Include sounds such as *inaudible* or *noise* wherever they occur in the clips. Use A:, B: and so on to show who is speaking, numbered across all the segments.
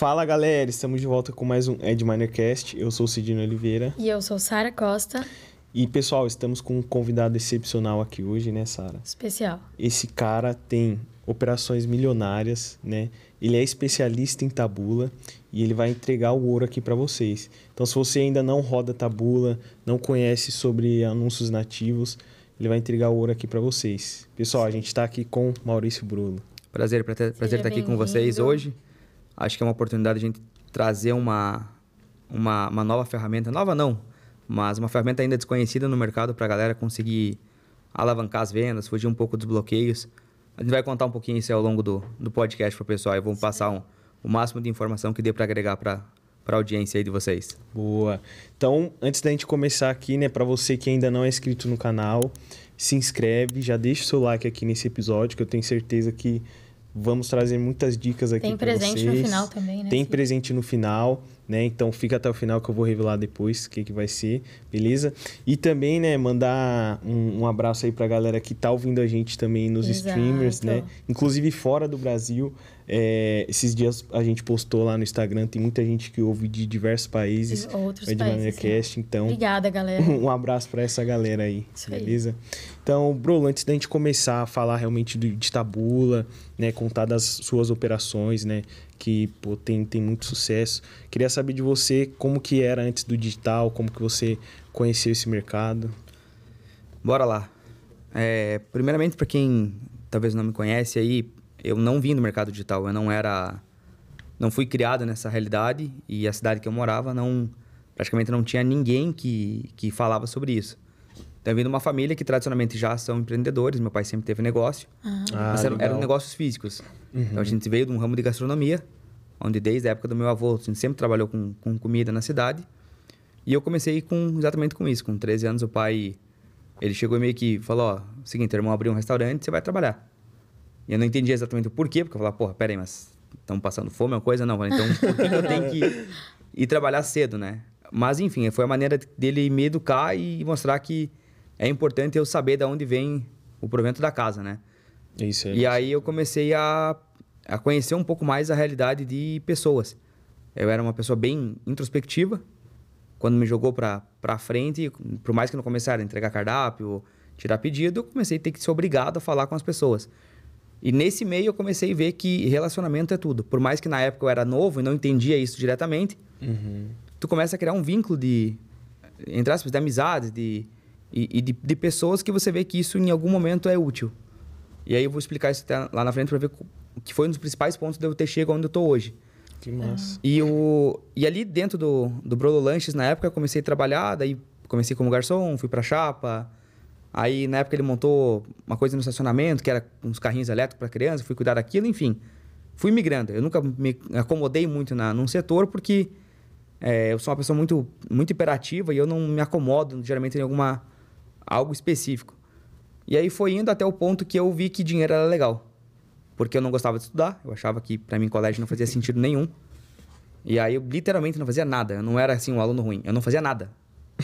A: Fala galera, estamos de volta com mais um Ed Minercast. Eu sou o Cidino Oliveira.
B: E eu sou Sara Costa.
A: E pessoal, estamos com um convidado excepcional aqui hoje, né, Sara?
B: Especial.
A: Esse cara tem operações milionárias, né? Ele é especialista em tabula e ele vai entregar o ouro aqui para vocês. Então, se você ainda não roda tabula, não conhece sobre anúncios nativos, ele vai entregar o ouro aqui para vocês. Pessoal, a gente está aqui com Maurício Bruno.
C: Prazer, prazer, prazer estar aqui com vocês hoje. Acho que é uma oportunidade de a gente trazer uma, uma, uma nova ferramenta. Nova não, mas uma ferramenta ainda desconhecida no mercado para a galera conseguir alavancar as vendas, fugir um pouco dos bloqueios. A gente vai contar um pouquinho isso ao longo do, do podcast para o pessoal e vamos passar um, o máximo de informação que dê para agregar para para a audiência aí de vocês.
A: Boa. Então, antes da gente começar aqui, né, para você que ainda não é inscrito no canal, se inscreve, já deixa o seu like aqui nesse episódio, que eu tenho certeza que vamos trazer muitas dicas aqui para vocês. Tem presente
B: no final também, né?
A: Tem presente no final né? Então fica até o final que eu vou revelar depois o que, que vai ser, beleza? E também, né, mandar um, um abraço aí pra galera que tá ouvindo a gente também nos Exato. streamers, né? Inclusive fora do Brasil. É, esses dias a gente postou lá no Instagram, tem muita gente que ouve de diversos países.
B: De outros é de países.
A: Cast, então.
B: Obrigada, galera. *laughs*
A: Um abraço para essa galera aí, Isso beleza? Aí. Então, Bruno, antes da gente começar a falar realmente de, de tabula, né, contar das suas operações, né, que pô, tem, tem muito sucesso. Queria saber de você como que era antes do digital, como que você conheceu esse mercado.
C: Bora lá. É, primeiramente, para quem talvez não me conhece aí, eu não vim do mercado digital. Eu não era... Não fui criado nessa realidade e a cidade que eu morava não... Praticamente não tinha ninguém que, que falava sobre isso. Então, eu vim de uma família que tradicionalmente já são empreendedores. Meu pai sempre teve negócio. Ah. mas eram, eram, negócios físicos. Uhum. Então, a gente veio de um ramo de gastronomia, onde desde a época do meu avô, a gente sempre trabalhou com, com comida na cidade. E eu comecei com exatamente com isso. Com 13 anos, o pai... Ele chegou e meio que falou, ó... Seguinte, irmão abriu um restaurante, você vai trabalhar. E eu não entendia exatamente o porquê, porque eu falava, porra, pera aí, mas... Estamos passando fome, é uma coisa? Não. Então, por que, que eu tenho que *laughs* ir trabalhar cedo, né? Mas, enfim, foi a maneira dele me educar e mostrar que é importante eu saber de onde vem o provento da casa, né?
A: Isso é.
C: E aí eu comecei a, a conhecer um pouco mais a realidade de pessoas. Eu era uma pessoa bem introspectiva. Quando me jogou para frente, por mais que não começasse a entregar cardápio, tirar pedido, eu comecei a ter que ser obrigado a falar com as pessoas. E nesse meio eu comecei a ver que relacionamento é tudo. Por mais que na época eu era novo e não entendia isso diretamente, uhum. tu começa a criar um vínculo de, entre aspas, de amizade, de, e, e de, de, pessoas que você vê que isso em algum momento é útil. E aí eu vou explicar isso lá na frente para ver que foi um dos principais pontos de eu ter chegado onde eu estou hoje.
A: Que massa.
C: E, o, e ali dentro do, do Brolo Lanches, na época, eu comecei a trabalhar, daí comecei como garçom, fui para chapa. Aí, na época, ele montou uma coisa no estacionamento, que era uns carrinhos elétricos para criança, fui cuidar daquilo, enfim. Fui migrando. Eu nunca me acomodei muito na, num setor, porque é, eu sou uma pessoa muito, muito imperativa e eu não me acomodo, geralmente, em alguma algo específico. E aí foi indo até o ponto que eu vi que dinheiro era legal. Porque eu não gostava de estudar, eu achava que para mim colégio não fazia sentido nenhum. E aí eu literalmente não fazia nada, eu não era assim um aluno ruim, eu não fazia nada.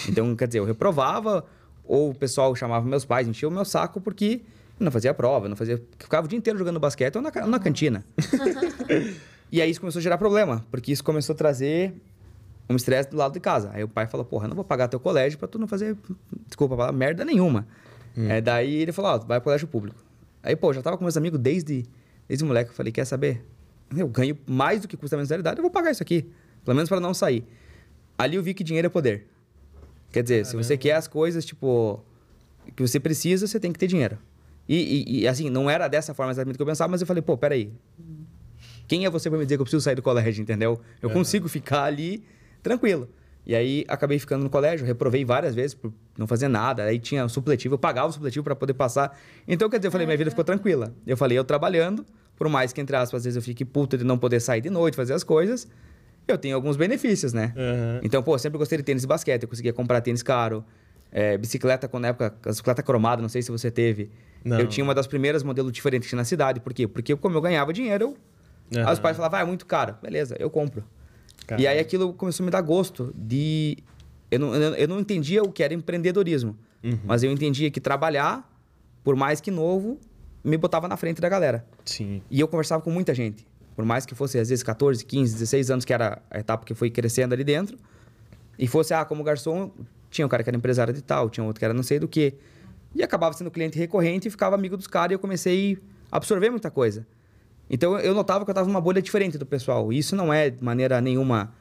C: Então, quer dizer, eu reprovava, ou o pessoal chamava meus pais, enchia o meu saco porque não fazia prova, não fazia, ficava o dia inteiro jogando basquete ou na, na cantina. *laughs* e aí isso começou a gerar problema, porque isso começou a trazer um estresse do lado de casa. Aí o pai falou, porra, eu não vou pagar teu colégio pra tu não fazer, desculpa falar, merda nenhuma. Hum. É, daí ele falou, ó, vai pro colégio público. Aí, pô, já tava com meus amigos desde, desde moleque. Eu falei, quer saber? Eu ganho mais do que custa a mensalidade, eu vou pagar isso aqui. Pelo menos para não sair. Ali eu vi que dinheiro é poder. Quer dizer, Caramba. se você quer as coisas, tipo, que você precisa, você tem que ter dinheiro. E, e, e, assim, não era dessa forma exatamente que eu pensava, mas eu falei, pô, peraí. Quem é você para me dizer que eu preciso sair do colégio, entendeu? Eu consigo ficar ali tranquilo. E aí acabei ficando no colégio, reprovei várias vezes por não fazer nada. Aí tinha supletivo, eu pagava o supletivo para poder passar. Então, quer dizer, eu falei, minha vida ficou tranquila. Eu falei, eu trabalhando, por mais que, entre aspas, às vezes eu fique puta de não poder sair de noite, fazer as coisas, eu tenho alguns benefícios, né? Uhum. Então, pô, sempre gostei de tênis e basquete, eu conseguia comprar tênis caro. É, bicicleta, quando na época, a bicicleta cromada, não sei se você teve. Não. Eu tinha uma das primeiras modelos diferentes na cidade. Por quê? Porque como eu ganhava dinheiro, eu... Uhum. Aí os pais falavam, ah, é muito caro. Beleza, eu compro. Caramba. E aí aquilo começou a me dar gosto de. Eu não, eu não entendia o que era empreendedorismo, uhum. mas eu entendia que trabalhar, por mais que novo, me botava na frente da galera.
A: Sim.
C: E eu conversava com muita gente. Por mais que fosse, às vezes, 14, 15, 16 anos, que era a etapa que foi crescendo ali dentro. E fosse, ah, como garçom, tinha um cara que era empresário de tal, tinha outro que era não sei do que. E acabava sendo cliente recorrente e ficava amigo dos caras e eu comecei a absorver muita coisa. Então eu notava que eu estava numa bolha diferente do pessoal. E isso não é de maneira nenhuma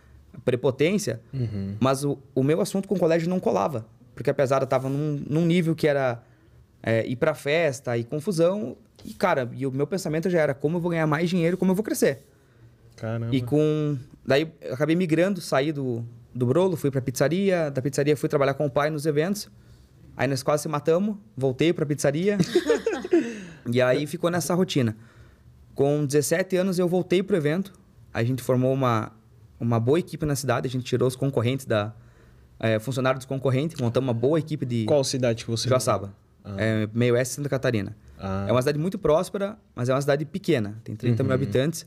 C: prepotência,
A: Uhum.
C: mas o, o meu assunto com o colégio não colava. Porque apesar de eu estava num, num nível que era é, ir pra festa e confusão, e cara, e o meu pensamento já era como eu vou ganhar mais dinheiro, como eu vou crescer.
A: Caramba.
C: E com. Daí eu acabei migrando, saí do, do Brolo, fui pra pizzaria. Da pizzaria fui trabalhar com o pai nos eventos. Aí nós quase se matamos, voltei pra pizzaria. *laughs* e aí ficou nessa rotina. Com 17 anos eu voltei pro evento. A gente formou uma, uma boa equipe na cidade. A gente tirou os concorrentes da. É, funcionários dos concorrentes, montamos uma boa equipe de
A: Qual cidade que você
C: Joaçaba.
A: Ah.
C: É meio oeste de Santa Catarina.
A: Ah.
C: É uma cidade muito próspera, mas é uma cidade pequena. Tem 30
A: Uhum.
C: mil habitantes.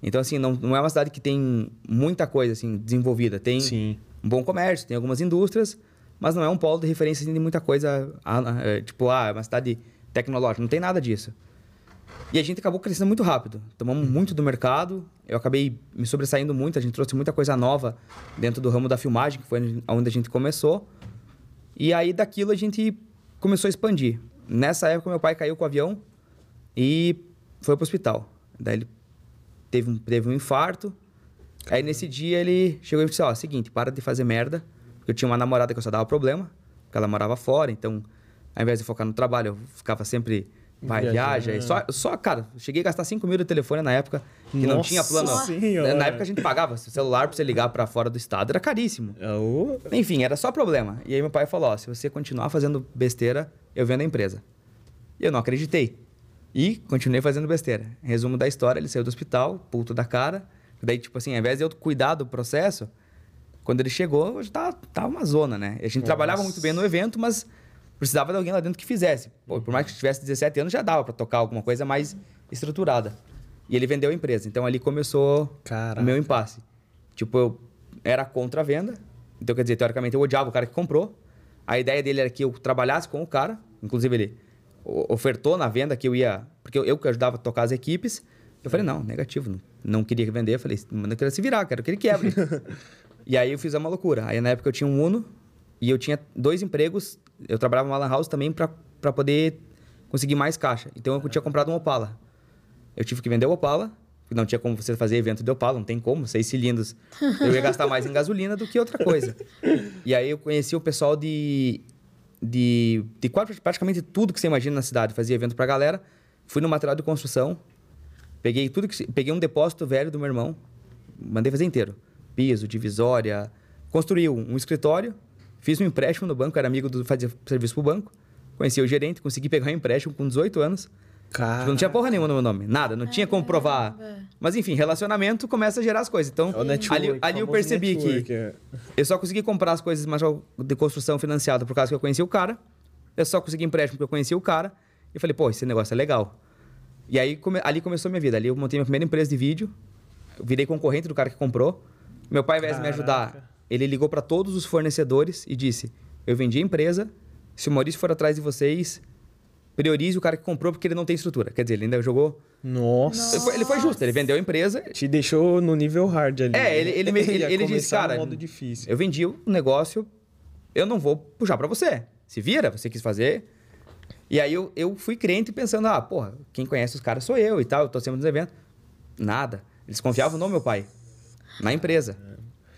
C: Então, assim, não, não é uma cidade que tem muita coisa, assim, desenvolvida. Tem
A: Sim.
C: um bom comércio, tem algumas indústrias, mas não é um polo de referência assim, de muita coisa. ah, é, tipo, ah, é uma cidade tecnológica. Não tem nada disso. E a gente acabou crescendo muito rápido. Tomamos muito do mercado. Eu acabei me sobressaindo muito. A gente trouxe muita coisa nova dentro do ramo da filmagem, que foi onde a gente começou. E aí, daquilo, a gente começou a expandir. Nessa época, meu pai caiu com o avião e foi pro hospital. Daí ele teve um, teve um infarto. Aí, nesse dia, ele chegou e disse, ó, seguinte, para de fazer merda. Porque eu tinha uma namorada que eu só dava problema, porque ela morava fora. Então, ao invés de focar no trabalho, eu ficava sempre... Vai,
A: Viajando.
C: viaja. E só, só, cara, cheguei a gastar 5 mil de telefone na época, que não
A: Nossa
C: tinha plano.
A: Senhora.
C: Na época a gente pagava celular pra você ligar pra fora do estado, era caríssimo.
A: É
C: Enfim, era só problema. E aí meu pai falou: ó, se você continuar fazendo besteira, eu vendo a empresa. E eu não acreditei. E continuei fazendo besteira. Resumo da história: ele saiu do hospital, puto da cara. Daí, tipo assim, ao invés de eu cuidar do processo, quando ele chegou, já tava, tava uma zona, né? A gente trabalhava muito bem no evento, mas precisava de alguém lá dentro que fizesse. Pô, por mais que tivesse 17 anos, já dava pra tocar alguma coisa mais estruturada. E ele vendeu a empresa. Então ali começou
A: Caraca.
C: o meu impasse. Tipo, eu era contra a venda. Então, quer dizer, teoricamente, eu odiava o cara que comprou. A ideia dele era que eu trabalhasse com o cara. Inclusive, ele ofertou na venda que eu ia... Porque eu, eu que ajudava a tocar as equipes. Eu falei, não, negativo. Não, não queria vender. Eu falei, manda que ele se virar, quero que ele quebre. *laughs* e aí, eu fiz uma loucura. Aí, na época, eu tinha um Uno. E eu tinha dois empregos. Eu trabalhava numa lan house também para poder conseguir mais caixa. Então, eu tinha comprado um Opala. Eu tive que vender o Opala, porque não tinha como você fazer evento de Opala, não tem como, seis cilindros. Eu ia gastar mais em gasolina do que outra coisa. E aí eu conheci o pessoal de, de, de praticamente tudo que você imagina na cidade, fazia evento pra galera. Fui no material de construção, peguei tudo que, peguei um depósito velho do meu irmão, mandei fazer inteiro. Piso, divisória, construí um, um escritório, fiz um empréstimo no banco, era amigo do fazia serviço pro banco. Conheci o gerente, consegui pegar um empréstimo com 18 anos.
A: Cara.
C: Tipo, não tinha porra nenhuma no meu nome, nada, não tinha como provar. Mas enfim, relacionamento começa a gerar as coisas. Então,
A: É o network,
C: ali, ali eu percebi
A: network,
C: que
A: é.
C: eu só consegui comprar as coisas mais de construção financiada por causa que eu conheci o cara. Eu só consegui empréstimo porque eu conheci o cara. E falei, pô, esse negócio é legal. E aí come- ali começou a minha vida. Ali eu montei minha primeira empresa de vídeo. Eu virei concorrente do cara que comprou. Meu pai, ao invés de me ajudar. Ele ligou para todos os fornecedores e disse: Eu vendi a empresa. Se o Maurício for atrás de vocês, priorize o cara que comprou porque ele não tem estrutura. Quer dizer, ele ainda jogou.
A: Nossa.
C: Ele foi, ele foi justo, ele vendeu a empresa.
A: Te deixou no nível hard ali.
C: É,
A: né?
C: ele, ele, me- *laughs* ele, ele disse, cara,
A: modo difícil.
C: eu vendi o negócio, eu não vou puxar pra você. Se vira, você quis fazer. E aí eu, eu fui crente pensando, ah, porra, quem conhece os caras sou eu e tal, eu tô sempre nos eventos. Nada. Eles confiavam no meu pai, na empresa.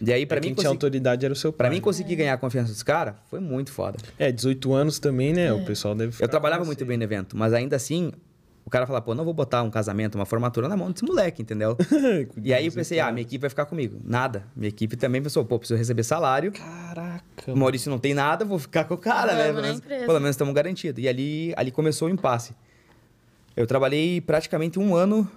C: E aí, pra
A: Pra
C: mim,
A: quem tinha autoridade era o seu pai.
C: pra mim conseguir ganhar a confiança dos caras, foi muito foda.
A: É, 18 anos também, né? O pessoal deve ficar
C: Eu trabalhava muito
A: você.
C: bem no evento, mas ainda assim, o cara falava, pô, não vou botar um casamento, uma formatura na mão desse moleque, entendeu? *laughs* E aí eu pensei, ah, minha equipe vai ficar comigo. Nada. Minha equipe também pensou, pô, preciso receber salário.
A: Caraca.
C: O Maurício não tem nada, vou ficar com o cara, né? Pelo menos, pelo menos estamos garantidos. E ali, ali começou o impasse. Eu trabalhei praticamente um ano,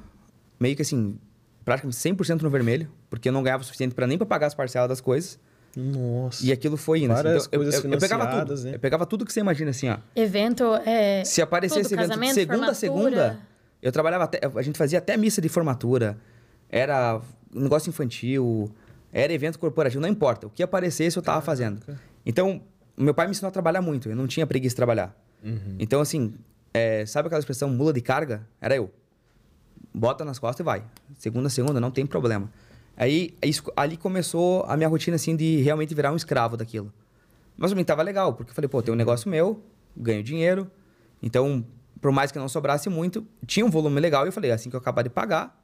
C: meio que assim, praticamente 100% no vermelho, porque eu não ganhava o suficiente para nem para pagar as parcelas das coisas.
A: Nossa.
C: E aquilo foi indo. assim.
A: Várias
C: Então, eu-
A: coisas
C: eu, eu pegava tudo.
A: né?
C: Eu pegava tudo que você imagina assim, ó.
B: Evento é.
C: Se aparecesse
B: tudo,
C: evento
B: casamento,
C: de segunda a segunda, eu trabalhava até. A gente fazia até missa de formatura. Era um negócio infantil, era evento corporativo, não importa. O que aparecesse eu tava fazendo. Então, meu pai me ensinou a trabalhar muito. Eu não tinha preguiça de trabalhar.
A: Uhum.
C: Então, assim, é, sabe aquela expressão mula de carga? Era eu. Bota nas costas e vai. Segunda, segunda, não tem problema. Aí, isso- ali começou a minha rotina, assim, de realmente virar um escravo daquilo. Mas pra mim tava legal, porque eu falei, pô, tem um negócio meu, ganho dinheiro. Então, por mais que não sobrasse muito, tinha um volume legal. E eu falei, assim que eu acabar de pagar,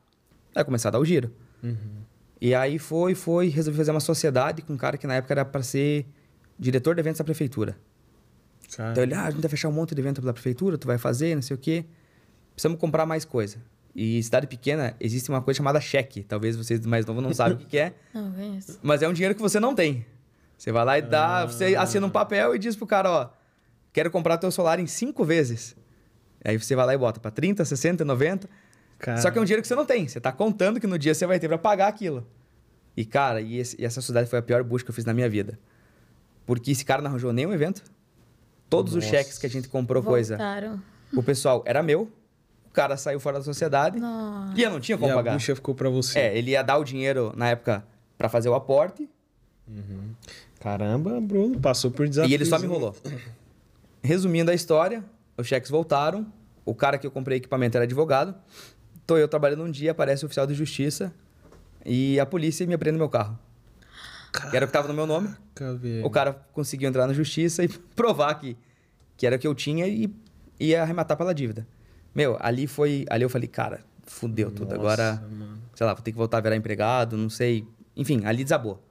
C: vai começar a dar o giro. E aí foi, foi, resolvi fazer uma sociedade com um cara que na época era para ser diretor de eventos da prefeitura.
A: Cara,
C: Então ele, ah, a gente vai fechar um monte de evento pela prefeitura, tu vai fazer, não sei o quê. Precisamos comprar mais coisa. E cidade pequena, existe uma coisa chamada cheque. Talvez vocês mais novos não sabem o que que é. *laughs*
B: Não, conheço.
C: Mas é um dinheiro que você não tem. Você vai lá e dá, você assina um papel e diz pro cara, ó, quero comprar teu celular em cinco vezes. Aí você vai lá e bota para 30, 60, 90.
A: cara,
C: Só que é um dinheiro que você não tem. Você tá contando que no dia você vai ter para pagar aquilo. E, cara, e, esse- e essa sociedade foi a pior busca que eu fiz na minha vida. Porque esse cara não arranjou nenhum evento. Todos os
A: Nossa.
C: cheques que a gente comprou coisa,
B: Voltaram.
C: o pessoal era meu. O cara saiu fora da sociedade.
B: Nossa.
C: E eu não tinha
A: E
C: como
A: a
C: pagar.
A: bucha ficou pra você.
C: É, ele ia dar o dinheiro na época para fazer o aporte.
A: Caramba, Bruno, passou por desafio.
C: E ele só me enrolou. Resumindo a história, os cheques voltaram. O cara que eu comprei equipamento era advogado. Tô eu trabalhando um dia, aparece o oficial de justiça e a polícia me apreende meu carro. Que era o que tava no meu nome. O cara conseguiu entrar na justiça e *laughs* provar que, que era o que eu tinha e ia arrematar pela dívida. Meu, ali foi. Ali eu falei, cara, fudeu tudo. Agora,
A: mano.
C: sei lá, vou ter que voltar a virar empregado, não sei. Enfim, ali desabou.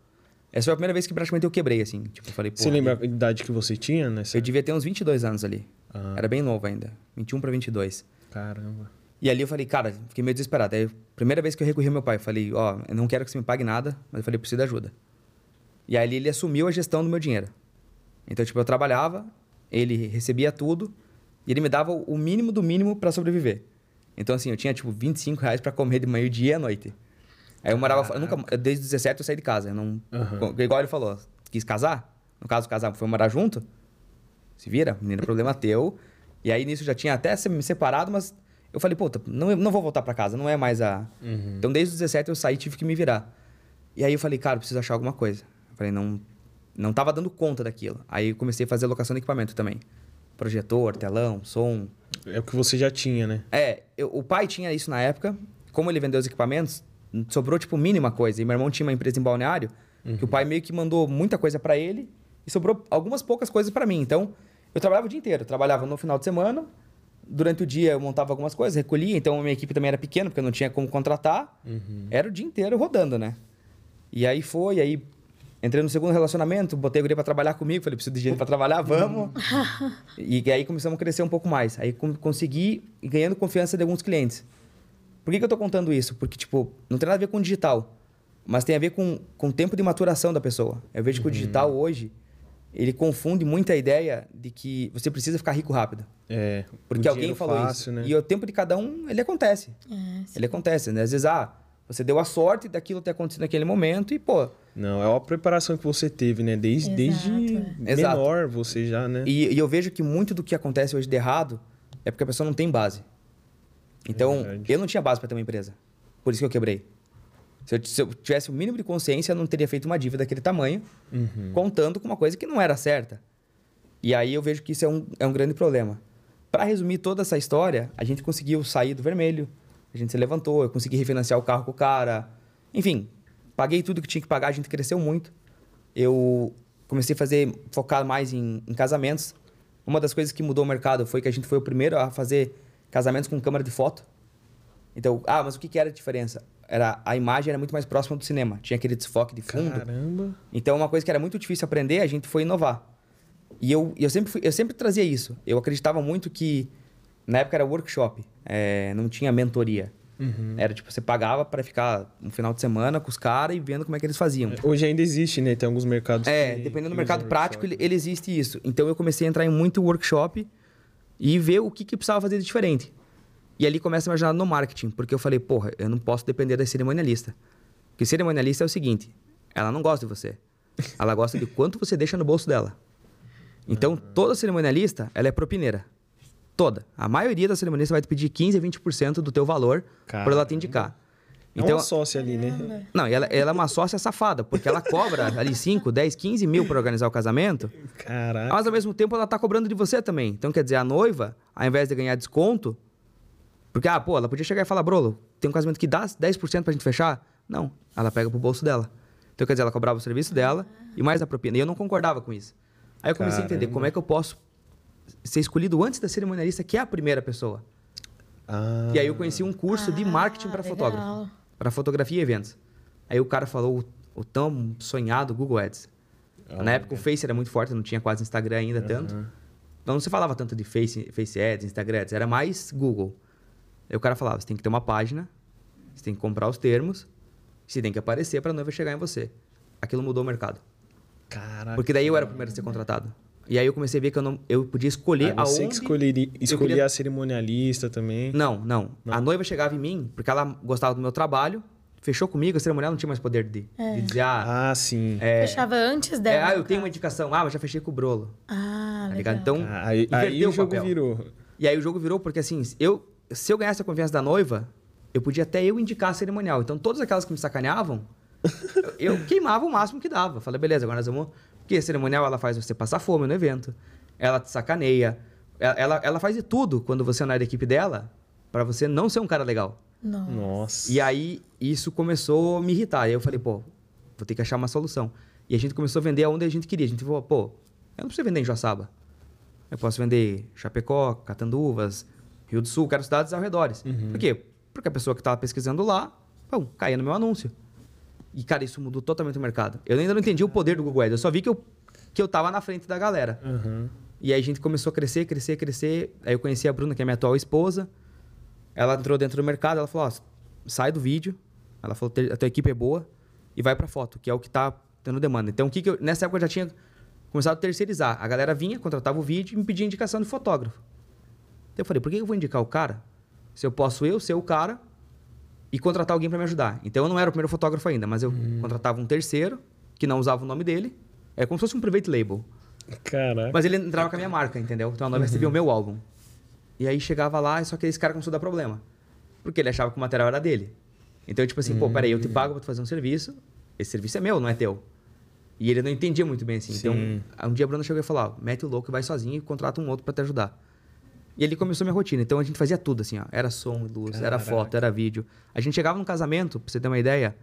C: Essa foi a primeira vez que praticamente eu quebrei, assim. Tipo, eu falei, pô.
A: Você lembra a idade que você tinha nessa?
C: Eu devia ter uns 22 anos ali.
A: Ah.
C: Era bem novo ainda. 21 para 22.
A: Caramba.
C: E ali eu falei, cara, fiquei meio desesperado. Aí, primeira vez que eu recorri ao meu pai, eu falei, ó, eu não quero que você me pague nada, mas eu falei, preciso de ajuda. E aí ele assumiu a gestão do meu dinheiro. Então, tipo, eu trabalhava, ele recebia tudo e ele me dava o mínimo do mínimo para sobreviver. Então, assim, eu tinha, tipo, 25 reais para comer de manhã e dia e à noite. Aí eu morava... Eu nunca, desde os 17 eu saí de casa. Eu não,
A: Aham.
C: Igual ele falou, quis casar? No caso, casar, foi morar junto? Se vira, menino, problema teu. E aí nisso eu já tinha até se- me separado, mas eu falei, puta, não, não vou voltar pra casa, não é mais a. Então desde os 17 eu saí e tive que me virar. E aí eu falei, cara, eu preciso achar alguma coisa. Eu falei, não, não tava dando conta daquilo. Aí eu comecei a fazer locação de equipamento também. Projetor, telão, som.
A: É o que você já tinha, né?
C: É, eu- o pai tinha isso na época. Como ele vendeu os equipamentos, sobrou, tipo, mínima coisa. E meu irmão tinha uma empresa em balneário, que o pai meio que mandou muita coisa pra ele e sobrou algumas poucas coisas pra mim. Então, eu trabalhava o dia inteiro. Eu trabalhava no final de semana, durante o dia eu montava algumas coisas, recolhia. Então, a minha equipe também era pequena, porque eu não tinha como contratar. Era o dia inteiro rodando, né? E aí foi, aí entrei no segundo relacionamento, botei a guria pra trabalhar comigo, falei, preciso de gente pra trabalhar, vamos. *laughs* e aí começamos a crescer um pouco mais. Aí com- consegui ir ganhando confiança de alguns clientes. Por que, que eu tô contando isso? Porque, tipo, não tem nada a ver com digital, mas tem a ver com, com o tempo de maturação da pessoa. Eu vejo que o digital hoje, ele confunde muito a ideia de que você precisa ficar rico rápido.
A: É.
C: Porque alguém
A: dinheiro
C: falou
A: fácil,
C: isso.
A: Né?
C: E o tempo de cada um, ele acontece.
B: É.
C: Ele acontece, né? Às vezes, ah, você deu a sorte daquilo ter acontecido naquele momento e, pô,
A: Não, é a preparação que você teve, né? Desde,
B: Exato,
A: desde
B: é.
C: Exato.
A: menor você já, né?
C: E, e eu vejo que muito do que acontece hoje de errado é porque a pessoa não tem base. Então,
A: verdade.
C: eu não tinha base para ter uma empresa. Por isso que eu quebrei. Se eu, se eu tivesse o mínimo de consciência, eu não teria feito uma dívida daquele tamanho,
A: Uhum.
C: contando com uma coisa que não era certa. E aí eu vejo que isso é um, é um grande problema. Para resumir toda essa história, a gente conseguiu sair do vermelho, a gente se levantou, eu consegui refinanciar o carro com o cara. Enfim, paguei tudo que tinha que pagar, a gente cresceu muito. Eu comecei a fazer, focar mais em, em casamentos. Uma das coisas que mudou o mercado foi que a gente foi o primeiro a fazer casamentos com câmera de foto. Então, ah, mas o que, que era a diferença? Era, a imagem era muito mais próxima do cinema. Tinha aquele desfoque de fundo.
A: Caramba.
C: Então, uma coisa que era muito difícil aprender, a gente foi inovar. E eu, eu, sempre, fui- eu sempre trazia isso. Eu acreditava muito que, na época era workshop, é, não tinha mentoria.
A: Uhum.
C: Era tipo, você pagava para ficar um final de semana com os caras e vendo como é que eles faziam.
A: Hoje ainda existe, né? Tem alguns mercados
C: É,
A: que-
C: dependendo do
A: que
C: mercado
A: usam
C: prático, ele, ele existe isso. Então eu comecei a entrar em muito workshop e ver o que, que precisava fazer de diferente. E ali começa a minha jornada no marketing, porque eu falei, porra, eu não posso depender da cerimonialista. Porque cerimonialista é o seguinte: ela não gosta de você. Ela gosta de quanto você deixa no bolso dela. Então, toda cerimonialista, ela é propineira. Toda. A maioria da cerimonialista vai te pedir 15 a 20% do teu valor para ela te
A: Caramba.
C: indicar.
A: É
C: Então,
A: uma sócia ali, né?
C: não, ela, ela é uma sócia safada, porque ela cobra *laughs* ali 5, 10, 15 mil para organizar o casamento,
A: Caraca.
C: mas ao mesmo tempo ela tá cobrando de você também. Então, quer dizer, a noiva, ao invés de ganhar desconto, Porque, ah, pô, ela podia chegar e falar, Brolo, tem um casamento que dá 10% pra gente fechar? Não, ela pega pro bolso dela. Então, quer dizer, ela cobrava o serviço dela e mais a propina. E eu não concordava com isso. Aí eu comecei a entender
A: Caramba.
C: como é que eu posso ser escolhido antes da cerimonialista, que é a primeira pessoa.
A: Ah,
C: E aí eu conheci um curso de marketing
B: Ah,
C: para fotógrafo, para fotografia e eventos. Aí o cara falou o, o tão sonhado Google Ads. Na época o Face era muito forte, não tinha quase Instagram ainda tanto. Então não se falava tanto de Face, Face Ads, Instagram Ads, era mais Google. Aí o cara falava, você tem que ter uma página, você tem que comprar os termos, você tem que aparecer para a noiva chegar em você. Aquilo mudou o mercado.
A: Caraca.
C: Porque daí eu era o primeiro a ser contratado. E aí eu comecei a ver que eu, não, eu podia escolher
A: Ah, você
C: aonde...
A: que escolheria, escolher
C: queria-
A: a cerimonialista também.
C: Não, não, A noiva chegava em mim porque ela gostava do meu trabalho, fechou comigo, a cerimonial não tinha mais poder de, de dizer, ah,
A: Ah, sim.
C: é,
B: Fechava antes
C: é,
B: dela.
C: ah,
B: no
C: eu tenho uma indicação. Ah, mas já fechei com o Brolo.
B: Ah,
C: Tá
B: legal.
C: Então,
A: Ah, aí, aí
C: inverteu
A: o jogo
C: papel.
A: virou.
C: E aí o jogo virou porque assim, eu, se eu ganhasse a confiança da noiva, eu podia até eu indicar a cerimonial. Então, todas aquelas que me sacaneavam, *laughs* eu, eu queimava o máximo que dava. Falei, beleza, agora nós vamos... Porque a cerimonial, ela faz você passar fome no evento. Ela te sacaneia. Ela, ela, faz de tudo quando você não é da equipe dela pra você não ser um cara legal.
B: Não.
A: Nossa.
C: E aí, isso começou a me irritar. Aí eu falei, pô, vou ter que achar uma solução. E a gente começou a vender aonde a gente queria. A gente falou, pô, eu não preciso vender em Joaçaba. Eu posso vender Chapecó, Catanduvas, Rio do Sul, quero cidades ao redores. Por quê? Porque a pessoa que estava pesquisando lá, pô, caía no meu anúncio. E, cara, isso mudou totalmente o mercado. Eu ainda não entendi o poder do Google Ads. Eu só vi que eu, que eu tava na frente da galera.
A: Aham.
C: E aí a gente começou a crescer, crescer, crescer. Aí eu conheci a Bruna, que é minha atual esposa. Ela entrou dentro do mercado, ela falou, ó, sai do vídeo. Ela falou, "Te- a tua equipe é boa e vai pra foto, que é o que tá tendo demanda. Então, o que que eu... Nessa época eu já tinha começado a terceirizar. A galera vinha, contratava o vídeo e me pedia indicação de fotógrafo. Então eu falei, por que eu vou indicar o cara se eu posso eu ser o cara e contratar alguém pra me ajudar? Então eu não era o primeiro fotógrafo ainda, mas eu contratava um terceiro que não usava o nome dele. É como se fosse um private label.
A: Caraca.
C: Mas ele entrava com a minha marca, entendeu? Então a noiva recebia o meu álbum. E aí chegava lá, só que esse cara começou a dar problema. Porque ele achava que o material era dele. Então, tipo assim, pô, peraí, eu te pago pra tu fazer um serviço, esse serviço é meu, não é teu. E ele não entendia muito bem assim.
A: Sim.
C: Então, um dia a Bruna chegou e falou: mete o louco e vai sozinho e contrata um outro pra te ajudar. E ele começou a minha rotina. Então a gente fazia tudo assim, ó. Era som, luz, era
A: Caraca.
C: foto, era vídeo. A gente chegava no casamento, pra você ter uma ideia,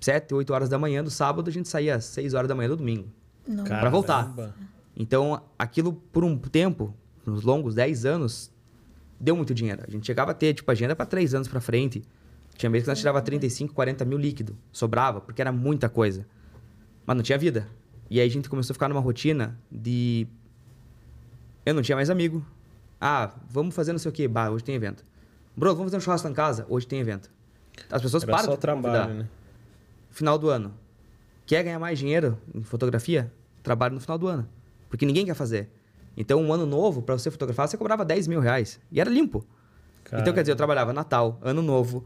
C: 7, 8 horas da manhã do sábado, a gente saía às 6 horas da manhã do domingo.
B: Não.
C: pra voltar. Então, aquilo por um tempo, nos longos 10 anos, deu muito dinheiro. A gente chegava a ter, tipo, agenda para 3 anos para frente. Tinha vezes que nós tirava 35, 40 mil líquido. Sobrava, porque era muita coisa. Mas não tinha vida. E aí a gente começou a ficar numa rotina de... Eu não tinha mais amigo. Ah, vamos fazer não sei o quê. Bah, hoje tem evento. Bro, vamos fazer um churrasco em casa? Hoje tem evento. As pessoas
A: Era
C: param
A: só
C: de
A: trabalho, né?
C: final do ano. Quer ganhar mais dinheiro em fotografia? Trabalho no final do ano. Porque ninguém quer fazer. Então, um ano novo, para você fotografar, você cobrava 10 mil reais. E era limpo. Então, quer dizer, eu trabalhava Natal, Ano Novo,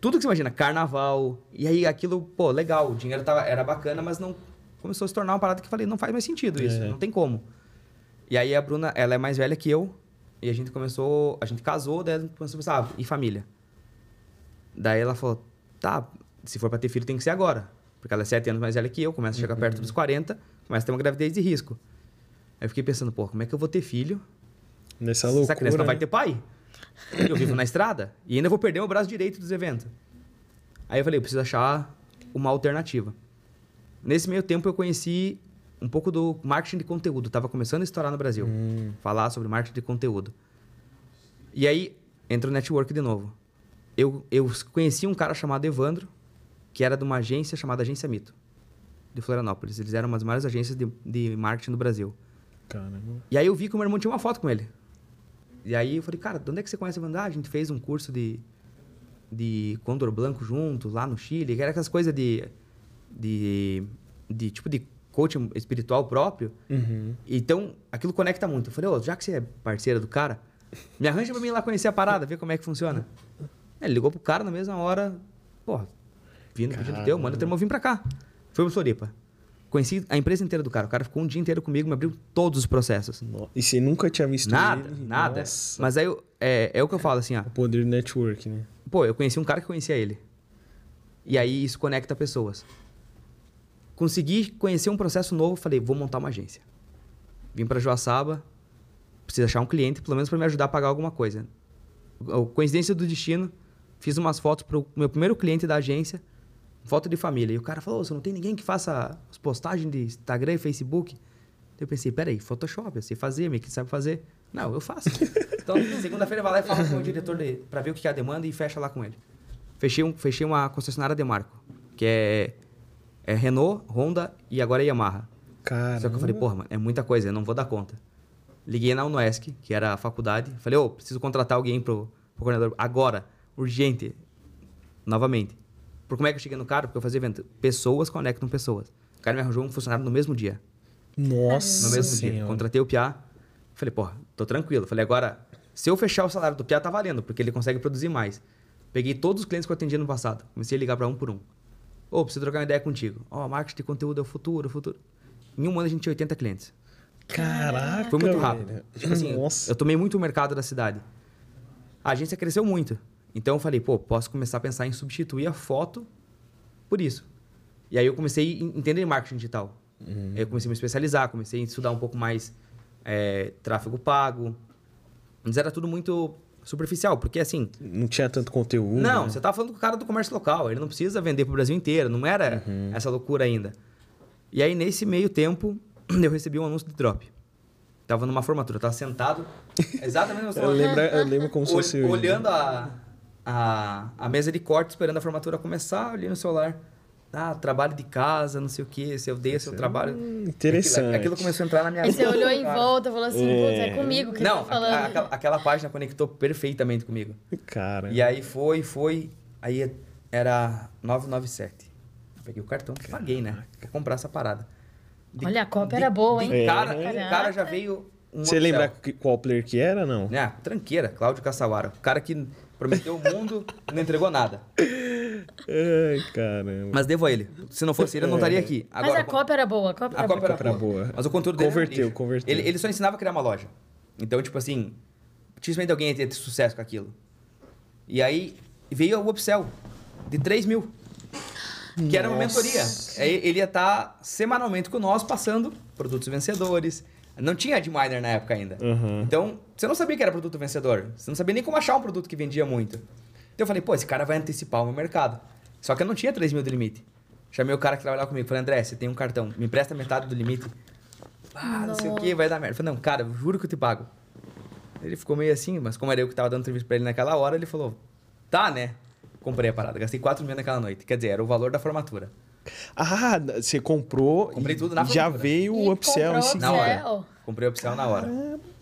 C: tudo que você imagina, Carnaval. E aí, aquilo, pô, legal, o dinheiro tava, era bacana, mas não começou a se tornar uma parada que eu falei, não faz mais sentido isso,
A: É.
C: não tem como. E aí, a Bruna, ela é mais velha que eu, e a gente começou, a gente casou, daí começou a pensar, ah, e família? Daí ela falou, tá, se for pra ter filho tem que ser agora. Porque ela é sete anos mais velha que eu, começa a chegar perto dos 40, começa a ter uma gravidez de risco. Aí eu fiquei pensando, pô, como é que eu vou ter filho
A: Nessa
C: essa
A: loucura.
C: criança não vai
A: né?
C: ter pai. Eu vivo na estrada e ainda vou perder o braço direito dos eventos. Aí eu falei, eu preciso achar uma alternativa. Nesse meio tempo eu conheci um pouco do marketing de conteúdo. Tava começando a estourar no Brasil.
A: Hum.
C: Falar sobre marketing de conteúdo. E aí entra o network de novo. Eu, eu conheci um cara chamado Evandro, que era de uma agência chamada Agência Mito, de Florianópolis. Eles eram uma das maiores agências de, de marketing do Brasil.
A: Caramba.
C: E aí eu vi que o meu irmão tinha uma foto com ele. E aí eu falei, cara, de onde é que você conhece o Evandro? Ah, a gente fez um curso de, de Condor Blanco junto, lá no Chile, que era aquelas coisas de, de, de tipo de coaching espiritual próprio.
A: Uhum.
C: Então, aquilo conecta muito. Eu falei, ô, já que você é parceira do cara, me arranja pra mim ir lá conhecer a parada, ver como é que funciona. Ele ligou pro cara na mesma hora, porra, vindo pedido teu, manda teu irmão vir pra cá. Foi pro Floripa. Conheci a empresa inteira do cara. O cara ficou um dia inteiro comigo, me abriu todos os processos.
A: No- E você nunca tinha visto
C: Nada,
A: ele?
C: nada.
A: Nossa.
C: Mas aí eu- é, é o que eu falo assim, ó.
A: O poder do network, né?
C: Pô, eu conheci um cara que conhecia ele. E aí isso conecta pessoas. Consegui conhecer um processo novo, falei, vou montar uma agência. Vim para Joaçaba, preciso achar um cliente, pelo menos para me ajudar a pagar alguma coisa. Coincidência do destino, fiz umas fotos pro meu primeiro cliente da agência, foto de família. E o cara falou, "Ô, você não tem ninguém que faça as postagens de Instagram e Facebook? Eu pensei, peraí, Photoshop, eu sei fazer, meio que sabe fazer. Não, eu faço. *laughs* então, segunda-feira vai lá e fala com o diretor pra ver o que é a demanda e fecha lá com ele. Fechei, um, fechei uma concessionária de marco, que é, é Renault, Honda e agora é Yamaha.
A: Cara.
C: Só que eu falei, porra, mano, é muita coisa, eu não vou dar conta. Liguei na UNOESC, que era a faculdade. Falei, ô, preciso contratar alguém pro, pro coordenador. Agora, urgente. Novamente. Por como é que eu cheguei no cara? Porque eu fazia evento. Pessoas conectam pessoas. O cara me arranjou um funcionário no mesmo dia.
A: Nossa
C: No mesmo dia.
A: Senhora.
C: Contratei o Piá. Falei, porra, tô tranquilo. Falei, agora, se eu fechar o salário do Piá, tá valendo, porque ele consegue produzir mais. Peguei todos os clientes que eu atendia no passado. Comecei a ligar pra um por um. Ô, preciso trocar uma ideia contigo. Ó, marketing de conteúdo é o futuro, o futuro. Em um ano a gente tinha 80 clientes.
A: Caraca.
C: Foi muito rápido.
A: velho.
C: Tipo assim,
A: Nossa.
C: eu tomei muito o mercado da cidade. A agência cresceu muito. Então eu falei, pô, posso começar a pensar em substituir a foto por isso. E aí eu comecei a entender marketing digital.
A: Uhum.
C: Eu comecei a me especializar, comecei a estudar um pouco mais é, tráfego pago. Mas era tudo muito superficial, porque assim,
A: Não tinha tanto conteúdo.
C: não,
A: né?
C: você tá falando com o cara do comércio local, ele não precisa vender pro Brasil inteiro, não era
A: Uhum.
C: essa loucura ainda. E aí, nesse meio tempo, *clears throat* eu recebi um anúncio de drop. Tava numa formatura, tava sentado, *laughs* exatamente na
A: Eu lembro, eu lembro como se fosse hoje.
C: olhando a, a, a mesa de corte, esperando a formatura começar, olhando no celular. Ah, trabalho de casa, não sei o que, se eu dei seu trabalho.
A: Hum, interessante.
C: Aquilo, aquilo começou a entrar na minha
B: Aí você olhou em volta e falou assim, é
A: É.
B: comigo que
C: Não,
B: ele tá falando.
C: a- aquela, aquela página conectou perfeitamente comigo.
A: Cara.
C: E aí foi, foi. Aí era 997. Peguei o cartão, paguei, né? Vou comprar essa parada. De-
B: Olha, a cópia
C: de-
B: era boa,
C: de
B: hein?
C: Cara,
B: É.
C: o cara já veio. Um
A: Você lembra que- qual player que era, não?
C: Né? Tranqueira, Cláudio Caçawara. O cara que prometeu o mundo e não entregou nada.
A: Ai, caramba.
C: Mas devo a ele. Se não fosse ele, eu não estaria aqui.
B: Mas
C: Agora,
B: a cópia era boa, a cópia
C: a
B: boa.
C: era boa.
A: boa.
C: Mas o conteúdo dele era
A: Converteu, converteu.
C: Ele, ele só ensinava a criar uma loja. Então, tipo assim, dificilmente alguém ia ter sucesso com aquilo. E aí veio o upsell de 3 mil. Que era uma
A: Nossa.
C: mentoria. Ele ia estar semanalmente com nós passando produtos vencedores. Não tinha Adminer na época ainda.
A: Uhum.
C: Então, você não sabia que era produto vencedor. Você não sabia nem como achar um produto que vendia muito. Então eu falei, pô, esse cara vai antecipar o meu mercado. Só que eu não tinha 3 mil de limite. Chamei o cara que trabalhava comigo. Falei, André, você tem um cartão, me empresta metade do limite. Ah, não sei o que, vai dar merda. Eu falei, não, cara, eu juro que eu te pago. Ele ficou meio assim, mas como era eu que tava dando serviço pra ele naquela hora, ele falou, tá, né? Comprei a parada, gastei 4 mil naquela noite. Quer dizer, era o valor da formatura.
A: Ah, você comprou.
C: Comprei
A: e
C: tudo na
A: Já veio o upsell em seguida.
C: Na hora. Comprei o upsell na hora.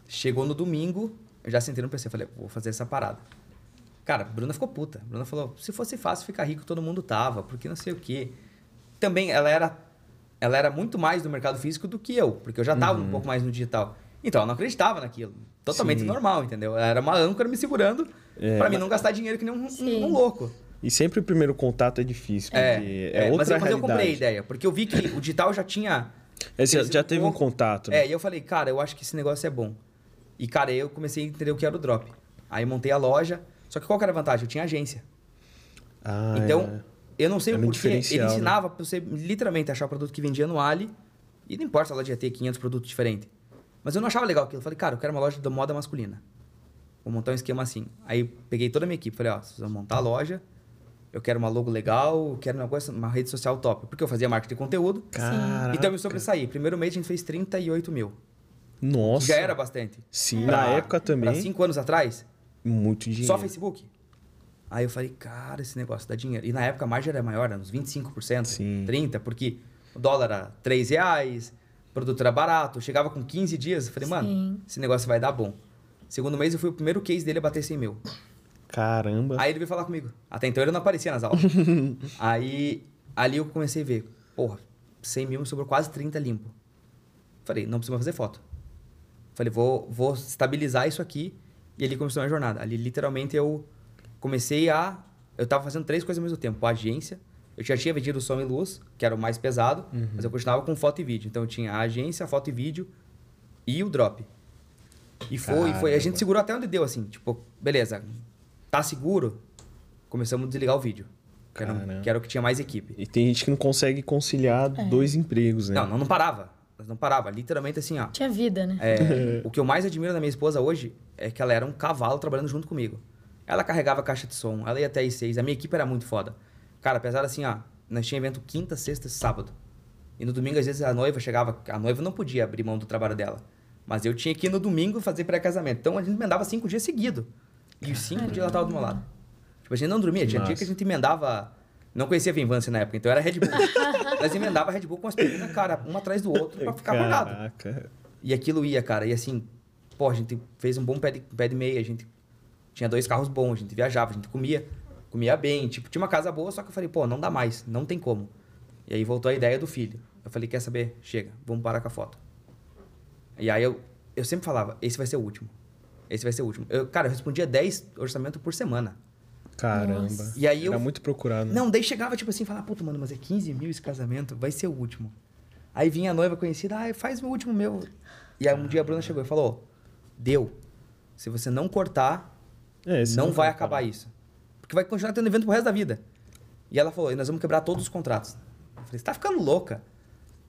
C: Chegou no domingo, eu já sentei no PC, falei, vou fazer essa parada. Cara, a Bruna ficou puta. Bruna falou, se fosse fácil ficar rico, todo mundo tava, porque não sei o quê. Também, ela era, ela era muito mais do mercado físico do que eu, porque eu já tava um pouco mais no digital. Então, ela não acreditava naquilo. Totalmente
A: Sim.
C: normal, entendeu? Ela era uma âncora me segurando
A: É,
C: pra mim não gastar dinheiro que nem um,
B: Sim.
C: um louco.
A: E sempre o primeiro contato é difícil, porque
C: É,
A: é,
C: é, mas,
A: outra
C: eu, mas eu
A: realidade.
C: comprei a ideia, porque eu vi que o digital já tinha
A: É,
C: crescido
A: já teve um contato. né?
C: É, e eu falei, cara, eu acho que esse negócio é bom. E, cara, eu comecei a entender o que era o drop. Aí montei a loja. Só que qual que era a vantagem? Eu tinha agência.
A: Ah,
C: então, eu não sei
A: Era
C: o porquê. Ele
A: né?
C: ensinava pra você literalmente achar o produto que vendia no Ali. E não importa se ela ia ter 500 produtos diferentes. Mas eu não achava legal aquilo. Eu falei, cara, eu quero uma loja de moda masculina. Vou montar um esquema assim. Aí peguei toda a minha equipe. Falei, ó, vocês vão montar a loja. Eu quero uma logo legal. Quero um negócio, uma rede social top. Porque eu fazia marketing de conteúdo.
A: Caraca.
C: Então eu me sobressaí. Primeiro mês a gente fez 38 mil.
A: Nossa.
C: Já era bastante.
A: Sim,
C: Pra-
A: na época também.
C: cinco anos atrás,
A: Muito dinheiro.
C: só Facebook. Aí eu falei, cara, esse negócio dá dinheiro. E na época a margem era maior, era uns 25%,
A: Sim.
C: 30%, porque o dólar era 3 reais, o produto era barato, eu chegava com 15 dias. Eu falei, mano,
B: Sim.
C: esse negócio vai dar bom. Segundo mês eu fui o primeiro case dele a bater 100 mil.
A: Caramba.
C: Aí ele veio falar comigo. Até então ele não aparecia nas aulas. *laughs* aí ali eu comecei a ver, porra, 100 mil me sobrou quase 30 limpo. Falei, não precisa mais fazer foto. Falei, vou, vou estabilizar isso aqui. E ali começou a minha jornada. Ali literalmente eu comecei a. Eu tava fazendo três coisas ao mesmo tempo. A agência, eu já tinha vendido o som e luz, que era o mais pesado, mas eu continuava com foto e vídeo. Então eu tinha a agência, a foto e vídeo e o drop. E foi, foi. A gente
A: Caramba.
C: segurou até onde deu, assim. Tipo, beleza, tá seguro? Começamos a desligar o vídeo. Que era,
A: Caramba.
C: que era o que tinha mais equipe.
A: E tem gente que não consegue conciliar dois empregos, né?
C: Não, não, não parava. Mas não parava. Literalmente assim, ó.
B: Tinha vida, né?
C: É, *laughs* o que eu mais admiro da minha esposa hoje é que ela era um cavalo trabalhando junto comigo. Ela carregava a caixa de som, ela ia até às seis. A minha equipe era muito foda. Cara, apesar assim, ó, nós tinha evento quinta, sexta e sábado. E no domingo, às vezes, a noiva chegava. A noiva não podia abrir mão do trabalho dela. Mas eu tinha que ir no domingo fazer pré-casamento. Então a gente emendava cinco dias seguidos. E os cinco dias ela tava do meu lado. Tipo, a gente não dormia. Tinha dia que a gente emendava. Não conhecia Vinvance na época, então era Red Bull. *laughs* Nós emendava Red Bull com as pernas, cara, um atrás do outro pra ficar acordado. E aquilo ia, cara. E assim, pô, a gente fez um bom pé de, pé de meia, a gente tinha dois carros bons, a gente viajava, a gente comia, comia bem. Tipo, tinha uma casa boa, só que eu falei, pô, não dá mais, não tem como. E aí voltou a ideia do filho. Eu falei, quer saber? Chega, vamos parar com a foto. E aí eu, eu sempre falava, esse vai ser o último. Esse vai ser o último. Eu, cara, eu respondia 10 orçamentos por semana.
A: Caramba.
B: Nossa.
C: E aí
A: Era
C: eu-
A: muito procurado. né?
C: Não, daí chegava tipo assim, falava, puta, mano, mas é 15 mil esse casamento, vai ser o último. Aí vinha a noiva conhecida, ah, faz o último meu. E aí um dia a Bruna chegou e falou, deu. Se você não cortar,
A: É, esse
C: não, vai
A: parar.
C: acabar isso. Porque vai continuar tendo evento pro resto da vida. E ela falou, e nós vamos quebrar todos os contratos. Eu falei, você tá ficando louca.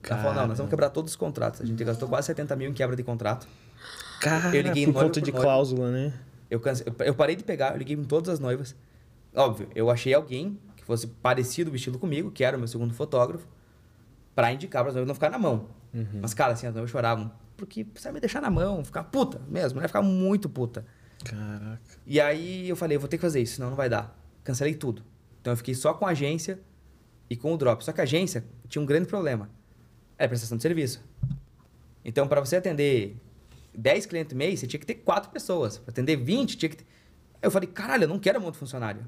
C: Ela falou, não, nós vamos quebrar todos os contratos. A gente gastou quase 70 mil em quebra de contrato.
A: Cara,
C: Eu liguei
A: por conta
C: por
A: de
C: noiva.
A: cláusula, né?
C: Eu, cance... eu- parei de pegar, eu liguei em todas as noivas. Óbvio, eu achei alguém que fosse parecido o estilo comigo, que era o meu segundo fotógrafo, pra indicar para as noivas não ficar na mão.
A: Uhum.
C: Mas, cara, assim, as noivas choravam. Porque precisa me deixar na mão, ficar puta mesmo, né? Ficar muito puta.
A: Caraca.
C: E aí eu falei, eu vou ter que fazer isso, senão não vai dar. Cancelei tudo. Então eu fiquei só com a agência e com o drop. Só que a agência tinha um grande problema. Era prestação de serviço. Então, para você atender 10 clientes mês, você tinha que ter 4 pessoas. Para atender 20, tinha que ter... Eu falei, caralho, eu não quero muito funcionário.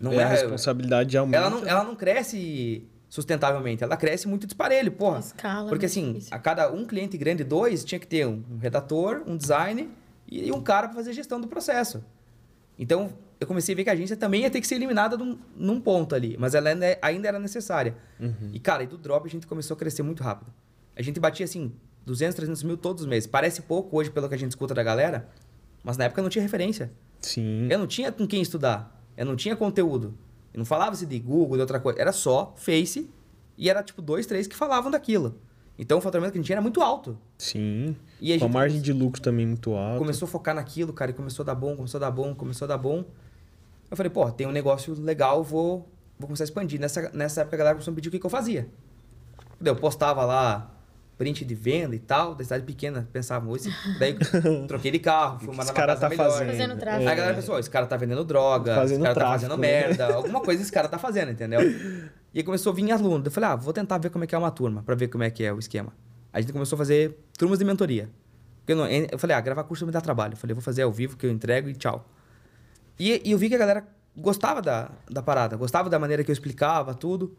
C: Não
A: é, a
C: é...
A: responsabilidade aumenta.
C: Ela não, ela não cresce sustentavelmente, ela cresce muito disparelho, porra.
B: Escala,
C: Porque
B: né?
C: assim,
B: Difícil.
C: a cada um cliente grande, dois, tinha que ter um um redator, um design e e um cara para fazer gestão do processo. Então, eu comecei a ver que a agência também ia ter que ser eliminada num, num ponto ali, mas ela ainda, ainda era necessária.
A: Uhum.
C: E, cara, e do drop a gente começou a crescer muito rápido. A gente batia, assim, 200, 300 mil todos os meses. Parece pouco hoje pelo que a gente escuta da galera, mas na época não tinha referência.
A: Sim.
C: Eu não tinha com quem estudar. Eu não tinha conteúdo. Eu não falava-se de Google, de outra coisa. Era só Face e era tipo dois, três que falavam daquilo. Então o faturamento que a gente tinha era muito alto.
A: Sim.
C: E a
A: Com a margem de lucro também muito alta.
C: começou a focar naquilo, cara, e começou a dar bom, começou a dar bom, começou a dar bom. Eu falei, pô, tem um negócio legal, vou, vou começar a expandir. Nessa, nessa época a galera começou a pedir o que, que eu fazia. Eu postava lá print de venda e tal, da cidade pequena, pensava, hoje, *laughs* daí troquei de carro, fui
A: esse
C: numa
A: cara
C: casa
A: tá
C: melhor.
A: fazendo?
B: Fazendo tráfego.
C: Aí a galera pensou, esse cara tá vendendo droga,
A: Fazendo
C: esse cara tá
A: tráfico,
C: fazendo
A: né?
C: merda, alguma coisa esse cara tá fazendo, entendeu? *laughs* E aí começou a vir aluno. Eu falei, ah, vou tentar ver como é que é uma turma, pra ver como é que é o esquema. Aí a gente começou a fazer turmas de mentoria. Eu, não- eu falei, ah, gravar curso me dá trabalho. Eu falei, vou fazer ao vivo que eu entrego e tchau. E, e eu vi que a galera gostava da, da parada, gostava da maneira que eu explicava tudo.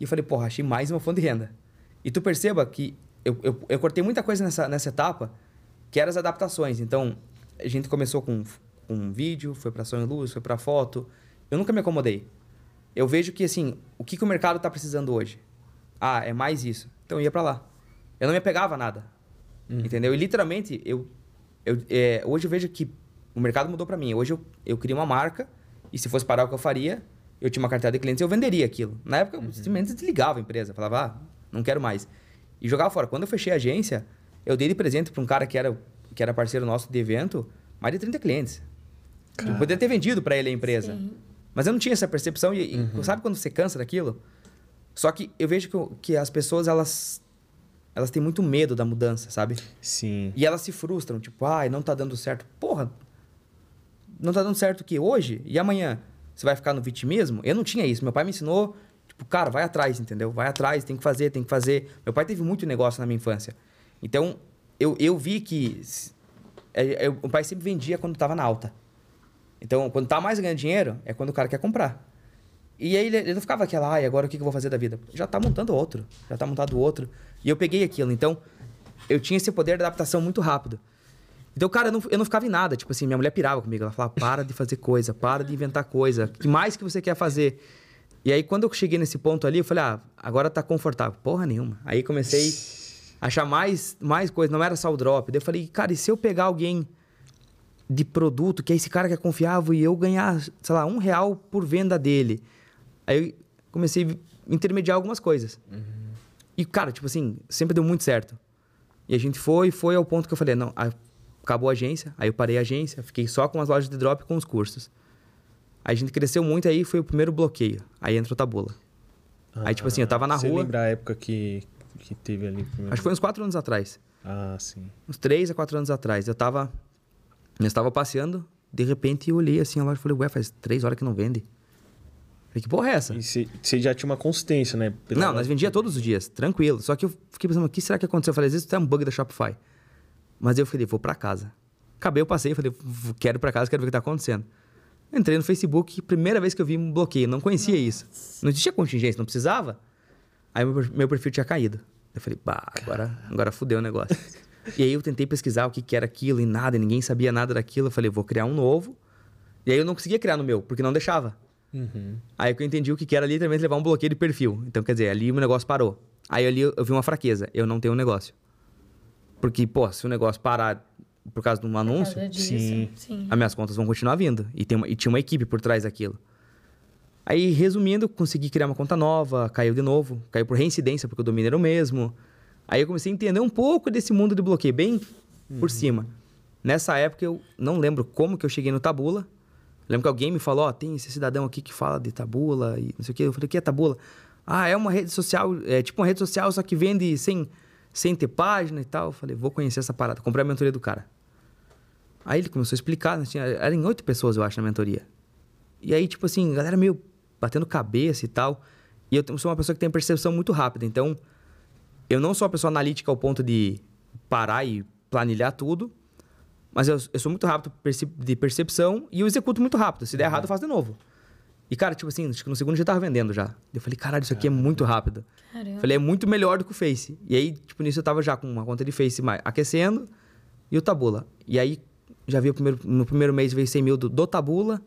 C: E eu falei, porra, achei mais uma fonte de renda. E tu perceba que eu, eu, eu cortei muita coisa nessa, nessa etapa, que eram as adaptações. Então, a gente começou com, com vídeo, foi para som e luz, foi para foto. Eu nunca me acomodei. Eu vejo que, assim, o que, que o mercado tá precisando hoje? Ah, é mais isso. Então, eu ia para lá. Eu não me apegava a nada. Entendeu? E, literalmente, eu, eu, é, hoje eu vejo que o mercado mudou para mim. Hoje eu, eu criei uma marca e se fosse parar o que eu faria, eu tinha uma carteira de clientes eu venderia aquilo. Na época, eu simplesmente desligava a empresa. Falava, ah, não quero mais. E jogava fora. Quando eu fechei a agência, eu dei de presente para um cara que era, que era parceiro nosso de evento, mais de 30 clientes. Eu poderia ter vendido para ele a empresa.
B: Sim.
C: Mas eu não tinha essa percepção. E, e sabe quando você cansa daquilo? Só que eu vejo que, que as pessoas, elas, elas têm muito medo da mudança, sabe?
A: Sim.
C: E elas se frustram, tipo, ai, não tá dando certo. Porra, não tá dando certo o quê? Hoje e amanhã? Você vai ficar no vitimismo? Eu não tinha isso. Meu pai me ensinou, tipo, cara, vai atrás, entendeu? Vai atrás, tem que fazer, tem que fazer. Meu pai teve muito negócio na minha infância. Então, eu, eu vi que é, é, o pai sempre vendia quando tava na alta. Então, quando tá mais ganhando dinheiro, é quando o cara quer comprar. E aí ele, ele não ficava aquela, ai, agora o que, que eu vou fazer da vida? Já tá montando outro, já tá montado outro. E eu peguei aquilo. Então, eu tinha esse poder de adaptação muito rápido. Então, cara, eu não, eu não ficava em nada. Tipo assim, minha mulher pirava comigo. Ela falava, para de fazer coisa, para de inventar coisa. que mais que você quer fazer? E aí, quando eu cheguei nesse ponto ali, eu falei, ah, agora tá confortável. Porra nenhuma. Aí comecei a achar mais, mais coisa. Não era só o drop. Daí eu falei, cara, e se eu pegar alguém de produto, que é esse cara que é confiável, e eu ganhar, sei lá, um real por venda dele? Aí eu comecei a intermediar algumas coisas. E, cara, tipo assim, sempre deu muito certo. E a gente foi, foi ao ponto que eu falei, não, acabou a agência, aí eu parei a agência, fiquei só com as lojas de drop e com os cursos. A gente cresceu muito, aí foi o primeiro bloqueio. Aí entrou Tabula. aí, tipo assim, eu tava na
A: Ah, Você
C: rua.
A: lembra a época que, que teve ali primeiro?
C: Acho que foi uns quatro anos atrás.
A: Ah, sim.
C: Uns três a quatro anos atrás. Eu tava. Eu estava passeando, de repente eu olhei assim a loja e falei, ué, faz três horas que não vende. Falei, que porra é essa?
A: E você você já tinha uma consistência, né? Pela-
C: Não, nós vendia todos os dias, tranquilo. Só que eu fiquei pensando, o que será que aconteceu? Eu falei, às vezes tem um bug da Shopify. Mas eu falei, vou pra casa. Acabei, eu passei, falei, "V- quero ir pra casa, quero ver o que tá acontecendo. Entrei no Facebook, primeira vez que eu vi um bloqueio, não conhecia isso. Não existia contingência, não precisava. Aí meu, per- meu perfil tinha caído. Eu falei, bah, agora, agora fudeu o negócio. *laughs* e aí eu tentei pesquisar o que, que era aquilo e nada, e ninguém sabia nada daquilo. Eu falei, vou criar um novo. E aí eu não conseguia criar no meu, porque não deixava.
A: Uhum.
C: Aí que eu entendi o que que era literalmente levar um bloqueio de perfil. Então, quer dizer, ali o negócio parou. Aí ali eu eu vi uma fraqueza. Eu não tenho um negócio. Porque, pô, se o negócio parar por causa de um anúncio,
B: disso,
A: sim.
B: sim.
C: as minhas contas vão continuar vindo. E, tem uma- e tinha uma equipe por trás daquilo. Aí, resumindo, consegui criar uma conta nova, caiu de novo. Caiu por reincidência, porque o domínio era o mesmo. Aí eu comecei a entender um pouco desse mundo de bloqueio, bem por cima. Nessa época, eu não lembro como que eu cheguei no Tabula. Lembro que alguém me falou, ó, tem esse cidadão aqui que fala de Tabula e não sei o quê. Eu falei, o que é Tabula? Ah, é uma rede social, é tipo uma rede social, só que vende sem, sem ter página e tal. Eu falei, vou conhecer essa parada. Comprei a mentoria do cara. Aí ele começou a explicar, né? Tinha, eram oito pessoas, eu acho, na mentoria. E aí, tipo assim, a galera meio batendo cabeça e tal. E eu sou uma pessoa que tem percepção muito rápida. Então, eu não sou uma pessoa analítica ao ponto de parar e planilhar tudo. Mas eu, eu sou muito rápido de percepção e eu executo muito rápido. Se der errado, eu faço de novo. E, cara, tipo assim, acho que no segundo já tava vendendo já. Eu falei, caralho, isso aqui é muito rápido.
B: Caramba.
C: Falei, é muito melhor do que o Face. E aí, tipo, nisso eu tava já com uma conta de Face mais aquecendo e o Tabula. E aí, já vi o primeiro, no primeiro mês veio 100 mil do, do Tabula.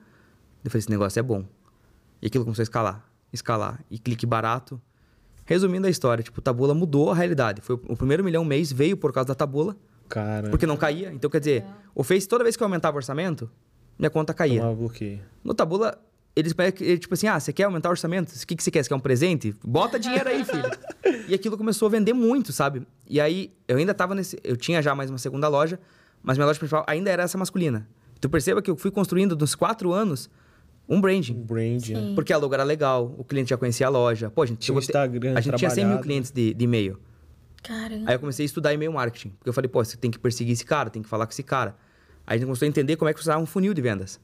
C: Eu falei, esse negócio é bom. E aquilo começou a escalar, escalar. E clique barato. Resumindo a história, tipo, o Tabula mudou a realidade. Foi o, o primeiro milhão mês veio por causa da Tabula,
A: Cara,
C: porque não caía. Então, quer dizer, o Face, toda vez que eu aumentava o orçamento, minha conta caía.
A: tomava bloqueio.
C: No Tabula, eles pedem que- tipo assim, ah, você quer aumentar o orçamento? O que, que você quer? Você quer um presente? Bota dinheiro aí, filho. *laughs* e aquilo começou a vender muito, sabe? E aí, eu ainda tava nesse... Eu tinha já mais uma segunda loja, mas minha loja principal ainda era essa masculina. Tu perceba que eu fui construindo, nos quatro anos, um branding.
A: brand, né?
B: Sim.
C: Porque a logo era legal, o cliente já conhecia a loja. Pô, a gente
A: Tinha Instagram
C: A gente tinha 100 mil clientes de, de e-mail.
B: Caramba.
C: Aí eu comecei a estudar e-mail marketing. Porque eu falei, pô, você tem que perseguir esse cara, tem que falar com esse cara. Aí a gente começou a entender como é que usava um funil de vendas.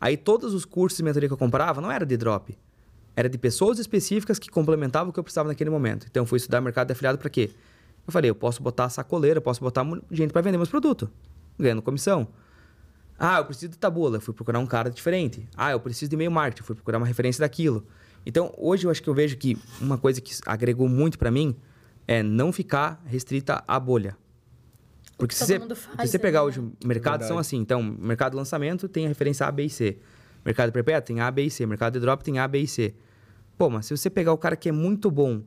C: Aí todos os cursos de mentoria que eu comprava não era de drop. Era de pessoas específicas que complementavam o que eu precisava naquele momento. Então eu fui estudar mercado de afiliado para quê? Eu falei, eu posso botar sacoleira, eu posso botar gente para vender meus produtos, ganhando comissão. Ah, eu preciso de tabula, fui procurar um cara diferente. Ah, eu preciso de e-mail marketing, fui procurar uma referência daquilo. Então, hoje eu acho que eu vejo que uma coisa que agregou muito para mim é não ficar restrita à bolha. Porque se
B: Todo
C: você,
B: mundo
C: se
B: faz
C: você pegar
B: né?
C: hoje, mercados são
A: verdade.
C: assim. Então, mercado de lançamento tem a referência A, B e C. Mercado perpétuo tem A, B e C. Mercado de drop tem A, B e C. Pô, mas se você pegar o cara que é muito bom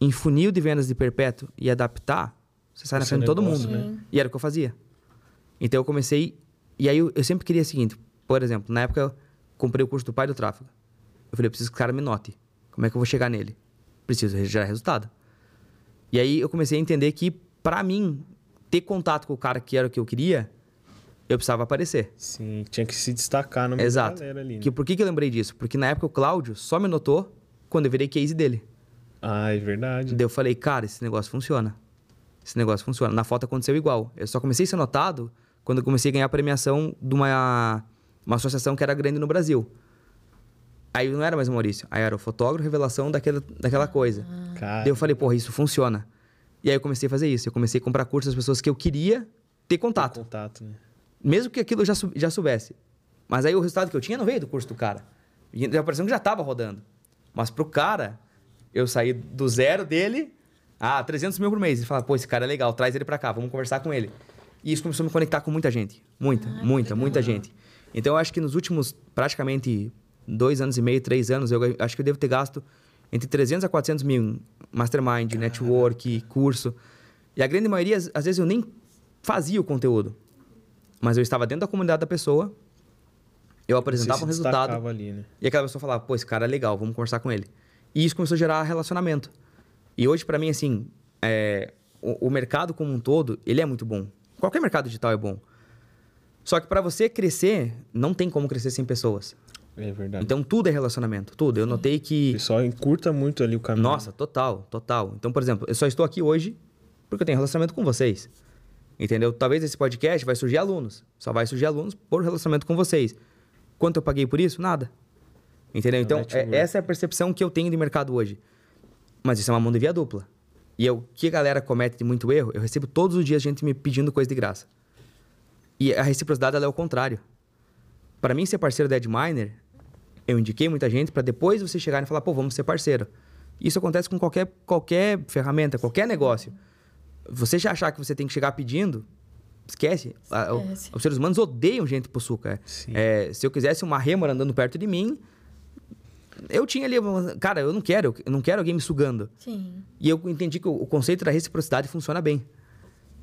C: em funil de vendas de perpétuo e adaptar, você sai na frente de todo mundo.
B: né?
C: E era o que eu fazia. Então eu comecei. E aí eu, eu sempre queria o seguinte: por exemplo, na época eu comprei o curso do pai do tráfego. Eu falei, eu preciso que o cara me note. Como é que eu vou chegar nele? Preciso gerar resultado. E aí eu comecei a entender que, pra mim, ter contato com o cara que era o que eu queria, eu precisava aparecer.
A: Sim, tinha que se destacar no meio da
C: Exato.
A: galera ali, né?
C: Que, por que, que eu lembrei disso? Porque na época o Cláudio só me notou quando eu virei case dele.
A: Ah, é verdade.
C: Daí eu falei, cara, esse negócio funciona. Esse negócio funciona. Na foto aconteceu igual. Eu só comecei a ser notado quando eu comecei a ganhar premiação de uma, uma associação que era grande no Brasil. Aí não era mais o Maurício. Aí era o fotógrafo revelação daquela, daquela coisa.
A: Cara,
C: Daí eu falei, porra, isso funciona. E aí eu comecei a fazer isso. Eu comecei a comprar cursos das pessoas que eu queria ter contato.
A: contato, né?
C: Mesmo que aquilo eu já, já soubesse. Mas aí o resultado que eu tinha não veio do curso do cara. E a impressão que já estava rodando. Mas pro cara, eu saí do zero dele a 300 mil por mês. Ele fala, pô, esse cara é legal, traz ele pra cá, vamos conversar com ele. E isso começou a me conectar com muita gente. Muita, muita, muita gente. Então eu acho que nos últimos praticamente dois anos e meio, três anos, eu acho que eu devo ter gasto entre 300 a 400 mil mastermind, network, curso. E a grande maioria, às vezes, eu nem fazia o conteúdo. Mas eu estava dentro da comunidade da pessoa, eu apresentava um resultado,
A: ali, né?
C: e aquela pessoa falava, pô, esse cara é legal, vamos conversar com ele. E isso começou a gerar relacionamento. E hoje, pra mim, assim, é, o, o mercado como um todo, ele é muito bom. Qualquer mercado digital é bom. Só que para você crescer, não tem como crescer sem pessoas.
A: É verdade.
C: Então tudo é relacionamento, tudo. Eu notei
A: o
C: que
A: pessoal encurta muito ali o caminho.
C: nossa, total, total. Então, por exemplo, eu só estou aqui hoje porque eu tenho relacionamento com vocês. Entendeu? Talvez esse podcast vai surgir alunos. Só vai surgir alunos por relacionamento com vocês. Quanto eu paguei por isso? Nada. Entendeu? Então, é- essa é a percepção que eu tenho de mercado hoje. Mas isso é uma mão de via dupla. E eu- o que a galera comete de muito erro, eu recebo todos os dias gente me pedindo coisa de graça. E a reciprocidade ela é o contrário. Para mim ser parceiro da Edminer, eu indiquei muita gente para depois você chegar e falar, pô, vamos ser parceiro. Isso acontece com qualquer, qualquer ferramenta, qualquer negócio. Você já achar que você tem que chegar pedindo, esquece. A- o-
B: Esquece.
C: Os seres humanos odeiam gente possuca. É, se eu quisesse uma rêmora andando perto de mim, eu tinha ali, cara, eu não quero, eu não quero alguém me sugando.
B: Sim.
C: E eu entendi que o, o conceito da reciprocidade funciona bem.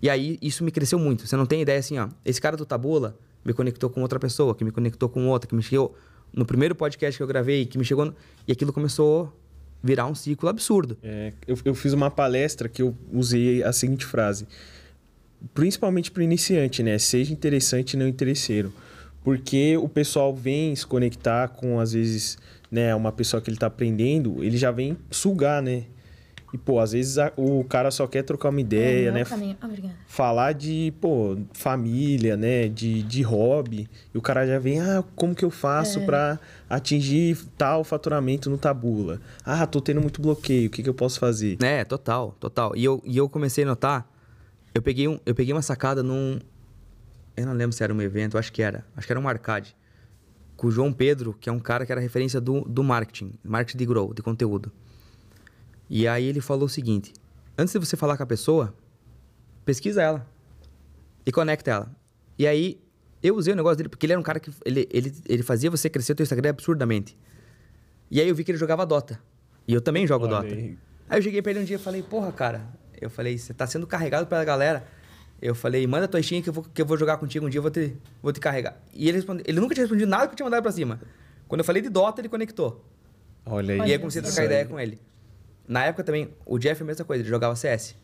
C: E aí isso me cresceu muito. Você não tem ideia assim, ó. Esse cara do Tabula me conectou com outra pessoa, que me conectou com outra, que me chegou no primeiro podcast que eu gravei, que me chegou. no- E aquilo começou a virar um ciclo absurdo.
A: É, eu, eu fiz uma palestra que eu usei a seguinte frase. Principalmente para o iniciante, né? Seja interessante e não interesseiro. Porque o pessoal vem se conectar com, às vezes, né, uma pessoa que ele está aprendendo, ele já vem sugar, né? E, pô, às vezes a- o cara só quer trocar uma ideia,
B: É, não é
A: né?
B: Ah,
A: falar de, pô, família, né? De, de hobby. E o cara já vem, ah, como que eu faço
B: É.
A: pra atingir tal faturamento no Tabula? Ah, tô tendo muito bloqueio, o que, que eu posso fazer?
C: É, total, total. E eu, e eu comecei a notar. Eu peguei, um, eu peguei uma sacada num. Eu não lembro se era um evento, acho que era. Acho que era um arcade. Com o João Pedro, que é um cara que era referência do, do marketing, marketing de grow, de conteúdo. E aí ele falou o seguinte: antes de você falar com a pessoa, pesquisa ela e conecta ela. E aí eu usei o negócio dele porque ele era um cara que ele, ele, ele fazia você crescer o teu Instagram absurdamente. E aí eu vi que ele jogava Dota. E eu também jogo
A: Olha
C: Dota.
A: aí.
C: Aí eu cheguei pra ele um dia e falei, porra, cara. Eu falei, você tá sendo carregado pela galera. Eu falei, manda tua Steam que eu vou, que eu vou jogar contigo um dia, eu vou te, vou te carregar. E ele ele nunca tinha respondido nada que eu tinha mandado pra cima. Quando eu falei de Dota, ele conectou.
A: Olha aí.
C: e aí eu comecei a trocar ideia com ele. Na época também, o Jeff é a mesma coisa, ele jogava CS.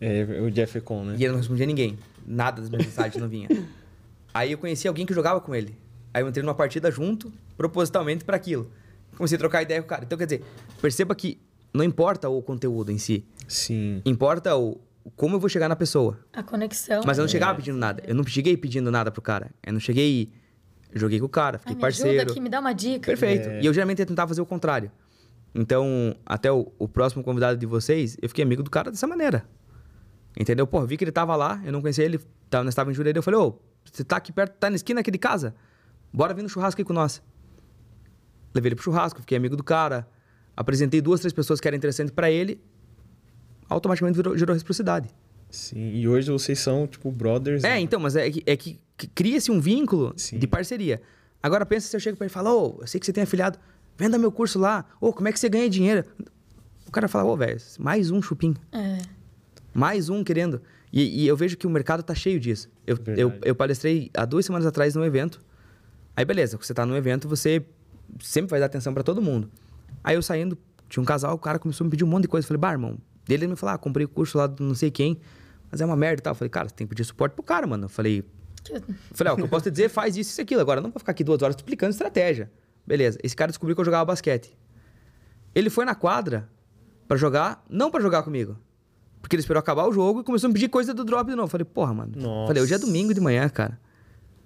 A: É, o Jeff Econ, né?
C: E ele não respondia ninguém. Nada das minhas mensagens não vinha. *laughs* Aí eu conheci alguém que jogava com ele. Aí eu entrei numa partida junto, propositalmente pra aquilo. Comecei a trocar ideia com o cara. Então, quer dizer, perceba que não importa o conteúdo em si.
A: Sim.
C: Importa o como eu vou chegar na pessoa.
B: A conexão.
C: Mas eu não
B: é-
C: chegava pedindo nada. Eu não cheguei pedindo nada pro cara. Eu não cheguei. Joguei com o cara, fiquei
B: me
C: parceiro.
B: ajuda aqui, me dá uma dica.
C: Perfeito.
A: É.
C: E eu geralmente ia tentar fazer o contrário. Então, até o, o próximo convidado de vocês, eu fiquei amigo do cara dessa maneira. Entendeu? Pô, vi que ele tava lá, eu não conhecia ele, tava, nós estávamos em Jurerê. Eu falei, ô, você tá aqui perto, tá na esquina aqui de casa? Bora vir no churrasco aí com nós. Levei ele pro churrasco, fiquei amigo do cara. Apresentei duas, três pessoas que eram interessantes pra ele. Automaticamente virou, gerou reciprocidade.
A: Sim. E hoje vocês são, tipo, brothers.
C: É,
A: né?
C: então, mas é que, é que cria-se um vínculo
A: Sim.
C: de parceria. Agora pensa se eu chego pra ele e falo, ô, eu sei que você tem afiliado, venda meu curso lá. Ô, como é que você ganha dinheiro? O cara fala, ô, velho, mais um chupim.
B: É.
C: Mais um querendo. E, e eu vejo que o mercado tá cheio disso. Eu,
A: Verdade.
C: eu, eu palestrei há duas semanas atrás num evento. Aí, beleza, você tá num evento, você sempre vai dar atenção pra todo mundo. Aí eu saindo, tinha um casal, o cara começou a me pedir um monte de coisa. Eu falei, bah, irmão. Dele ele me falou, ah, comprei o curso lá do não sei quem, mas é uma merda e tal. Eu falei, cara, você tem que pedir suporte pro cara, mano. Eu falei, eu falei, ó, o que eu posso te dizer, faz isso e isso aquilo. Agora, não vou ficar aqui duas horas explicando estratégia. Beleza. Esse cara descobriu que eu jogava basquete. Ele foi na quadra pra jogar, não pra jogar comigo. Porque ele esperou acabar o jogo e começou a me pedir coisa do drop de novo. Falei, porra, mano.
A: Nossa.
C: Falei, hoje é domingo de manhã, cara.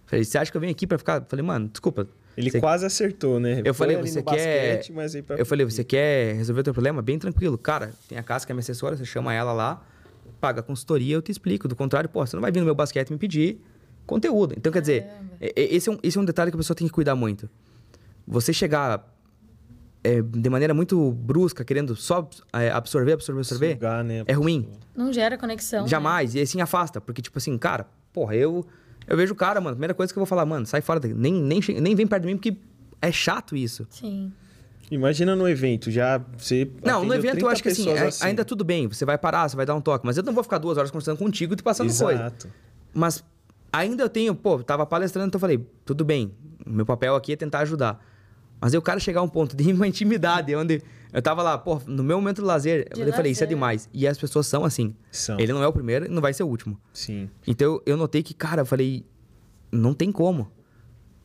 C: Falei, você acha que eu venho aqui pra ficar... Falei, mano, desculpa.
A: Ele
C: Você-
A: quase acertou, né?
C: Eu
A: Foi
C: falei, você quer...
A: basquete, mas aí pra-
C: Eu falei, você quer resolver o teu problema? Bem tranquilo. Cara, tem a Casa que é minha assessora, você chama ela lá, paga a consultoria, eu te explico. Do contrário, pô, você não vai vir no meu basquete me pedir conteúdo. Então, quer dizer, é- esse é, um, esse é um detalhe que a pessoa tem que cuidar muito. Você chegar é, de maneira muito brusca, querendo só é, absorver, absorver, absorver,
A: Sugar, né,
C: é ruim.
B: Não gera conexão. né?
C: Jamais. E assim afasta. Porque, tipo assim, cara, porra, eu, eu vejo o cara, mano. Primeira coisa que eu vou falar, mano, sai fora daqui. Nem, nem, nem vem perto de mim, porque é chato isso.
B: Sim.
A: Imagina no evento, já você.
C: Não, no evento eu
A: 30
C: acho que assim, é- ainda tudo bem. Você vai parar, você vai dar um toque. Mas eu não vou ficar duas horas conversando contigo e te passando coisa.
A: Exato.
C: Mas ainda eu tenho, pô, tava palestrando, então eu falei, tudo bem, o meu papel aqui é tentar ajudar. Mas aí o cara chegar a um ponto de *laughs* uma intimidade, onde Eu tava lá, pô, no meu momento de lazer,
B: De
C: eu falei, isso é
B: lazer.
C: demais. E as pessoas são assim.
A: São.
C: Ele não é o primeiro e não vai ser o último.
A: Sim.
C: Então eu notei que, cara, eu falei, não tem como.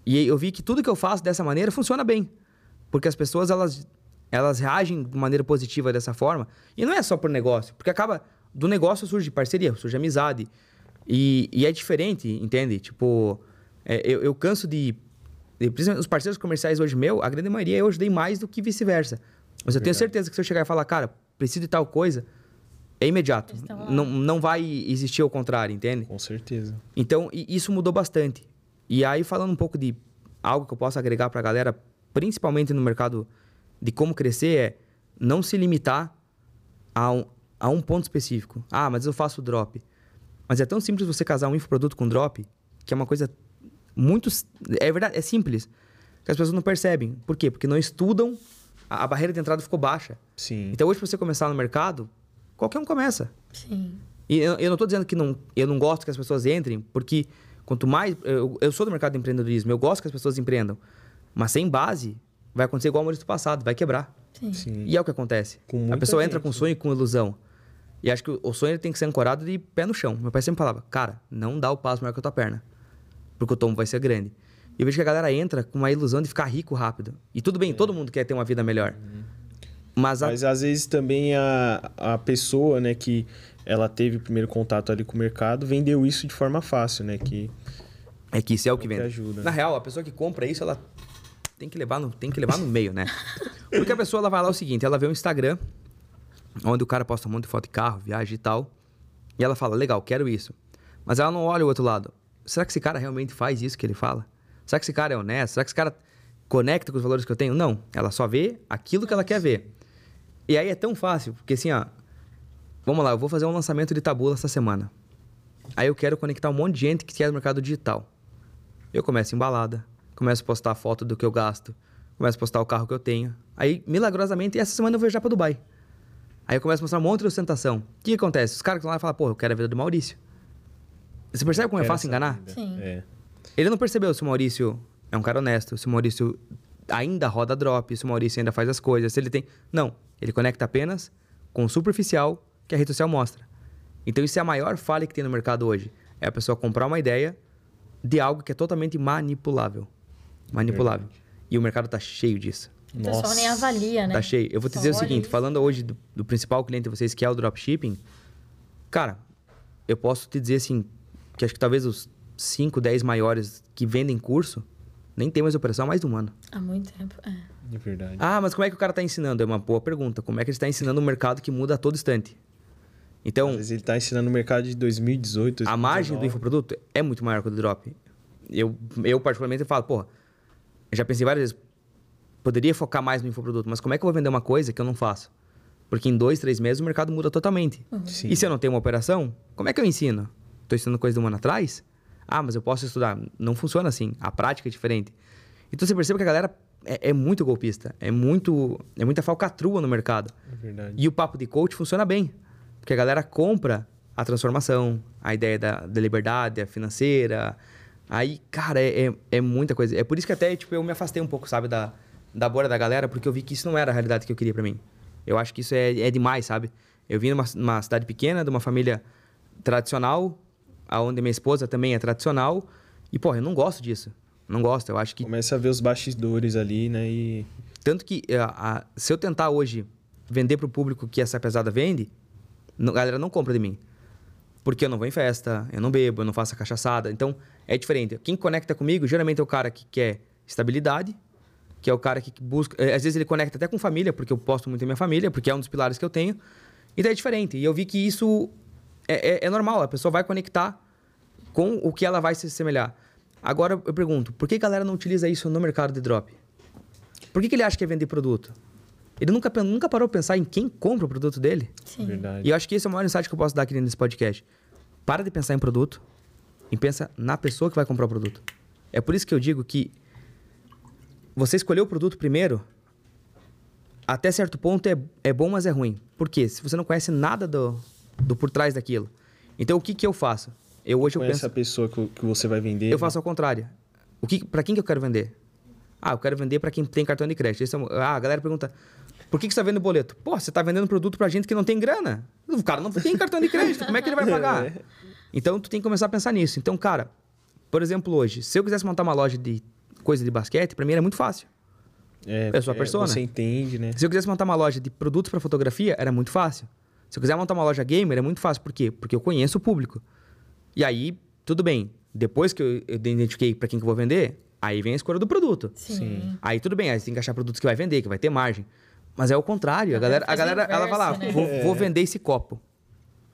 C: E eu vi que tudo que eu faço dessa maneira funciona bem. Porque as pessoas, elas, elas reagem de maneira positiva dessa forma. E não é só por negócio. Porque acaba, do negócio surge parceria, surge amizade. E, e é diferente, entende? Tipo, é, eu, eu canso de, os parceiros comerciais hoje meu, a grande maioria eu ajudei mais do que vice-versa. Mas eu tenho certeza que se eu chegar e falar, cara, preciso de tal coisa, é imediato. Não, não vai existir o contrário, entende?
A: Com certeza.
C: Então, isso mudou bastante. E aí, falando um pouco de algo que eu posso agregar para a galera, principalmente no mercado de como crescer, é não se limitar a um, a um ponto específico. Ah, mas eu faço drop. Mas é tão simples você casar um infoproduto com drop, que é uma coisa muito... É verdade, é simples. Que as pessoas não percebem. Por quê? Porque não estudam, a, a barreira de entrada ficou baixa.
A: Sim.
C: Então, hoje, para você começar no mercado, qualquer um começa.
B: Sim.
C: E eu, eu não tô dizendo que não, eu não gosto que as pessoas entrem, porque quanto mais. Eu, eu sou do mercado de empreendedorismo, eu gosto que as pessoas empreendam. Mas sem base, vai acontecer igual o Maurício do passado, vai quebrar.
B: Sim.
A: Sim.
C: E é o que acontece.
A: Com
C: a pessoa entra
A: gente,
C: com
A: né?
C: sonho e com ilusão. E acho que o- o sonho ele tem que ser ancorado de pé no chão. Meu pai sempre falava, cara, não dá o passo maior que a tua perna. Porque o tombo vai ser grande. E eu vejo que a galera entra com uma ilusão de ficar rico rápido. E tudo bem, todo mundo quer ter uma vida melhor. Mas, a-
A: Mas às vezes também a, a pessoa, né, que ela teve o primeiro contato ali com o mercado, vendeu isso de forma fácil, né? Que
C: É que isso é o que
A: que
C: vende.
A: ajuda.
C: Na real, a pessoa que compra isso, ela tem que levar no, tem que levar no meio, né? *laughs* Porque a pessoa ela vai lá o seguinte, ela vê um Instagram onde o cara posta um monte de foto de carro, viagem e tal, e ela fala, legal, quero isso. Mas ela não olha o outro lado. Será que esse cara realmente faz isso que ele fala? Será que esse cara é honesto? Será que esse cara conecta com os valores que eu tenho? Não. Ela só vê aquilo que ela quer ver. E aí é tão fácil, porque assim, ó, vamos lá, eu vou fazer um lançamento de tabula essa semana. Aí eu quero conectar um monte de gente que quer do mercado digital. Eu começo embalada, começo a postar foto do que eu gasto, começo a postar o carro que eu tenho. Aí, milagrosamente, essa semana eu vou viajar para Dubai. Aí eu começo a mostrar um monte de ostentação. O que, acontece? Os caras que estão lá falam, pô, eu quero a vida do Maurício. Você percebe como é fácil enganar?
A: vida.
B: Sim.
A: É.
C: Ele não percebeu se o Maurício é um cara honesto, se o Maurício ainda roda drop, se o Maurício ainda faz as coisas, se ele tem. Não. Ele conecta apenas com o superficial que a rede social mostra. Então isso é a maior falha que tem no mercado hoje. É a pessoa comprar uma ideia de algo que é totalmente manipulável. Manipulável. E o mercado tá cheio disso.
B: O pessoal
A: Nossa.
B: nem avalia, né?
C: Tá cheio. Eu vou te
B: Só
C: dizer o seguinte,
B: isso.
C: falando hoje do, do principal cliente de vocês, que é o dropshipping, cara, eu posso te dizer assim, que acho que talvez os 5, 10 maiores que vendem curso nem tem mais operação há mais de um ano.
B: Há muito tempo. É.
A: De verdade.
C: Ah, mas como é que o cara tá ensinando? É uma boa pergunta. Como é que ele está ensinando um mercado que muda a todo instante? Então,
A: Às vezes ele tá ensinando o mercado de 2018,
C: a margem do
A: 2019.
C: infoproduto é muito maior que o do drop. Eu, eu particularmente, falo, porra, já pensei várias vezes, poderia focar mais no infoproduto, mas como é que eu vou vender uma coisa que eu não faço? Porque em dois, três meses o mercado muda totalmente.
A: Sim.
C: E se eu não tenho uma operação, como é que eu ensino? Estou ensinando coisa de um ano atrás? Ah, mas eu posso estudar. Não funciona assim. A prática é diferente. Então você percebe que a galera é, é muito golpista. É muito é muita falcatrua no mercado.
A: É verdade.
C: E o papo de coach funciona bem. Porque a galera compra a transformação, a ideia da, da liberdade, a financeira. Aí, cara, é, é, é muita coisa. É por isso que até tipo, eu me afastei um pouco, sabe, da, da bolha da galera, porque eu vi que isso não era a realidade que eu queria pra mim. Eu acho que isso é, é demais, sabe? Eu vim numa, numa cidade pequena, de uma família tradicional, aonde minha esposa também é tradicional. E, porra, eu não gosto disso. Não gosto. Eu acho que
A: Começa a ver os bastidores ali, né? E
C: tanto que eh, a- se eu tentar hoje vender pro público que essa pesada vende, a galera não compra de mim. Porque eu não vou em festa, eu não bebo, eu não faço a cachaçada. Então, é diferente. Quem conecta comigo, geralmente é o cara que quer estabilidade, que é o cara que busca... eh, Às vezes ele conecta até com família, porque eu posto muito em minha família, porque é um dos pilares que eu tenho. Então, é diferente. E eu vi que isso é, é- é normal. A pessoa vai conectar com o que ela vai se assemelhar. Agora, eu pergunto, por que a galera não utiliza isso no mercado de drop? Por que, que ele acha que é vender produto? Ele nunca, nunca parou pra pensar em quem compra o produto dele?
B: Sim.
A: verdade.
C: E eu acho que esse é o maior insight que eu posso dar aqui nesse podcast. Para de pensar em produto e pensa na pessoa que vai comprar o produto. É por isso que eu digo que você escolher o produto primeiro, até certo ponto é, é bom, mas é ruim. Por quê? Se você não conhece nada do, do por trás daquilo. Então, o que, que eu faço? Eu hoje eu
A: Conhece
C: penso...
A: a pessoa que, que você vai vender.
C: Eu faço ao contrário. O que, para quem que eu quero vender? Ah, eu quero vender para quem tem cartão de crédito. Esse é ah, a galera pergunta: Por que, que você tá vendendo boleto? Pô, você tá vendendo produto pra gente que não tem grana. O cara não tem cartão de crédito, como é que ele vai *laughs* pagar?
A: É.
C: Então, tu tem que começar a pensar nisso. Então, cara, por exemplo, hoje, se eu quisesse montar uma loja de coisa de basquete, pra mim era muito fácil.
A: É,
C: Eu sou a persona.
A: Você entende, né?
C: Se eu quisesse montar uma loja de produtos para fotografia, era muito fácil. Se eu quiser montar uma loja gamer, é muito fácil. Por quê? Porque eu conheço o público. E aí, tudo bem. Depois que eu, eu identifiquei para quem que eu vou vender, aí vem a escolha do produto.
B: Sim.
A: Sim.
C: Aí tudo bem, aí você tem que achar produtos que vai vender, que vai ter margem. Mas é o contrário. A galera, a galera ela vai lá,
B: inverso, né?
C: vou, vou vender esse copo.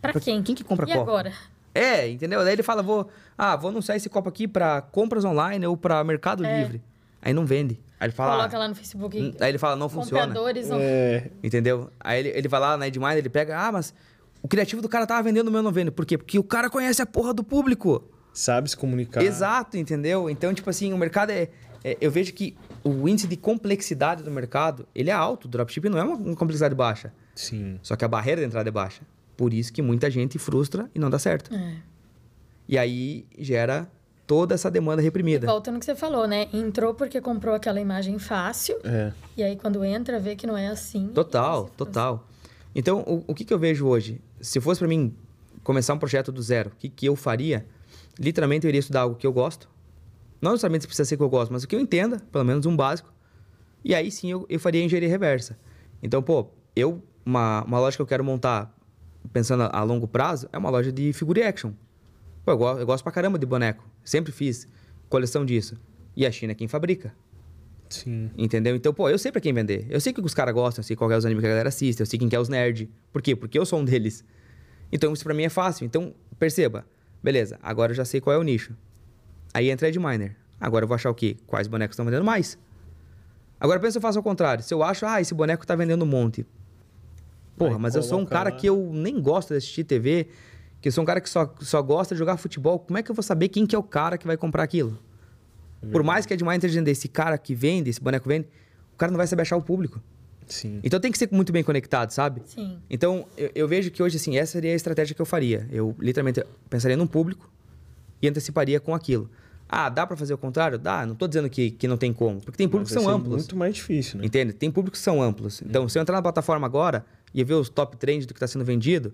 B: Pra
C: Pra
B: quem?
C: quem que compra
B: e
C: copo?
B: agora?
C: É, entendeu? Daí ele fala, vou, ah, vou anunciar esse copo aqui para compras online ou para Mercado
B: É.
C: Livre. Aí não vende. Aí ele fala,
B: Coloca
C: ah,
B: lá no Facebook.
C: aí ele fala, não funciona.
B: Compradores não...
A: É,
C: Entendeu? Aí ele, ele vai lá na Edmine, ele pega, ah, mas o criativo do cara tava vendendo o meu não vende. Por quê? Porque o cara conhece a porra do público.
A: sabe se comunicar.
C: Exato, entendeu? Então, tipo assim, o mercado é, é- Eu vejo que o índice de complexidade do mercado, ele é alto. O dropshipping não é uma, uma complexidade baixa.
A: Sim.
C: Só que a barreira de entrada é baixa. Por isso que muita gente frustra e não dá certo.
B: É.
C: E aí gera toda essa demanda reprimida.
B: Volta no que você falou, né? Entrou porque comprou aquela imagem fácil.
A: É.
B: E aí, quando entra, vê que não é assim.
C: Total,
B: e se
C: total. Então, o, o que, que eu vejo hoje? Se fosse para mim começar um projeto do zero, o que, que eu faria? Literalmente, eu iria estudar algo que eu gosto. Não necessariamente precisa ser que eu gosto, mas o que eu entenda, pelo menos um básico. E aí sim eu, eu faria engenharia reversa. Então, pô, eu, uma, uma loja que eu quero montar, pensando a, a longo prazo, é uma loja de figure action. Pô, eu, go- eu gosto pra caramba de boneco. Sempre fiz coleção disso. E a China é quem fabrica.
A: Sim.
C: Entendeu? Então, pô, eu sei pra quem vender. Eu sei o que os caras gostam, eu sei qual é os animes que a galera assiste, eu sei quem que é os nerd. Por quê? Porque eu sou um deles. Então, isso pra mim é fácil. Então, perceba. Beleza, agora eu já sei qual é o nicho. Aí entra Ed Miner. Agora eu vou achar o quê? Quais bonecos estão vendendo mais? Agora pensa se eu faço ao contrário. Se eu acho, ah, esse boneco tá vendendo um monte. Porra,
A: Aí
C: mas eu sou um cara
A: lá.
C: que eu nem gosto de assistir TV, que eu sou um cara que só, só gosta de jogar futebol. Como é que eu vou saber quem que é o cara que vai comprar aquilo? Por mais que Miner esteja dizendo, esse cara que vende, esse boneco vende, o cara não vai saber achar o público.
A: Sim.
C: Então tem que ser muito bem conectado, sabe?
B: Sim.
C: Então, eu, eu vejo que hoje, assim, essa seria a estratégia que eu faria. Eu, literalmente, pensaria num público e anteciparia com aquilo. Ah, dá pra fazer o contrário? Dá, não tô dizendo que, que não tem como. Porque tem públicos que são amplos.
A: muito mais difícil, né?
C: Entende? Tem públicos que são amplos. Então, se eu entrar na plataforma agora e ver os top trends do que está sendo vendido,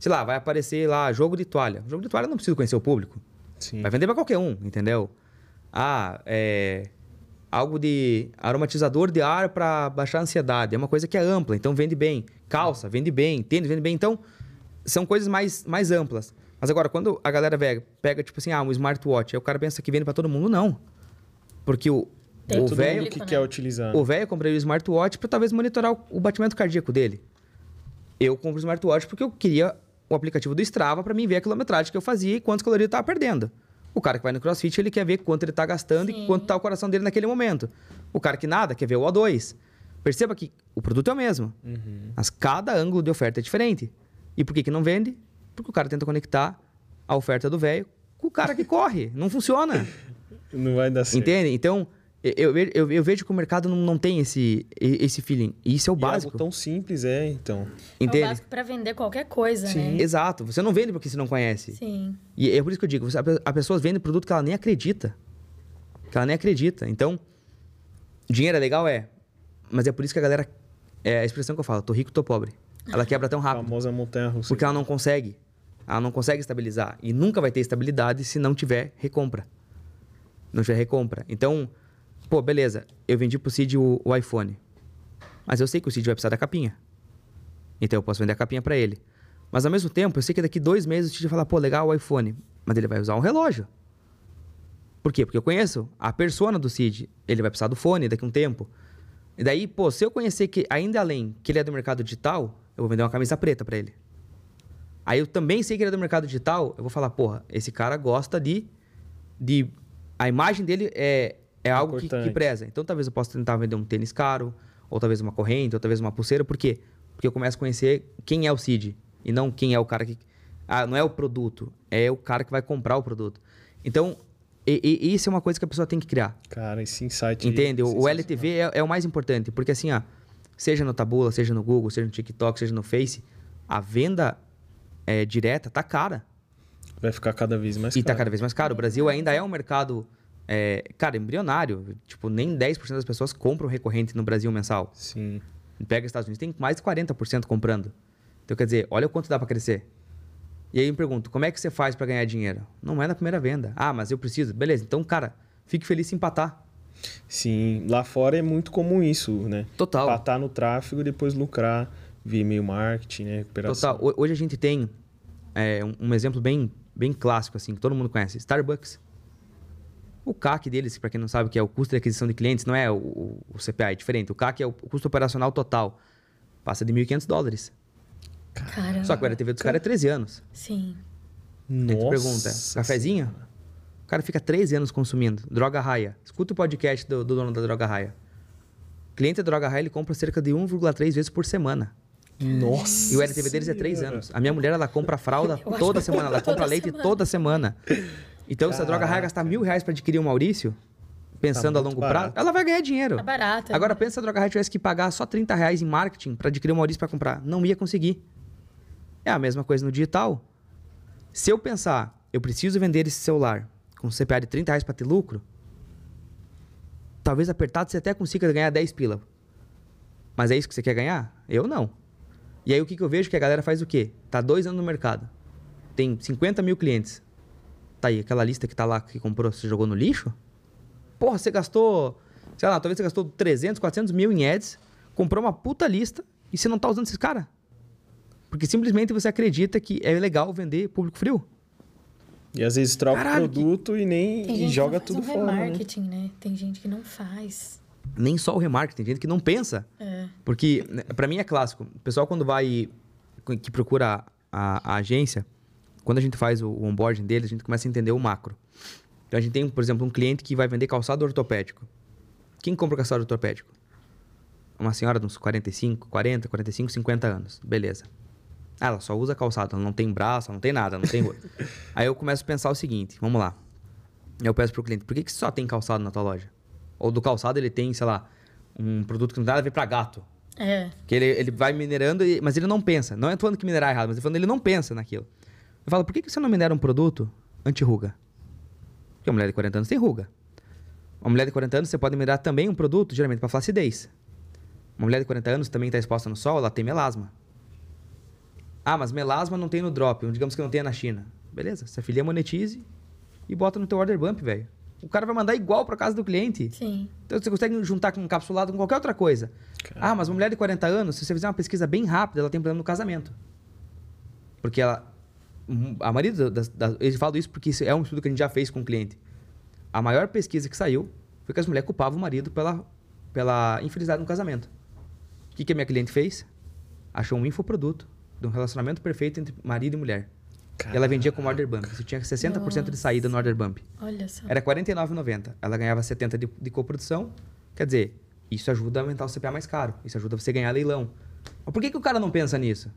C: sei lá, vai aparecer lá jogo de toalha. Jogo de toalha eu não preciso conhecer o público.
A: Sim.
C: Vai vender para qualquer um, entendeu? Ah, é. Algo de aromatizador de ar para baixar a ansiedade. É uma coisa que é ampla, então vende bem. Calça, vende bem. Tênis, vende bem. Então, são coisas mais, mais amplas. Mas agora, quando a galera pega, pega, tipo assim, ah, um smartwatch, aí o cara pensa que vende para todo mundo, não. Porque o
B: Tem
C: o velho
A: que
B: né?
A: quer utilizar.
C: o velho compraria o smartwatch para talvez monitorar o, o batimento cardíaco dele. Eu compro o smartwatch porque eu queria o aplicativo do Strava para mim ver a quilometragem que eu fazia e quantas calorias eu estava perdendo. O cara que vai no CrossFit, ele quer ver quanto ele está gastando
B: Sim.
C: e quanto está o coração dele naquele momento. O cara que nada quer ver o O2. Perceba que o produto é o mesmo,
A: Uhum.
C: mas cada ângulo de oferta é diferente. E por que, que não vende? Porque o cara tenta conectar a oferta do velho com o cara que corre. Não funciona. *laughs*
A: Não vai dar certo.
C: Entende? Então, eu, eu, eu, vejo que o mercado não, não tem esse, esse feeling. E isso é o
A: E
C: básico.
A: algo tão simples, é, então.
B: É o
C: Entende?
B: básico pra vender qualquer coisa,
A: Sim.
B: né?
C: Exato. Você não vende porque você não conhece.
B: Sim.
C: E é por isso que eu digo, você- a pe- a pessoa vende produto que ela nem acredita. Que ela nem acredita. Então, dinheiro é legal? É. Mas é por isso que a galera... É a expressão que eu falo, tô rico, tô pobre. Ela quebra tão
A: A
C: rápido. *laughs*
A: famosa montanha russa.
C: Porque ela não consegue. Ela não consegue estabilizar. E nunca vai ter estabilidade se não tiver recompra. Não tiver recompra. Então, pô, beleza. Eu vendi pro Cid o, o iPhone. Mas eu sei que o Cid vai precisar da capinha. Então eu posso vender a capinha para ele. Mas ao mesmo tempo, eu sei que daqui dois meses o Cid vai falar, pô, legal o iPhone. Mas ele vai usar um relógio. Por quê? Porque eu conheço a persona do Cid. Ele vai precisar do fone daqui um tempo. E daí, pô, se eu conhecer que, ainda além que ele é do mercado digital, eu vou vender uma camisa preta para ele. Aí eu também sei que ele é do mercado digital, eu vou falar, porra, esse cara gosta de. de a imagem dele é, é algo que, que preza. Então talvez eu possa tentar vender um tênis caro, ou talvez uma corrente, ou talvez uma pulseira. Por quê? Porque eu começo a conhecer quem é o Cid. E não quem é o cara que. Ah, não é o produto, é o cara que vai comprar o produto. Então, e, e- isso é uma coisa que a pessoa tem que criar.
A: Cara, esse insight.
C: Entende? O- O. LTV é, é o mais importante, porque assim, ó, seja no Tabula, seja no Google, seja no TikTok, seja no Face, a venda é, direta tá cara.
A: Vai ficar cada vez mais
C: e tá
A: caro.
C: cada vez mais caro. O Brasil ainda é um mercado, é, cara, embrionário. Tipo, nem 10% das pessoas compram recorrente no Brasil mensal.
A: Sim.
C: Pega os Estados Unidos, tem mais de 40% comprando. Então, quer dizer, olha o quanto dá para crescer. E aí eu me pergunto, como é que você faz para ganhar dinheiro? Não é na primeira venda. Ah, mas eu preciso. Beleza, então, cara, fique feliz se empatar.
A: Sim, lá fora é muito comum isso, né?
C: Total.
A: Empatar no tráfego e depois lucrar via e-mail marketing, né? Recuperação.
C: Total. Hoje a gente tem é, um, um, exemplo bem, bem clássico, assim, que todo mundo conhece. Starbucks. O CAC deles, para quem não sabe, que é o custo de aquisição de clientes, não é o, o CPA, é diferente. O CAC é o custo operacional total. Passa de 1.500 dólares.
B: Caramba.
C: Só que o LTV dos caras é 13 anos.
B: Sim.
A: Nossa.
C: Aí tu pergunta, cafezinho? O cara fica 13 anos consumindo. Droga raia. Escuta o podcast do, do dono da Droga raia. O cliente da Droga raia, ele compra cerca de 1,3 vezes por semana.
A: Nossa.
C: E o LTV deles é 3 anos. A minha mulher, ela compra fralda *laughs* toda semana. Ela
B: toda
C: compra leite
B: semana.
C: toda semana. Então, se a Droga raia gastar mil reais pra adquirir o Maurício, pensando
A: Tá
C: a longo prazo, ela vai ganhar dinheiro.
B: Tá barato.
C: Agora,
B: né?
C: pensa se a Droga Raia tivesse que pagar só 30 reais em marketing para adquirir o Maurício para comprar. Não ia conseguir. É a mesma coisa no digital. Se eu pensar, eu preciso vender esse celular com um CPA de 30 reais para ter lucro, talvez apertado você até consiga ganhar 10 pila. Mas é isso que você quer ganhar? Eu não. E aí o que, que eu vejo que a galera faz o quê? Tá dois anos no mercado. Tem 50 mil clientes. Tá aí, aquela lista que tá lá que comprou, você jogou no lixo? Porra, você gastou, sei lá, talvez você gastou 300, 400 mil em ads, comprou uma puta lista e você não tá usando esses caras. Porque simplesmente você acredita que é legal vender público frio.
A: E às vezes troca
C: Caralho,
A: o produto e nem e joga
B: que não
A: tudo
B: um
A: fora. Né?
B: remarketing, né? Tem gente que não faz.
C: Nem só o remarketing, tem gente que não pensa.
B: É.
C: Porque, né, pra mim é clássico. O pessoal, quando vai. que procura a, a agência, quando a gente faz o, onboarding deles, a gente começa a entender o macro. Então a gente tem, por exemplo, um cliente que vai vender calçado ortopédico. Quem compra o calçado ortopédico? Uma senhora de uns 45, 40, 45, 50 anos. Beleza. Ah, ela só usa calçado, ela não tem braço, ela não tem nada, não tem. *laughs* Aí eu começo a pensar o seguinte: vamos lá. Eu peço pro cliente, por que, que só tem calçado na tua loja? Ou do calçado ele tem, sei lá, um produto que não tem nada a ver pra gato.
B: É.
C: Que ele, ele vai minerando, e- mas ele não pensa. Não é falando que minerar é errado, mas eu falando ele não pensa naquilo. Eu falo, por que, que você não minera um produto anti-ruga? Porque uma mulher de 40 anos tem ruga. Uma mulher de 40 anos, você pode minerar também um produto, geralmente para flacidez. Uma mulher de 40 anos também está exposta no sol, ela tem melasma. Ah, mas melasma não tem no drop, digamos que não tenha na China. Beleza, se afilia, monetize e bota no teu order bump, velho. O cara vai mandar igual para casa do cliente.
B: Sim.
C: Então você consegue juntar com um capsulado com qualquer outra coisa. Ah, mas uma mulher de 40 anos, se você fizer uma pesquisa bem rápida, ela tem problema no casamento. Porque ela. A maioria das. das eles falam isso porque isso é um estudo que a gente já fez com o cliente. A maior pesquisa que saiu foi que as mulheres culpavam o marido pela, pela infelicidade no casamento. O que, que a minha cliente fez? Achou um infoproduto de um relacionamento perfeito entre marido e mulher. E ela vendia como order bump. Você tinha 60% de saída no order bump.
B: Olha só.
C: Era R$ 49,90. Ela ganhava 70 de, de coprodução. Quer dizer, isso ajuda a aumentar o CPA mais caro. Isso ajuda você a ganhar leilão. Mas por que, que o cara não pensa nisso?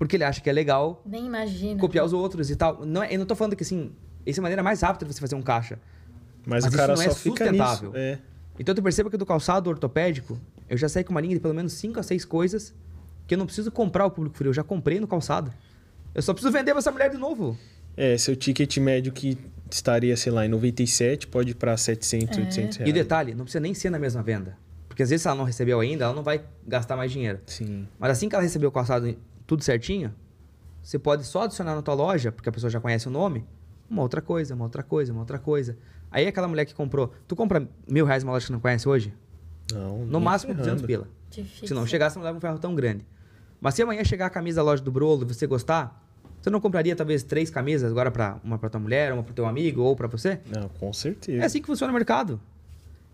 C: Porque ele acha que é legal
B: Nem imagina.
C: copiar os outros e tal. Não é, eu não tô falando que assim, essa é a maneira mais rápida de você fazer um caixa.
A: Mas,
C: Mas
A: o
C: isso
A: cara
C: não é
A: só fica nisso.
C: sustentável.
A: É.
C: Então tu perceba que do calçado ortopédico, eu já saí com uma linha de pelo menos 5 a 6 coisas que eu não preciso comprar o público frio. Eu já comprei no calçado. Eu só preciso vender pra essa mulher de novo.
A: É, seu ticket médio que estaria, sei lá, em 97, pode ir pra 700, 800 reais.
C: E o detalhe, não precisa nem ser na mesma venda. Porque às vezes se ela não recebeu ainda, ela não vai gastar mais dinheiro.
A: Sim.
C: Mas assim que ela recebeu o calçado tudo certinho, você pode só adicionar na tua loja, porque a pessoa já conhece o nome, uma outra coisa, uma outra coisa, uma outra coisa. Aí aquela mulher que comprou, tu compra mil reais numa loja que não conhece hoje?
A: Não,
C: No máximo
A: ferrando.
C: 200 pila.
B: Difícil.
C: Se não chegar, você não leva um ferro tão grande. Mas se amanhã chegar a camisa da loja do Brolo e você gostar, você não compraria talvez três camisas agora para uma para tua mulher, uma para teu amigo ou para você?
A: Não, com certeza.
C: É assim que funciona o mercado.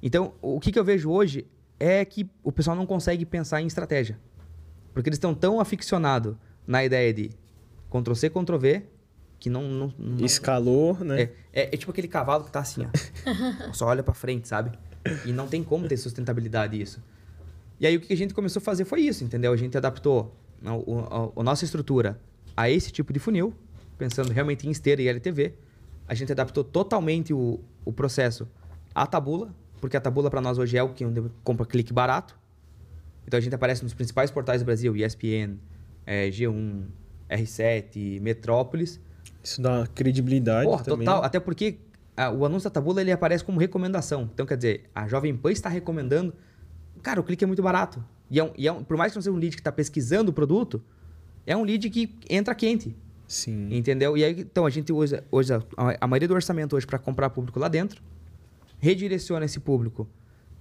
C: Então, o que, que eu vejo hoje é que o pessoal não consegue pensar em estratégia. Porque eles estão tão aficionados na ideia de Ctrl-C, Ctrl-V, que não... não, não
A: Escalou, né?
C: é, é, é tipo aquele cavalo que tá assim, ó. *laughs* Só olha pra frente, sabe? E não tem como ter sustentabilidade isso. E aí o que a gente começou a fazer foi isso, entendeu? A gente adaptou a, o- a- a nossa estrutura a esse tipo de funil, pensando realmente em esteira e LTV. A gente adaptou totalmente o, o processo à tabula, porque a tabula para nós hoje é o que compra clique barato. Então a gente aparece nos principais portais do Brasil, ESPN, eh, G1, R7, Metrópolis.
A: Isso dá credibilidade
C: Porra,
A: também.
C: total. Até porque ah, o anúncio da tabula ele aparece como recomendação. Então, quer dizer, a Jovem Pan está recomendando. Cara, o clique é muito barato. E, é um, e é um, por mais que não seja um lead que está pesquisando o produto, é um lead que entra quente.
A: Sim.
C: Entendeu? E aí, então, a gente usa, a, a maioria do orçamento hoje para comprar público lá dentro, redireciona esse público.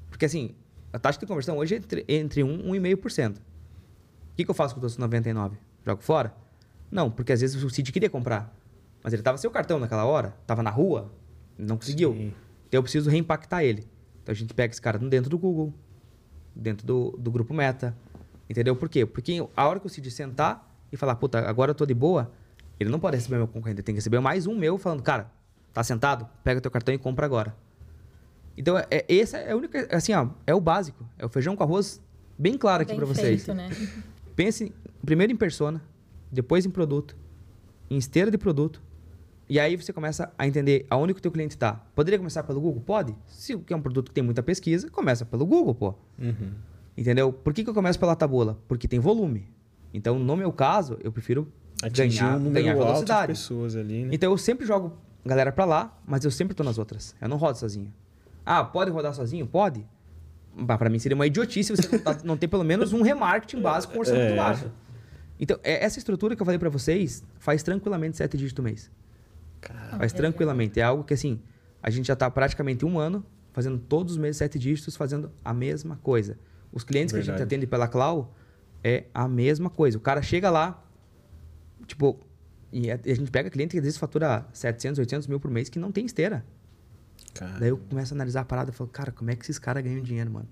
C: Porque, assim, a taxa de conversão hoje é entre, entre 1 e 1,5%. O que, que eu faço com os 99? Jogo fora? Não, porque às vezes o Cid queria comprar, mas ele estava sem o cartão naquela hora, estava na rua, não conseguiu.
A: Sim.
C: Então eu preciso reimpactar ele. Então a gente pega esse cara dentro do Google, dentro do, do grupo Meta. Entendeu? Por quê? Porque a hora que o Cid sentar e falar, puta, agora eu tô de boa, ele não pode receber meu concorrente, ele tem que receber mais um meu falando, cara, tá sentado? Pega teu cartão e compra agora. Então, é, é, esse é a única, assim, ó, é o básico. É o feijão com arroz bem claro aqui para vocês.
B: né? *laughs*
C: Pense primeiro em persona, depois em produto, em esteira de produto. E aí você começa a entender aonde que o teu cliente está. Poderia começar pelo Google? Pode. Se é um produto que tem muita pesquisa, começa pelo Google, pô.
A: Uhum.
C: Entendeu? Por que, que eu começo pela tabula? Porque tem volume. Então, no meu caso, eu prefiro
A: Atingir
C: ganhar,
A: um número
C: ganhar
A: alto de
C: velocidade.
A: pessoas ali, né?
C: Então, eu sempre jogo galera pra lá, mas eu sempre tô nas outras. Eu não rodo sozinho. Ah, pode rodar sozinho? Pode. Bah, Pra mim seria uma idiotice você *laughs* não, ter pelo menos um remarketing básico com orçamento
A: É.
C: baixo. Então, é- essa estrutura que eu falei pra vocês faz tranquilamente sete dígitos mês.
A: Cara,
C: Faz tranquilamente. É algo que, assim, a gente já tá praticamente um ano fazendo todos os meses sete dígitos, fazendo a mesma coisa. Os clientes que a
A: Verdade.
C: gente atende pela Clau é a mesma coisa. O cara chega lá, tipo, e a, e a gente pega cliente que às vezes fatura 700, 800 mil por mês que não tem esteira.
A: Cara.
C: Daí eu começo a analisar a parada e falo, cara, como é que esses caras ganham dinheiro, mano?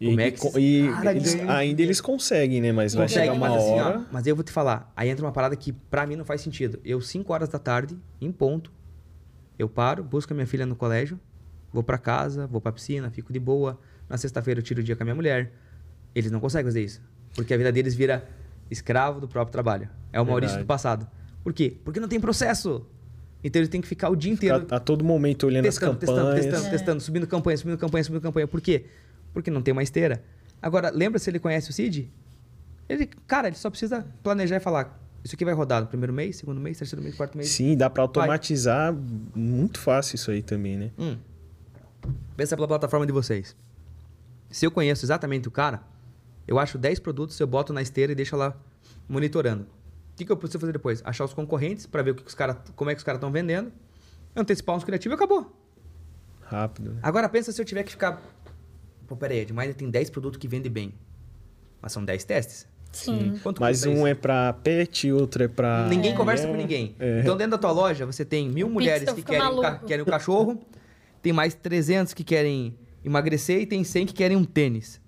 A: E,
C: como é que
A: e eles- ainda eles conseguem, né? Mas vai
C: Consegue,
A: chegar uma
C: mas assim, ó,
A: hora.
C: mas eu vou te falar, aí entra uma parada que pra mim não faz sentido. Eu, 5 horas da tarde, em ponto, eu paro, busco a minha filha no colégio, vou pra casa, vou pra piscina, fico de boa. Na sexta-feira eu tiro o dia com a minha mulher. Eles não conseguem fazer isso. Porque a vida deles vira escravo do próprio trabalho. É o Maurício
A: Verdade.
C: do passado. Por quê? Porque não tem processo. Então ele tem que ficar o dia
A: Ficar
C: inteiro
A: a todo momento olhando
C: testando,
A: as
C: testando,
A: campanhas.
C: testando,
B: É.
C: testando, subindo campanha, subindo campanha, subindo campanha. Por quê? Porque não tem uma esteira. Agora, lembra se ele conhece o Cid? Ele, cara, ele só precisa planejar e falar: isso aqui vai rodar no primeiro mês, segundo mês, terceiro mês, quarto mês.
A: Sim, dá pra automatizar muito fácil isso aí também, né?
C: Hum. Pensa pela plataforma de vocês. Se eu conheço exatamente o cara, eu acho 10 produtos, eu boto na esteira e deixo lá monitorando. O que, que eu preciso fazer depois? Achar os concorrentes para ver o que que os cara, como é que os caras estão vendendo, antecipar uns criativos e acabou.
A: Rápido, né?
C: Agora pensa se eu tiver que ficar. Pô, peraí, a Edminder tem 10 produtos que vendem bem. Mas são 10 testes.
B: Sim.
C: Quanto
A: Mas um
C: isso?
A: é pra pet, outro é pra.
C: Ninguém
B: É.
C: conversa com ninguém.
A: É.
C: Então, dentro da tua loja, você tem mil mulheres que querem, um querem um cachorro, tem mais 300 que querem emagrecer e tem 100 que querem um tênis.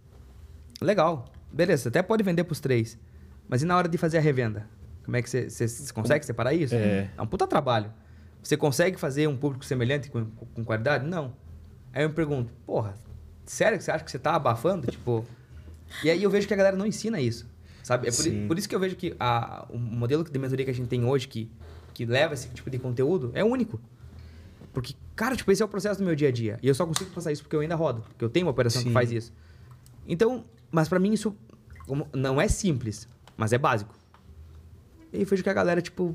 C: Legal. Beleza, você até pode vender pros três. Mas e na hora de fazer a revenda? Como é que você, você- você consegue separar isso?
A: É.
C: um puta trabalho. Você consegue fazer um público semelhante com, com qualidade? Não. Aí eu me pergunto, porra, sério que você acha que você tá abafando? Tipo. E aí eu vejo que a galera não ensina isso. Sabe? É por, por isso que eu vejo que a, o modelo de mentoria que a gente tem hoje, que, que leva esse tipo de conteúdo, é único. Porque, cara, tipo, esse é o processo do meu dia a dia. E eu só consigo passar isso porque eu ainda rodo. Porque eu tenho uma operação
A: Sim.
C: que faz isso. Então, mas pra mim isso não é simples, mas é básico. E vejo que a galera, tipo,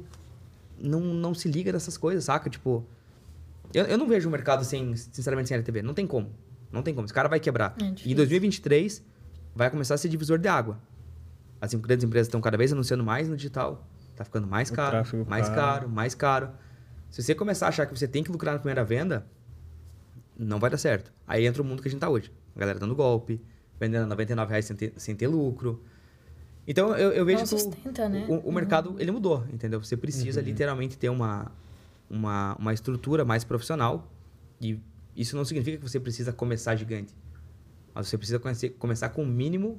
C: não, não se liga dessas coisas, saca? Tipo, eu, eu não vejo o mercado sem, sinceramente, sem LTV. Não tem como. Não tem como. Esse cara vai quebrar.
B: É
C: e em
B: difícil.
C: 2023 vai começar a ser divisor de água. As grandes empresas estão cada vez anunciando mais no digital. Tá ficando mais caro, mais
A: caro.
C: caro, mais caro. Se você começar a achar que você tem que lucrar na primeira venda, não vai dar certo. Aí entra o mundo que a gente tá hoje. A galera dando golpe, vendendo a 99 reais sem ter, sem ter lucro. Então eu, eu vejo
B: Não
C: que o-
B: sustenta, né?
C: o, o mercado ele mudou, entendeu? Você precisa
A: Uhum.
C: literalmente ter uma, uma, uma estrutura mais profissional. E isso não significa que você precisa começar gigante. Mas você precisa conhecer- começar com o mínimo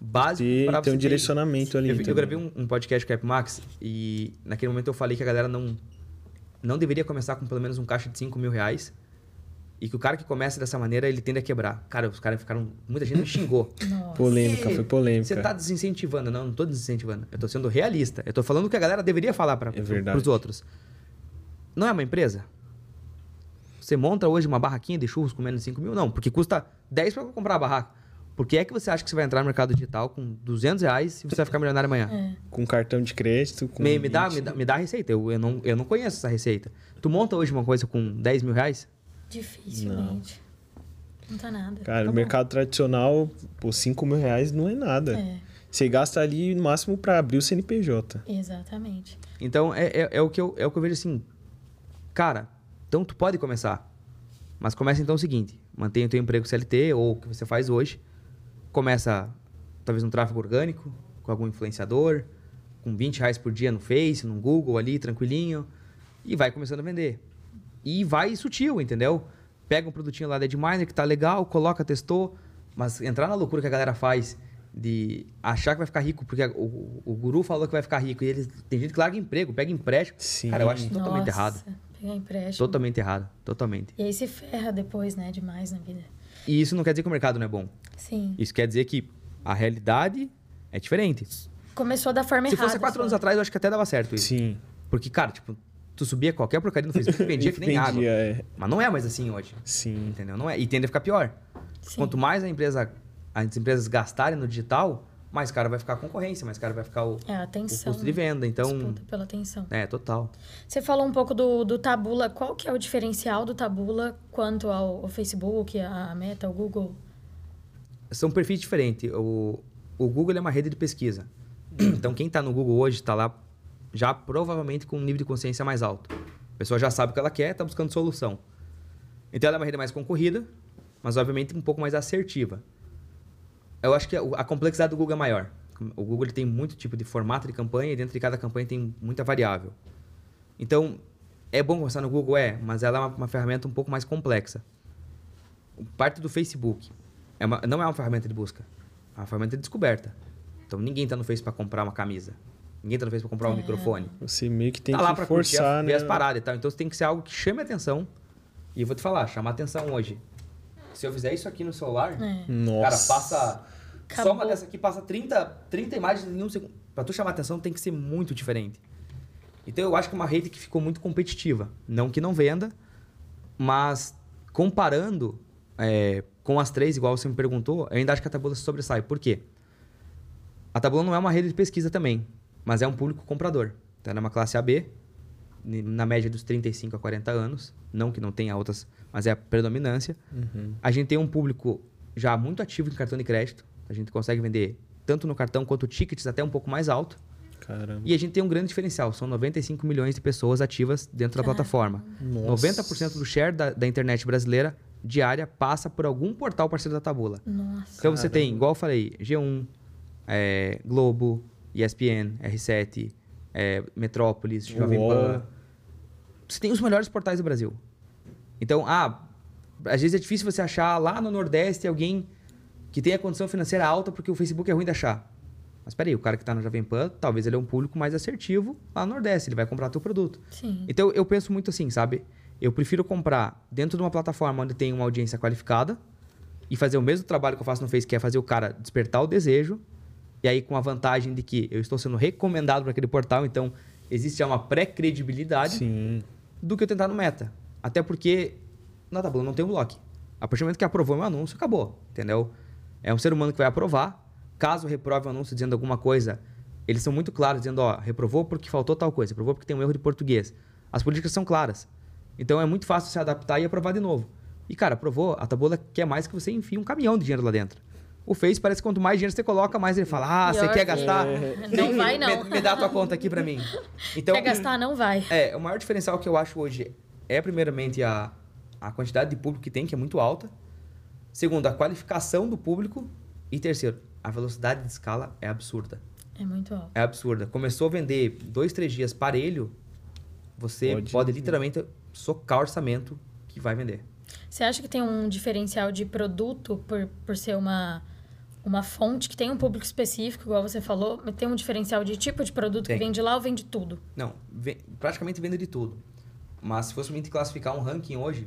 C: básico para
A: ter
C: você
A: um
C: ter
A: direcionamento ali.
C: eu, eu
A: também.
C: gravei um, um podcast com a Max e naquele momento eu falei que a galera não, não deveria começar com pelo menos um caixa de 5 mil reais e que o cara que começa dessa maneira ele tende a quebrar. Cara, os caras ficaram. Muita gente me xingou. *laughs*
B: Nossa.
A: Polêmica, foi polêmica.
C: Você tá desincentivando. Não, não tô desincentivando. Eu tô sendo realista. Eu tô falando o que a galera deveria falar para
A: É
C: os outros. Não é uma empresa? Você monta hoje uma barraquinha de churros com menos de 5 mil? Não, porque custa 10 para comprar a barraca. Por que é que você acha que você vai entrar no mercado digital com 200 reais e você vai ficar milionário amanhã?
B: É.
A: Com cartão de crédito. Com
C: Me, me dá,
A: 20.
C: me, dá, me dá a receita. Eu, eu, não, eu não conheço essa receita. Tu monta hoje uma coisa com 10 mil reais?
B: Dificilmente. Não tá nada.
A: Cara,
B: tá
A: no
B: bom.
A: mercado tradicional, pô, 5 mil reais não é nada.
B: É,
A: Você gasta ali no máximo pra abrir o CNPJ.
B: exatamente.
C: Então, é, é, é o que eu, é o que eu vejo assim. Cara, então tu pode começar. Mas começa então o seguinte: mantenha o teu emprego CLT ou o que você faz hoje. Começa, talvez, um tráfego orgânico, com algum influenciador, com 20 reais por dia no Face, no Google ali, tranquilinho. E vai começando a vender. E vai sutil, entendeu? Pega um produtinho lá da Edminer que tá legal, coloca, testou. Mas entrar na loucura que a galera faz de achar que vai ficar rico, porque o, o guru falou que vai ficar rico. E eles, tem gente que larga emprego, pega empréstimo.
A: Sim.
C: Cara, eu acho totalmente
B: Nossa,
C: errado.
B: Pegar empréstimo.
C: Totalmente errado. Totalmente.
B: E aí se ferra depois, né? Demais na vida.
C: E isso não quer dizer que o mercado não é bom.
B: Sim.
C: Isso quer dizer que a realidade é diferente.
B: Começou da forma
C: Se
B: errada.
C: fosse há quatro anos atrás, eu acho que até dava certo isso.
A: Sim.
C: Porque, cara, tipo, tu subia qualquer porcaria no Facebook, *laughs* vendia que nem água.
A: Vendia, é.
C: Mas não é mais assim hoje.
A: Sim.
C: Entendeu? Não é. E tende a ficar pior.
B: Sim.
C: Quanto mais a empresa, as empresas gastarem no digital, mais caro vai ficar a concorrência, mais caro vai ficar o,
B: É, a
C: o
B: atenção.
C: custo de venda. Então,
B: Disputa pela atenção.
C: é, total.
B: Você falou um pouco do, do Tabula. Qual que é o diferencial do Tabula quanto ao, ao Facebook, a Meta, o Google?
C: São perfis diferentes. O, o Google é uma rede de pesquisa. *clears throat* Então, quem está no Google hoje está lá já provavelmente com um nível de consciência mais alto. A pessoa já sabe o que ela quer, está buscando solução. Então, ela é uma rede mais concorrida, mas obviamente um pouco mais assertiva. Eu acho que a, complexidade do Google é maior. O Google tem muito tipo de formato de campanha e dentro de cada campanha tem muita variável. Então, é bom começar no Google? É, mas ela é uma, uma ferramenta um pouco mais complexa. Parte do Facebook é uma- não é uma ferramenta de busca, é uma ferramenta de descoberta. Então, ninguém está no Facebook para comprar uma camisa. Ninguém Facebook para comprar um
B: É.
C: microfone.
A: Você meio que tem
C: tá lá
A: que
C: curtir,
A: forçar,
C: a-
A: né?
C: ver as paradas e tal. Então, tem que ser algo que chame a atenção. E eu vou te falar, chamar atenção hoje. Se eu fizer isso aqui no celular,
B: É.
A: Nossa.
C: Cara, passa. Só uma
B: Acabou.
C: dessa aqui passa 30, 30 imagens em um segundo. Pra tu chamar atenção tem que ser muito diferente. Então eu acho que é uma rede que ficou muito competitiva. Não que não venda, mas comparando é, com as três, igual você me perguntou, eu ainda acho que a Tabula se sobressai. Por quê? A Tabula não é uma rede de pesquisa também, mas é um público comprador. Então ela é uma classe AB, na média dos 35 a 40 anos. Não que não tenha outras, mas é a predominância.
A: Uhum.
C: A gente tem um público já muito ativo em cartão de crédito. A gente consegue vender tanto no cartão quanto tickets até um pouco mais alto.
A: Caramba.
C: E a gente tem um grande diferencial. São 95 milhões de pessoas ativas dentro da plataforma.
A: Nossa.
C: 90% do share da, da internet brasileira diária passa por algum portal parceiro da Tabula.
B: Nossa.
C: Então você tem, igual eu falei, G1, é, Globo, ESPN, R7, é, Metrópolis, Jovem. Pan. Você tem os melhores portais do Brasil. Então, ah, às vezes é difícil você achar lá no Nordeste alguém que tenha condição financeira alta porque o Facebook é ruim de achar. Mas peraí, o cara que está na Jovem Pan, talvez ele é um público mais assertivo lá no Nordeste, ele vai comprar teu produto.
B: Sim.
C: Então eu penso muito assim, sabe? Eu prefiro comprar dentro de uma plataforma onde tem uma audiência qualificada e fazer o mesmo trabalho que eu faço no Face, que é fazer o cara despertar o desejo. E aí com a vantagem de que eu estou sendo recomendado para aquele portal, então existe já uma pré-credibilidade
A: Sim.
C: do que eu tentar no Meta. Até porque na Tabula não tem um bloco. A partir do momento que aprovou meu anúncio, acabou, entendeu? É um ser humano que vai aprovar. Caso reprove o anúncio dizendo alguma coisa, eles são muito claros, dizendo, ó, reprovou porque faltou tal coisa, reprovou porque tem um erro de português. As políticas são claras. Então é muito fácil se adaptar e aprovar de novo. E, cara, aprovou, a Tabula quer mais que você enfie um caminhão de dinheiro lá dentro. O Face parece que quanto mais dinheiro você coloca, mais ele fala, ah, você quer
B: que-
C: gastar?
B: Não vai, não.
C: Me, me dá a tua conta aqui pra mim. *laughs* Então,
B: Quer gastar? Não vai.
C: é, o maior diferencial que eu acho hoje é, primeiramente, a, a quantidade de público que tem, que é muito alta. Segundo, a qualificação do público. E terceiro, a velocidade de escala é absurda.
B: É muito alto.
C: É absurda. Começou a vender dois, três dias parelho, você
A: Pode-
C: pode, literalmente socar o orçamento que vai vender.
B: Você acha que tem um diferencial de produto por, por ser uma, uma fonte que tem um público específico, igual você falou, tem um diferencial de tipo de produto
C: Tem.
B: que vende lá ou vende tudo?
C: Não, ve- praticamente vende de tudo. Mas se fosse gente classificar um ranking hoje,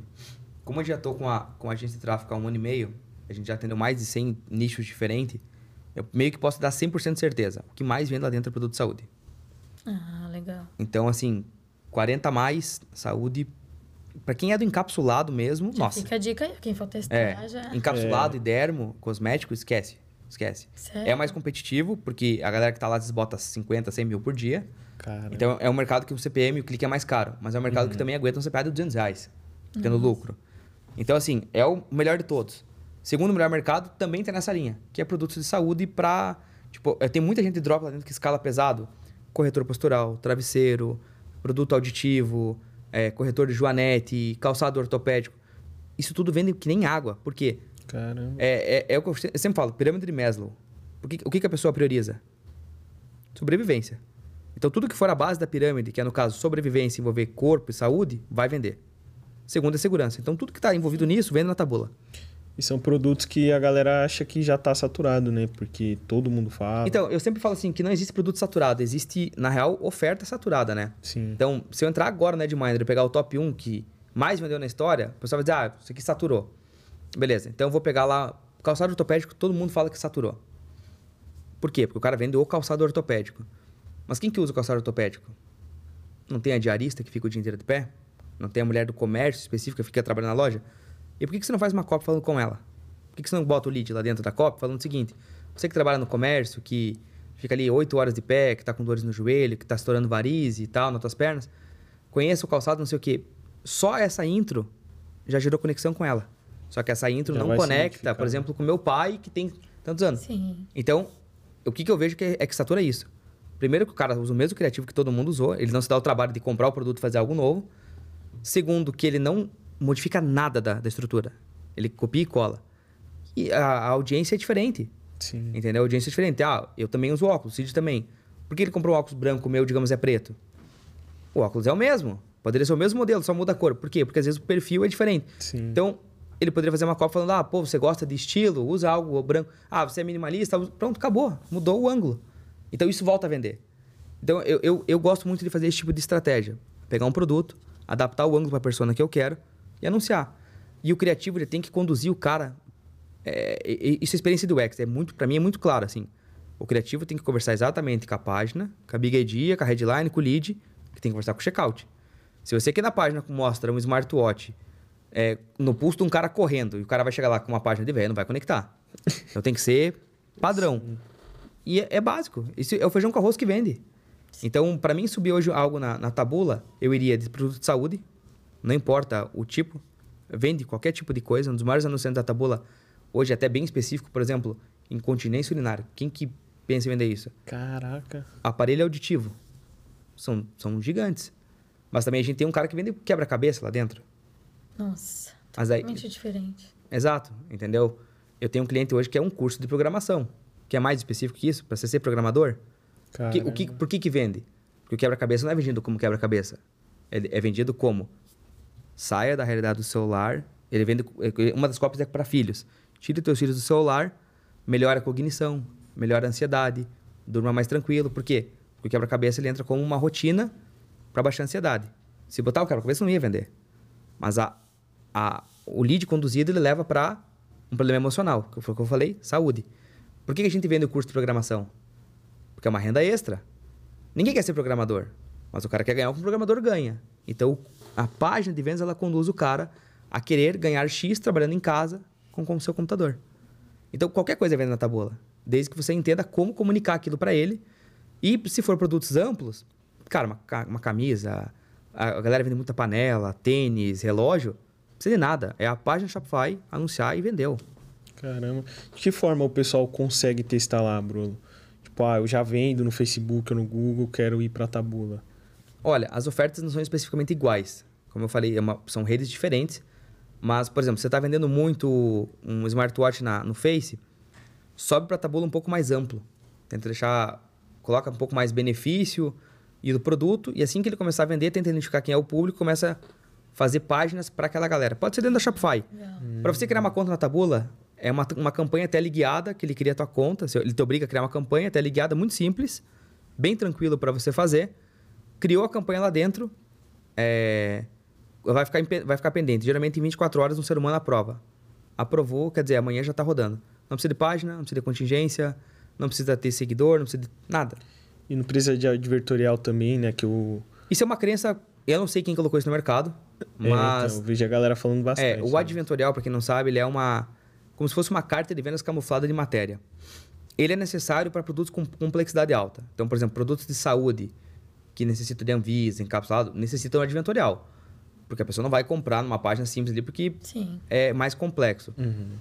C: como eu já estou com a, com a agência de tráfego há um ano e meio, a gente já atendeu mais de 100 nichos diferentes, eu meio que posso dar 100% de certeza. O que mais vende lá dentro é produto de saúde.
B: Ah, legal.
C: Então, assim, 40 a mais, saúde. Para quem é do encapsulado mesmo,
B: Já
C: nossa.
B: fica a dica aí, quem for testar
C: É,
B: já...
C: encapsulado e dermo, cosmético, esquece. Esquece.
B: Sério?
C: É mais competitivo, porque a galera que tá lá às vezes bota 50, 100 mil por dia.
A: Cara.
C: Então é um mercado que o CPM, o clique é mais caro, mas é um mercado que também aguenta um CPA de 200 reais, tendo lucro. Então, assim, é o melhor de todos. Segundo melhor mercado também está nessa linha, que é produtos de saúde para. Tipo, tem muita gente de drop lá dentro que escala pesado. Corretor postural, travesseiro, produto auditivo, é, corretor de joanete, calçado ortopédico. Isso tudo vende que nem água. Por quê?
A: Caramba.
C: É, é, é o que eu sempre falo, pirâmide de Maslow. O que, o que a pessoa prioriza? Sobrevivência. Então, tudo que for a base da pirâmide, que é no caso sobrevivência, envolver corpo e saúde, vai vender. Segundo é segurança. Então, tudo que está envolvido nisso, vende na tabula.
A: E são produtos que a galera acha que já está saturado, né? Porque todo mundo fala.
C: Então, eu sempre falo assim, que não existe produto saturado. Existe, na real, oferta saturada, né?
A: Sim.
C: Então, se eu entrar agora na Edminder e pegar o top 1 que mais vendeu na história, o pessoal vai dizer, ah, isso aqui saturou. Beleza, então eu vou pegar lá calçado ortopédico, todo mundo fala que saturou. Por quê? Porque o cara vende o calçado ortopédico. Mas quem que usa o calçado ortopédico? Não tem a diarista que fica o dia inteiro de pé? Não tem a mulher do comércio específica que fica trabalhando na loja? E por que, que você não faz uma cópia falando com ela? Por que, que você não bota o lead lá dentro da cópia falando o seguinte? Você que trabalha no comércio, que fica ali 8 horas de pé, que tá com dores no joelho, que tá estourando varize e tal nas tuas pernas, conheça o calçado, não sei o quê. Só essa intro já gerou conexão com ela. Só que essa intro já não conecta, por exemplo, com meu pai, que tem tantos anos.
B: Sim.
C: Então, o que, que eu vejo que é, é que satura isso? Primeiro, que o cara usa o mesmo criativo que todo mundo usou, ele não se dá o trabalho de comprar o produto e fazer algo novo. Segundo, que ele não modifica nada da, da estrutura. Ele copia e cola. E a, a audiência é diferente.
A: Sim.
C: Entendeu? A audiência é diferente. Ah, eu também uso óculos, o Cid também. Por que ele comprou um óculos branco, o meu, digamos, é preto? O óculos é o mesmo. Poderia ser o mesmo modelo, só muda a cor. Por quê? Porque às vezes o perfil é diferente.
A: Sim.
C: Então, ele poderia fazer uma cópia falando: ah, pô, você gosta de estilo, usa algo branco. Ah, você é minimalista, pronto, acabou. Mudou o ângulo. Então, isso volta a vender. Então, eu, eu, eu gosto muito de fazer esse tipo de estratégia. Pegar um produto, adaptar o ângulo para a persona que eu quero e anunciar. E o criativo ele tem que conduzir o cara. É, isso é a experiência do X. É muito, para mim é muito claro assim. O criativo tem que conversar exatamente com a página, com a big idea, com a headline, com o lead, que tem que conversar com o checkout. Se você aqui na página mostra um smartwatch é, no pulso de um cara correndo e o cara vai chegar lá com uma página de velho, não vai conectar. Então tem que ser padrão. Sim. E é, é, básico. Isso é o feijão com arroz que vende. Então, para mim, subir hoje algo na, na tabula, eu iria de produto de saúde, não importa o tipo, vende qualquer tipo de coisa. Um dos maiores anunciantes da Tabula, hoje até bem específico, por exemplo, incontinência urinária. Quem que pensa em vender isso?
A: Caraca.
C: Aparelho auditivo. São, são gigantes. Mas também a gente tem um cara que vende quebra-cabeça lá dentro.
B: Nossa,
C: Mas
B: totalmente aí, diferente.
C: Exato, entendeu? Eu tenho um cliente hoje que é um curso de programação, que é mais específico que isso, para você ser programador. Que, o que, por que que vende? Porque o quebra-cabeça não é vendido como quebra-cabeça. É, é vendido como saia da realidade do celular. Ele vende é, uma das cópias é para filhos. Tire teus filhos do celular, melhora a cognição, melhora a ansiedade, durma mais tranquilo. Por quê? Porque o quebra-cabeça ele entra como uma rotina para baixar a ansiedade. Se botar o quebra-cabeça não ia vender. Mas a, a, o lead conduzido ele leva para um problema emocional, que foi o que eu falei, saúde. Por que a gente vende o curso de programação? Porque é uma renda extra. Ninguém quer ser programador, mas o cara quer ganhar o que o programador ganha. Então, a página de vendas ela conduz o cara a querer ganhar X trabalhando em casa com o seu computador. Então, qualquer coisa é venda na tabula, desde que você entenda como comunicar aquilo para ele. E se for produtos amplos, cara, uma, uma camisa, a galera vende muita panela, tênis, relógio, precisa de nada. É a página Shopify, anunciar e vendeu.
A: Caramba. De que forma o pessoal consegue testar lá, Bruno? Tipo, ah, eu já vendo no Facebook ou no Google, quero ir para a tabula.
C: Olha, as ofertas não são especificamente iguais. Como eu falei, é uma, são redes diferentes. Mas, por exemplo, você está vendendo muito um smartwatch na, no Face, sobe para a tabula um pouco mais amplo. Tenta deixar, coloca um pouco mais benefício e do produto. E assim que ele começar a vender, tenta identificar quem é o público, começa a fazer páginas para aquela galera. Pode ser dentro da Shopify. Para você criar uma conta na tabula, é uma, uma campanha tele guiada que ele cria a tua conta. Ele te obriga a criar uma campanha tele guiada muito simples, bem tranquilo para você fazer criou a campanha lá dentro, é, vai, ficar, vai ficar pendente. Geralmente, em 24 horas, um ser humano aprova. Aprovou, quer dizer, amanhã já está rodando. Não precisa de página, não precisa de contingência, não precisa ter seguidor, não precisa de nada.
A: E não precisa de advertorial também, né? Que o...
C: Isso é uma crença... Eu não sei quem colocou isso no mercado, mas... É, então,
A: eu vejo a galera falando bastante.
C: É, o né? advertorial, para quem não sabe, ele é uma... Como se fosse uma carta de vendas camuflada de matéria. Ele é necessário para produtos com complexidade alta. Então, por exemplo, produtos de saúde, que necessitam de Anvisa, encapsulado, necessitam adventorial. Porque a pessoa não vai comprar numa página simples ali, porque
B: Sim.
C: é mais complexo.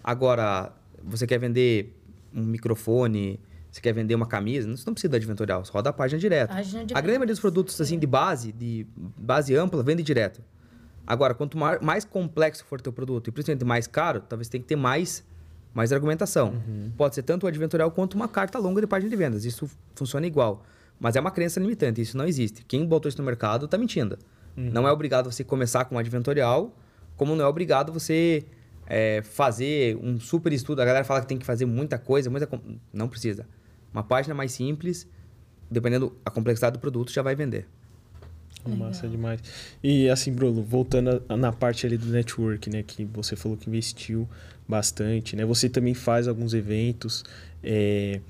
C: Agora, você quer vender um microfone, você quer vender uma camisa, você não precisa da adventorial, você roda a página direto.
B: Página
C: A grande maioria dos produtos assim de base, de base ampla, vende direto. Agora, quanto ma- mais complexo for teu produto e principalmente mais caro, talvez tenha que ter mais, mais argumentação. Pode ser tanto o adventorial quanto uma carta longa de página de vendas. Isso funciona igual. Mas é uma crença limitante, isso não existe. Quem botou isso no mercado está mentindo. Não é obrigado você começar com um adventorial, como não é obrigado você é, fazer um super estudo. A galera fala que tem que fazer muita coisa, muita... com- Não precisa. Uma página mais simples, dependendo da complexidade do produto, já vai vender.
A: Massa demais. E assim, Bruno, voltando a- na parte ali do network, né? Que você falou que investiu bastante, né? Você também faz alguns eventos. é,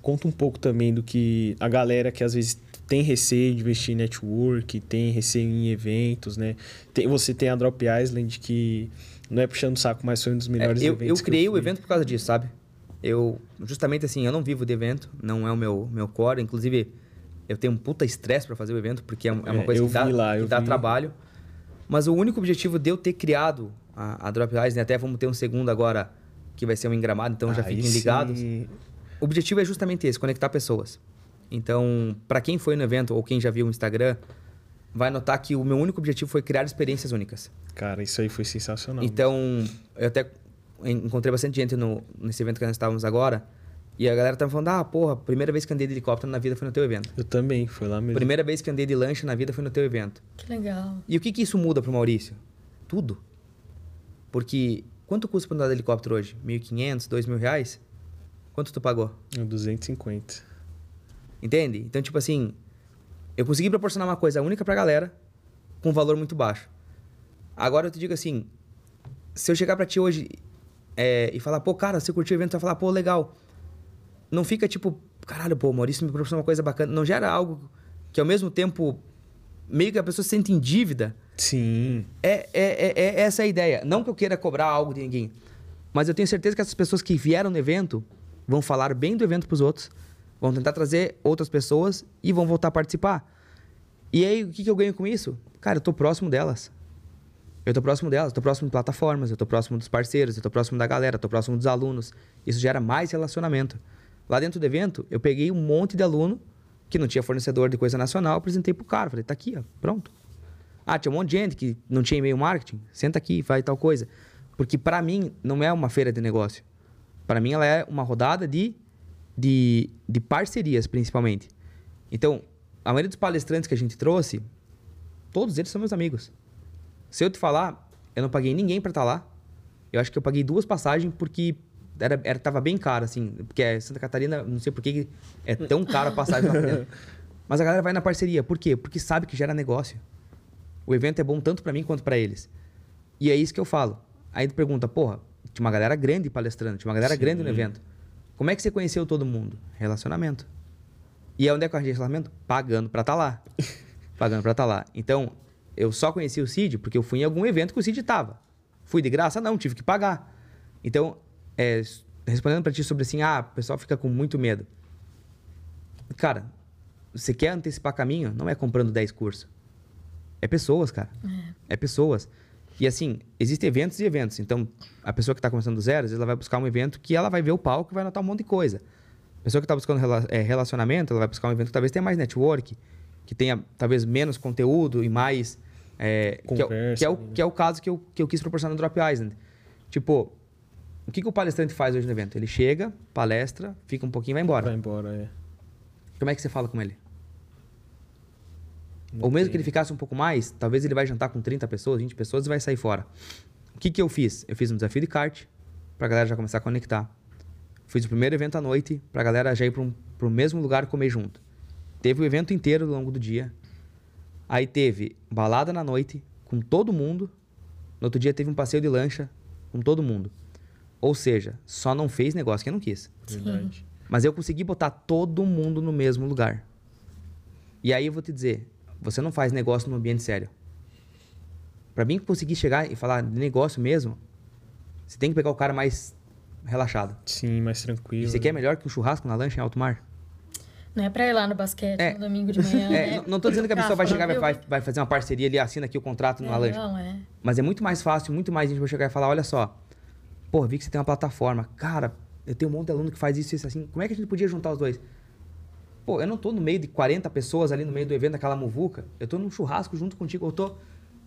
A: Conta um pouco também do que a galera que às vezes tem receio de investir em network, tem receio em eventos, né? Tem, você tem a Drop Island que não é puxando o saco, mas foi um dos melhores
C: É, eu,
A: eventos.
C: eu
A: que
C: criei o
A: fui.
C: evento por causa disso, sabe? Eu, justamente assim, eu não vivo de evento, não é o meu, meu core. Inclusive, eu tenho um puta estresse para fazer o evento, porque é, é uma
A: É,
C: coisa que dá,
A: lá,
C: que dá trabalho. Mas o único objetivo de eu ter criado a, a Drop Eyes, até vamos ter um segundo agora, que vai ser um engramado, então já
A: Aí
C: fiquem ligados.
A: sim.
C: O objetivo é justamente esse, conectar pessoas. Então, para quem foi no evento ou quem já viu o Instagram, vai notar que o meu único objetivo foi criar experiências únicas.
A: Cara, isso aí foi sensacional.
C: Então, eu até encontrei bastante gente no, nesse evento que nós estávamos agora. E a galera tava falando, ah, porra, primeira vez que andei de helicóptero na vida foi no teu evento.
A: Eu também, foi lá mesmo.
C: Primeira vez que andei de lancha na vida foi no teu evento.
B: Que legal.
C: E o que que isso muda pro Maurício? Tudo. Porque quanto custa pra andar de helicóptero hoje? 1.500, 2.000 reais? Quanto tu pagou?
A: 250.
C: Entende? Então, tipo assim, eu consegui proporcionar uma coisa única pra galera com um valor muito baixo. Agora eu te digo assim, se eu chegar pra ti hoje é, e falar, pô, cara, você curtiu o evento, tu vai falar, pô, legal. Não fica tipo, caralho, pô, o Maurício me proporcionou uma coisa bacana. Não gera algo que ao mesmo tempo meio que a pessoa se sente em dívida.
A: Sim.
C: É, é, é, é essa a ideia. Não que eu queira cobrar algo de ninguém. Mas eu tenho certeza que essas pessoas que vieram no evento vão falar bem do evento pros outros, vão tentar trazer outras pessoas e vão voltar a participar. E aí, o que, que eu ganho com isso? Cara, eu tô próximo delas. Eu tô próximo delas, eu tô próximo de plataformas, eu tô próximo dos parceiros, eu tô próximo da galera, eu tô próximo dos alunos. Isso gera mais relacionamento. Lá dentro do evento, eu peguei um monte de aluno que não tinha fornecedor de coisa nacional, apresentei pro cara, falei, tá aqui, ó, pronto. Ah, tinha um monte de gente que não tinha e-mail marketing, senta aqui, faz tal coisa. Porque para mim não é uma feira de negócio. Para mim ela é uma rodada de, de, de parcerias, principalmente. Então, a maioria dos palestrantes que a gente trouxe, todos eles são meus amigos. Se eu te falar, eu não paguei ninguém para estar lá. Eu acho que eu paguei duas passagens porque era, era, tava bem caro, assim. Porque é Santa Catarina, não sei por que é tão caro a passagem lá. *laughs* Mas a galera vai na parceria. Por quê? Porque sabe que gera negócio. O evento é bom tanto para mim quanto para eles. E é isso que eu falo. Aí tu pergunta, porra, tinha uma galera grande palestrando, tinha uma galera
A: Sim.
C: grande no evento. Como é que você conheceu todo mundo? Relacionamento. E onde é que eu arranjei relacionamento? Pagando pra estar lá. *laughs* Pagando pra estar lá. Então, eu só conheci o Cid porque eu fui em algum evento que o Cid tava. Fui de graça? Não, tive que pagar. Então, é, respondendo pra ti sobre assim, ah, o pessoal fica com muito medo. Cara, você quer antecipar caminho? Não é comprando 10 cursos. É pessoas, cara. É, pessoas. E assim, existem eventos e eventos. Então, a pessoa que está começando do zero, às vezes ela vai buscar um evento que ela vai ver o palco e vai notar um monte de coisa. A pessoa que está buscando rela- eh, relacionamento, ela vai buscar um evento que talvez tenha mais network, que tenha talvez menos conteúdo e mais. Eh, que, é, que, é o,
A: ali, né?
C: que é o caso que eu, que eu quis proporcionar no Drop Island. Tipo, o que, que o palestrante faz hoje no evento? Ele chega, palestra, fica um pouquinho e vai embora.
A: Vai embora, é.
C: Como é que você fala com ele?
A: Não
C: Ou mesmo
A: tem.
C: que ele ficasse um pouco mais, talvez ele vai jantar com 30 pessoas, 20 pessoas e vai sair fora. O que, que eu fiz? Eu fiz um desafio de kart pra galera já começar a conectar. Fiz o primeiro evento à noite pra galera já ir pra um, pro mesmo lugar comer junto. Teve o evento inteiro ao longo do dia. Aí teve balada na noite com todo mundo. No outro dia teve um passeio de lancha com todo mundo. Ou seja, só não fez negócio quem não quis.
A: Verdade.
C: Mas eu consegui botar todo mundo no mesmo lugar. E aí eu vou te dizer, você não faz negócio num ambiente sério. Pra mim conseguir chegar e falar de negócio mesmo, você tem que pegar o cara mais relaxado.
A: Sim, mais
C: E
A: tranquilo.
C: você quer melhor que um churrasco na lancha em alto mar?
B: Não é pra ir lá no basquete
C: É.
B: no domingo de manhã. *laughs*
C: É,
B: né?
C: não- tô dizendo que a pessoa vai chegar e vai,
B: "Meu,
C: vai fazer uma parceria ali, assina aqui o contrato numa lanche.
B: Não, é.
C: Mas é muito mais fácil, muito mais gente vai chegar e falar, olha só, pô, vi que você tem uma plataforma. Cara, eu tenho um monte de aluno que faz isso e isso assim. Como é que a gente podia juntar os dois? Pô, eu não tô no meio de 40 pessoas ali no meio do evento, daquela muvuca. Eu tô num churrasco junto contigo, eu tô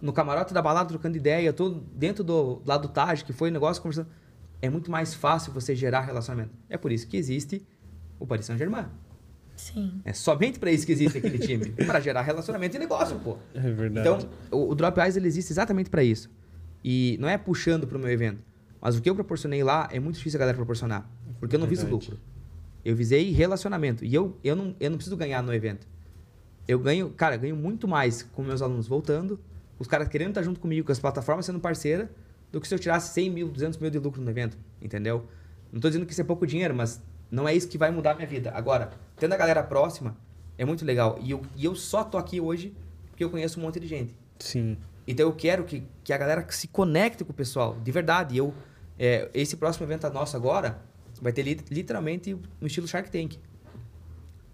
C: no camarote da balada trocando ideia, eu tô dentro do lado do Taj, que foi um negócio conversando. É muito mais fácil você gerar relacionamento. É por isso que existe o Paris Saint-Germain.
B: Sim.
C: É somente para isso que existe aquele time, *laughs* para gerar relacionamento e negócio, pô.
A: É verdade.
C: Então, o, o Drop Eyes ele existe exatamente para isso. E não é puxando para o meu evento, mas o que eu proporcionei lá é muito difícil a galera proporcionar, porque eu não viso lucro. Eu visei relacionamento e eu, eu, não, eu não preciso ganhar no evento. Eu ganho, cara, ganho muito mais com meus alunos voltando, os caras querendo estar junto comigo, com as plataformas sendo parceira, do que se eu tirasse 100 mil, 200 mil de lucro no evento, entendeu? Não tô dizendo que isso é pouco dinheiro, mas não é isso que vai mudar a minha vida. Agora, tendo a galera próxima, é muito legal. E eu, e eu só tô aqui hoje porque eu conheço um monte de gente.
A: Sim.
C: Então eu quero que, que a galera se conecte com o pessoal, de verdade. Eu, é, esse próximo evento nosso agora vai ter li- literalmente um estilo Shark Tank.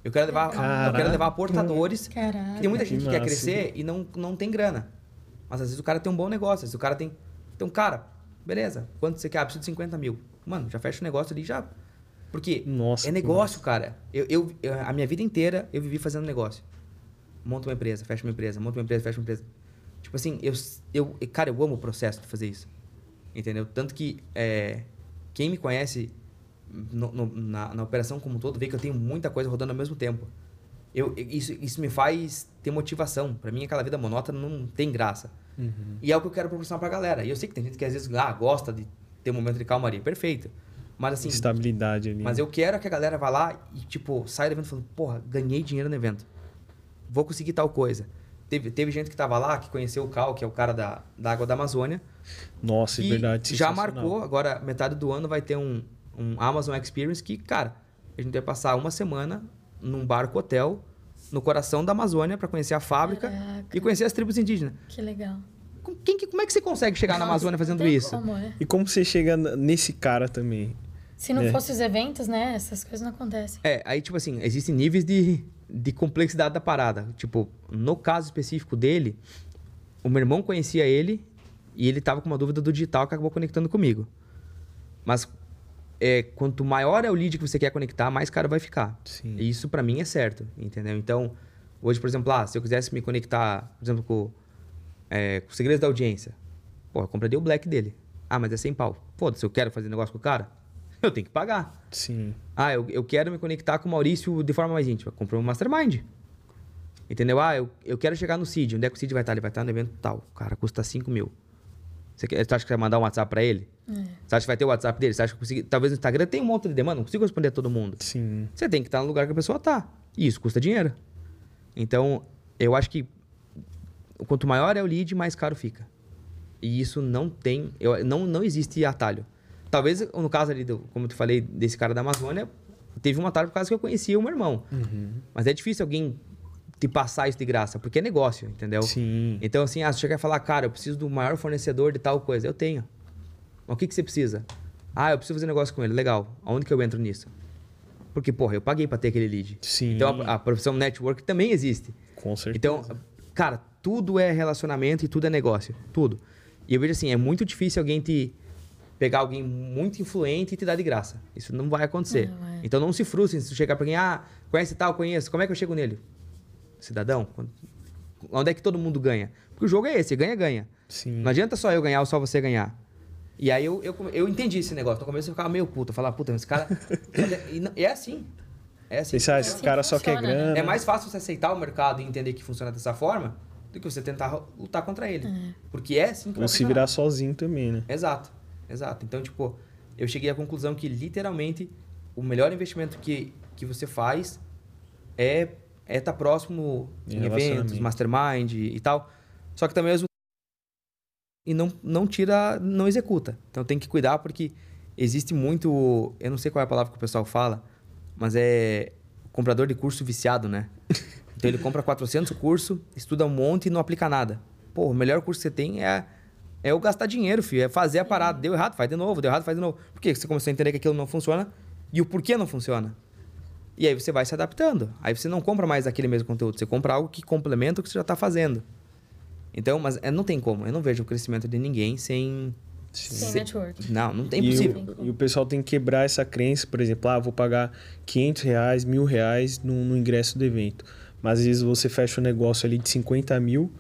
C: Eu quero levar, eu quero levar portadores.
B: Caraca.
C: que tem muita gente que,
A: Que
C: quer crescer e não, não tem grana. Mas às vezes o cara tem um bom negócio, às vezes o cara tem. Então, cara, beleza, quanto você quer? Ah, preciso de 50 mil. Mano, já fecha o negócio ali já. Porque
A: Nossa,
C: é negócio, cara. Eu, eu, eu- a minha vida inteira eu vivi fazendo negócio. Monta uma empresa, fecha uma empresa, monta uma empresa, fecha uma empresa. Tipo assim, eu, eu, cara, eu amo o processo de fazer isso. Entendeu? Tanto que é, quem me conhece no- no- na, na operação como um todo vê que eu tenho muita coisa rodando ao mesmo tempo. Eu, isso, isso me faz ter motivação. Pra mim, aquela vida monótona não tem graça.
A: Uhum.
C: E é o que eu quero proporcionar pra galera. E eu sei que tem gente que às vezes ah, gosta de ter um momento de calmaria. Perfeito. Mas assim,
A: Estabilidade ali.
C: mas eu quero que a galera vá lá e, tipo, saia do evento falando, porra, ganhei dinheiro no evento. Vou conseguir tal coisa. Teve, teve gente que tava lá, que conheceu o Cal, que é o cara da, da Água da Amazônia.
A: Nossa, é verdade.
C: já marcou, agora, metade do ano vai ter um, um Amazon Experience que, cara, a gente vai passar uma semana num barco hotel no coração da Amazônia para conhecer a fábrica
B: Caraca.
C: e conhecer as tribos indígenas.
B: Que legal.
C: Quem, que- como é que você consegue chegar na
B: Nossa,
C: Amazônia
B: não
C: fazendo isso?
B: como, é.
A: E como você chega nesse cara também?
B: Se não
A: É.
B: fosse os eventos, né? Essas coisas não acontecem.
C: É, aí, tipo assim, existem níveis de, de complexidade da parada. Tipo, no caso específico dele, o meu irmão conhecia ele e ele tava com uma dúvida do digital que acabou conectando comigo. Mas é, quanto maior é o lead que você quer conectar, mais caro vai ficar.
A: Sim.
C: E isso pra mim é certo, entendeu? Então, hoje, por exemplo, ah, se eu quisesse me conectar, por exemplo, com, é, com segredos da audiência, pô, eu compraria o black dele. Ah, mas é 100 pau. Foda-se, eu quero fazer negócio com o cara, *laughs* eu tenho que pagar.
A: Sim.
C: Ah, eu, eu quero me conectar com o Maurício de forma mais íntima. Comprei um Mastermind. Entendeu? Ah, eu, eu quero chegar no CID. Onde é que o CID vai estar? Ele vai estar no evento tal. Cara, custa 5 mil. Você, quer, você acha que vai mandar um WhatsApp pra ele? Você acha que vai ter o WhatsApp dele? Você acha que eu consigo... Talvez no Instagram tem um monte de demanda. Não consigo responder a todo mundo.
A: Sim.
C: Você tem que estar no lugar que a pessoa tá. E isso custa dinheiro. Então, eu acho que quanto maior é o lead, mais caro fica. E isso não tem, eu, não, não existe atalho. Talvez no caso ali, do, como eu te falei, desse cara da Amazônia, teve um atalho por causa que eu conhecia o meu irmão. Mas é difícil alguém te passar isso de graça, porque é negócio, entendeu?
A: Sim.
C: Então, assim, ah, se chegar e falar, cara, eu preciso do maior fornecedor de tal coisa, eu tenho. Mas o que, que você precisa? Ah, eu preciso fazer negócio com ele. Legal. Aonde que eu entro nisso? Porque, porra, eu paguei pra ter aquele lead.
A: Sim.
C: Então, a, a profissão network também existe.
A: Com certeza.
C: Então, cara, tudo é relacionamento e tudo é negócio. Tudo. E eu vejo assim, é muito difícil alguém te pegar alguém muito influente e te dar de graça. Isso não vai acontecer.
B: Não, é.
C: Então não se frustrem se tu chegar pra alguém, ah, conhece tal, conheço. Como é que eu chego nele? Cidadão, onde é que todo mundo ganha? Porque o jogo é esse, ganha, ganha.
A: Sim.
C: Não adianta só eu ganhar ou só você ganhar. E aí eu, eu, eu entendi esse negócio. No começo eu ficava meio puto. Eu falava, puta, esse cara. *laughs* e não- é assim. É assim.
A: Pensar, esse
B: assim
A: cara só quer
B: né?
A: grana.
C: É mais fácil você aceitar o mercado e entender que funciona dessa forma do que você tentar lutar contra ele. Porque é assim que
A: Ou se virar sozinho também, né?
C: Exato, exato. Então, tipo, eu cheguei à conclusão que literalmente o melhor investimento que, que você faz é é estar próximo
A: Em
C: em eventos, mastermind e tal. Só que também às vezes e não, não tira, não executa. Então tem que cuidar porque existe muito, eu não sei qual é a palavra que o pessoal fala, mas é comprador de curso viciado, né? *laughs* Então ele compra 400 cursos, estuda um monte e não aplica nada. Pô, o melhor curso que você tem é é o gastar dinheiro, filho, é fazer a parada. Deu errado, faz de novo, deu errado, faz de novo. Por quê? Porque você começou a entender que aquilo não funciona e o porquê não funciona. E aí você vai se adaptando. Aí você não compra mais aquele mesmo conteúdo, você compra algo que complementa o que você já está fazendo. Então, mas é, não tem como. Eu não vejo o crescimento de ninguém sem.
B: Sem network.
C: Não, não tem
A: E
C: possível.
A: o, e o pessoal tem que quebrar essa crença, por exemplo, ah, vou pagar 500 reais, mil reais no, no ingresso do evento. Mas às vezes você fecha um negócio ali de 50 mil,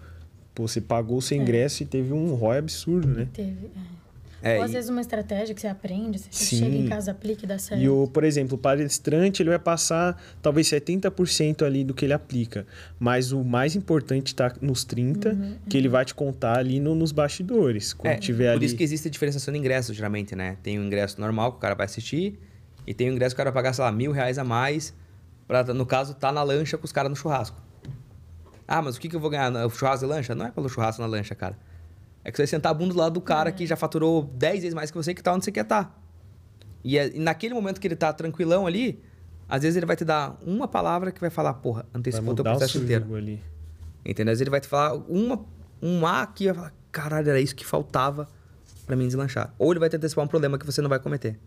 A: pô, você pagou o seu ingresso e teve um ROI absurdo, né?
B: Teve. é.
C: É,
B: Ou às
C: e-
B: vezes uma estratégia que você aprende, você
A: Sim.
B: chega em casa, aplica e dá certo.
A: E o, por exemplo, o palestrante ele vai passar talvez 70% ali do que ele aplica. Mas o mais importante está nos 30%,
B: Uhum,
A: que ele vai te contar ali no- nos bastidores. Quando
C: É,
A: tiver
C: por
A: ali.
C: isso que existe a diferenciação de ingressos, geralmente, né? Tem o ingresso normal que o cara vai assistir e tem o ingresso que o cara vai pagar, sei lá, mil reais a mais pra, no caso, tá na lancha com os caras no churrasco. Ah, mas o que, que eu vou ganhar? O churrasco e lancha? Não é pelo churrasco na lancha, cara. É que você vai sentar a bunda do lado do cara que já faturou 10 vezes mais que você que tá onde você quer estar. E, é- e naquele momento que ele tá tranquilão ali, às vezes ele vai te dar uma palavra que vai falar, porra, antecipou teu
A: o
C: processo
A: seu
C: inteiro.
A: ali.
C: Entendeu? Às vezes ele vai te falar uma, um A que vai falar, caralho, era isso que faltava pra mim deslanchar. Ou ele vai te antecipar um problema que você não vai cometer.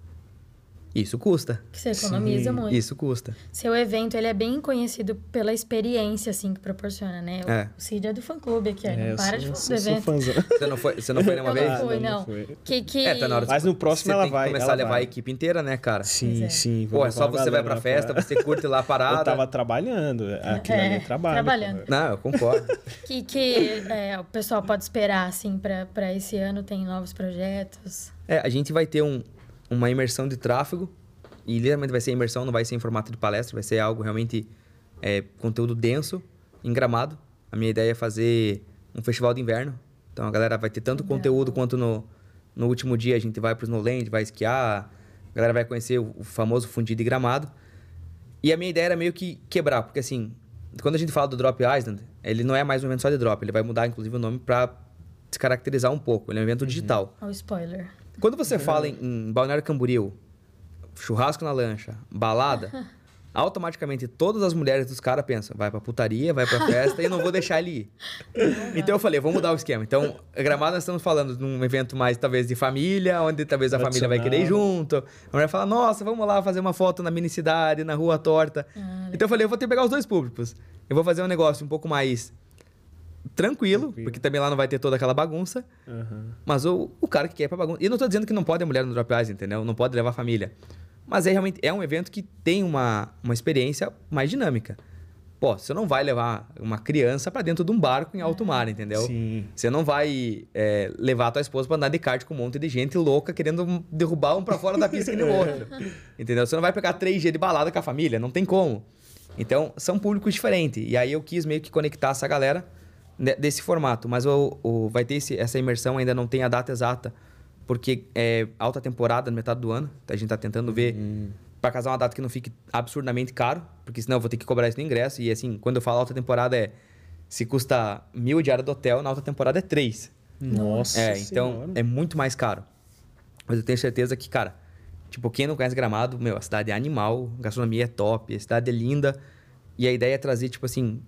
C: Isso custa.
B: Que você economiza
A: Sim.
B: muito.
C: Isso custa.
B: Seu evento, ele é bem conhecido pela experiência, assim, que proporciona, né? O,
C: É.
B: o Cid é do fã-clube aqui.
A: É,
B: não
A: eu
B: para
A: sou,
B: de
A: eu
B: falar do evento.
A: fãzão. *laughs*
C: Você não foi, você não foi nenhuma
B: Eu
C: vez?
B: não fui,
A: Ainda
B: não.
A: foi.
B: Que, que...
C: É, tá na hora de
A: Mas no próximo
C: você
A: ela
C: tem
A: vai,
C: que começar
A: ela
C: a levar
A: vai.
C: a equipe inteira, né, cara?
A: Sim,
B: é.
A: sim.
C: Pô, é só você vai pra festa, você curte lá a *laughs*
A: Eu
C: parada.
A: tava trabalhando. Aquilo ali é
B: É,
A: trabalho.
B: trabalhando.
A: pô.
C: Não, eu concordo. *laughs*
B: que, que é, o pessoal pode esperar, assim, pra, pra esse ano? Tem novos projetos?
C: É, a gente vai ter um, uma imersão de tráfego. E literalmente vai ser imersão, não vai ser em formato de palestra, vai ser algo realmente é, conteúdo denso, em gramado. A minha ideia é fazer um festival de inverno. Então a galera vai ter tanto
B: Legal.
C: conteúdo quanto no, no último dia a gente vai pro Snowland, vai esquiar, a galera vai conhecer o, o famoso fundido de gramado. E a minha ideia era meio que quebrar, porque assim, quando a gente fala do Drop Island, ele não é mais um evento só de drop, ele vai mudar inclusive o nome para se caracterizar um pouco. Ele é um evento digital.
B: Olha o spoiler.
C: Quando você fala em, em Balneário Camboriú, churrasco na lancha, balada, *laughs* automaticamente todas as mulheres dos caras pensam, vai pra putaria, vai pra *laughs* festa e eu não vou deixar ele ir. então eu falei, vamos mudar o esquema. Então, Gramado nós estamos falando de um evento mais talvez de família, onde talvez a família vai querer ir junto. A mulher fala, nossa, vamos lá fazer uma foto na mini cidade, na rua torta.
B: Ah,
C: então eu falei, eu vou ter que pegar os dois públicos. Eu vou fazer um negócio um pouco mais tranquilo,
A: Tranquilo.
C: porque também lá não vai ter toda aquela bagunça.
A: Aham.
C: Mas o, o cara que quer ir pra bagunça. E não tô dizendo que não pode a mulher no Drop Eyes, entendeu? Não pode levar a família. Mas é realmente é um evento que tem uma, uma experiência mais dinâmica. Pô, você não vai levar uma criança pra dentro de um barco em alto mar, entendeu?
A: Sim.
C: Você não vai é, levar a tua esposa pra andar de kart com um monte de gente louca querendo derrubar um pra fora da pista que nem o *laughs* outro. Entendeu? Você não vai pegar três dias de balada com a família, não tem como. Então, são públicos diferentes. E aí eu quis meio que conectar essa galera desse formato. Mas o, o- vai ter esse- essa imersão, ainda não tem a data exata, porque é alta temporada, metade do ano. A gente tá tentando ver pra casar uma data que não fique absurdamente caro, porque senão eu vou ter que cobrar isso no ingresso. E assim, quando eu falo alta temporada é. Se custa mil diária do hotel, na alta temporada é três.
A: Nossa.
C: É, então
A: Senhora.
C: é muito mais caro. Mas eu tenho certeza que, cara, tipo, quem não conhece Gramado, meu, a cidade é animal, a gastronomia é top, a cidade é linda. E a ideia é trazer, tipo assim,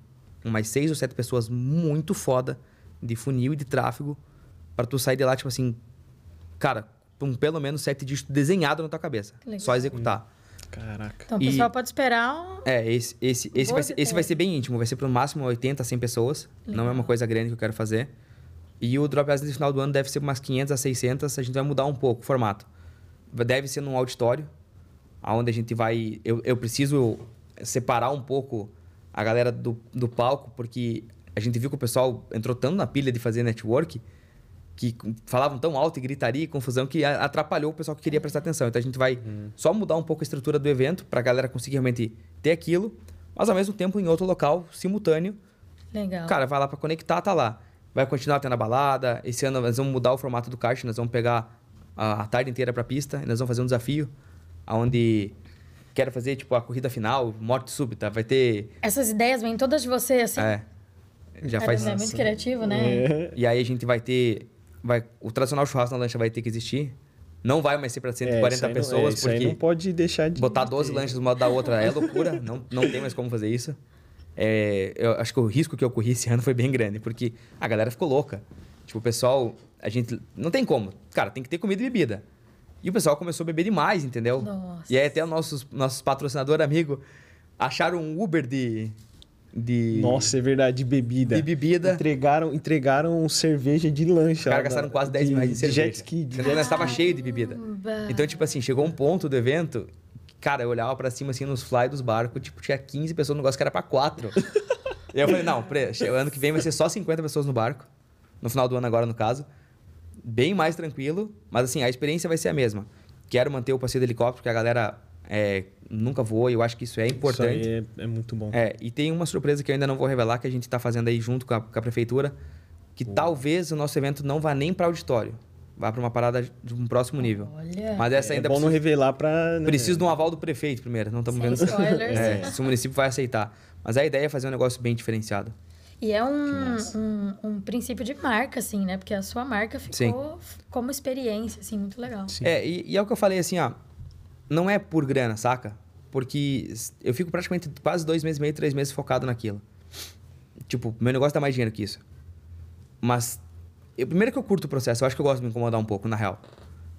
C: umas seis ou sete pessoas muito foda de funil e de tráfego pra tu sair de lá, tipo assim, cara, com pelo menos sete dígitos desenhado na tua cabeça.
B: Legal.
C: Só executar.
A: Caraca.
B: Então o
C: E-
B: pessoal pode esperar.
C: É, esse, esse, esse, vai ser, esse vai ser bem íntimo, vai ser pro máximo 80, 100 pessoas. Não é uma
B: Legal.
C: coisa grande que eu quero fazer. E o Drop no final do ano deve ser umas 500 a 600, a gente vai mudar um pouco o formato. Deve ser num auditório, onde a gente vai... Eu, eu preciso separar um pouco a galera do, do palco, porque a gente viu que o pessoal entrou tanto na pilha de fazer network que falavam tão alto e gritaria e confusão que atrapalhou o pessoal que queria prestar atenção. Então a gente vai só mudar um pouco a estrutura do evento para a galera conseguir realmente ter aquilo, mas ao mesmo tempo em outro local, simultâneo.
B: Legal.
C: Cara, vai lá para conectar, tá lá. Vai continuar tendo a balada. Esse ano nós vamos mudar o formato do kart, nós vamos pegar a, a tarde inteira para pista e nós vamos fazer um desafio onde quero fazer tipo a corrida final, morte súbita, vai ter
B: Essas ideias vêm todas de você, assim.
C: é, já
B: Cara,
C: faz
B: é muito criativo, né?
A: É.
C: e aí a gente vai ter. Vai, o tradicional churrasco na lancha vai ter que existir. Não vai mais ser para
A: É,
C: 140
A: isso aí não- é,
C: pessoas,
A: isso aí
C: porque
A: não pode deixar de.
C: botar
A: de
C: 12
A: ter.
C: lanchas uma da outra é loucura. *laughs* não, não tem mais como fazer isso. É, eu acho que o risco que eu corri esse *laughs* ano foi bem grande, porque a galera ficou louca. Tipo, o pessoal, a gente. Não tem como. Cara, tem que ter comida e bebida. E o pessoal começou a beber demais, entendeu?
B: Nossa.
C: E aí até o nossos, nossos patrocinador amigo acharam um Uber de. de
A: Nossa, é verdade, de bebida.
C: De bebida.
A: Entregaram, entregaram cerveja de lanche.
C: Os caras gastaram quase 10 mil reais de cerveja.
A: Jet ski. De...
C: Entendeu? Nós estava cheio de bebida. Então, tipo assim, chegou um ponto do evento, cara, eu olhava pra cima, assim, nos fly dos barcos, tipo, tinha 15 pessoas no negócio que era pra 4. *laughs* e eu falei, não, pre- ano que vem vai ser só 50 pessoas no barco. No final do ano agora, no caso. Bem mais tranquilo, mas assim, a experiência vai ser a mesma. Quero manter o passeio de helicóptero, que a galera é, nunca voou, e eu acho que isso é importante.
A: Isso aí é, é muito bom.
C: É, e tem uma surpresa que eu ainda não vou revelar, que a gente está fazendo aí junto com a, com a prefeitura, que talvez o nosso evento não vá nem para auditório, vá para uma parada de um próximo nível.
B: Olha.
C: Mas essa
A: É
C: ainda
A: bom não
C: precisa,
A: revelar pra... né?
C: precisa de um aval do prefeito primeiro, não estamos vendo
B: spoilers.
C: é, se o município vai aceitar. Mas a ideia é fazer um negócio bem diferenciado.
B: E é um, um, um princípio de marca, assim, né? Porque a sua marca ficou como experiência, assim, muito legal.
A: Sim.
C: É, e, e é o que eu falei assim, ó, não é por grana, saca? Porque eu fico praticamente quase dois meses e meio, três meses focado naquilo. Tipo, meu negócio dá mais dinheiro que isso. Mas, eu, primeiro que eu curto o processo, eu acho que eu gosto de me incomodar um pouco, na real.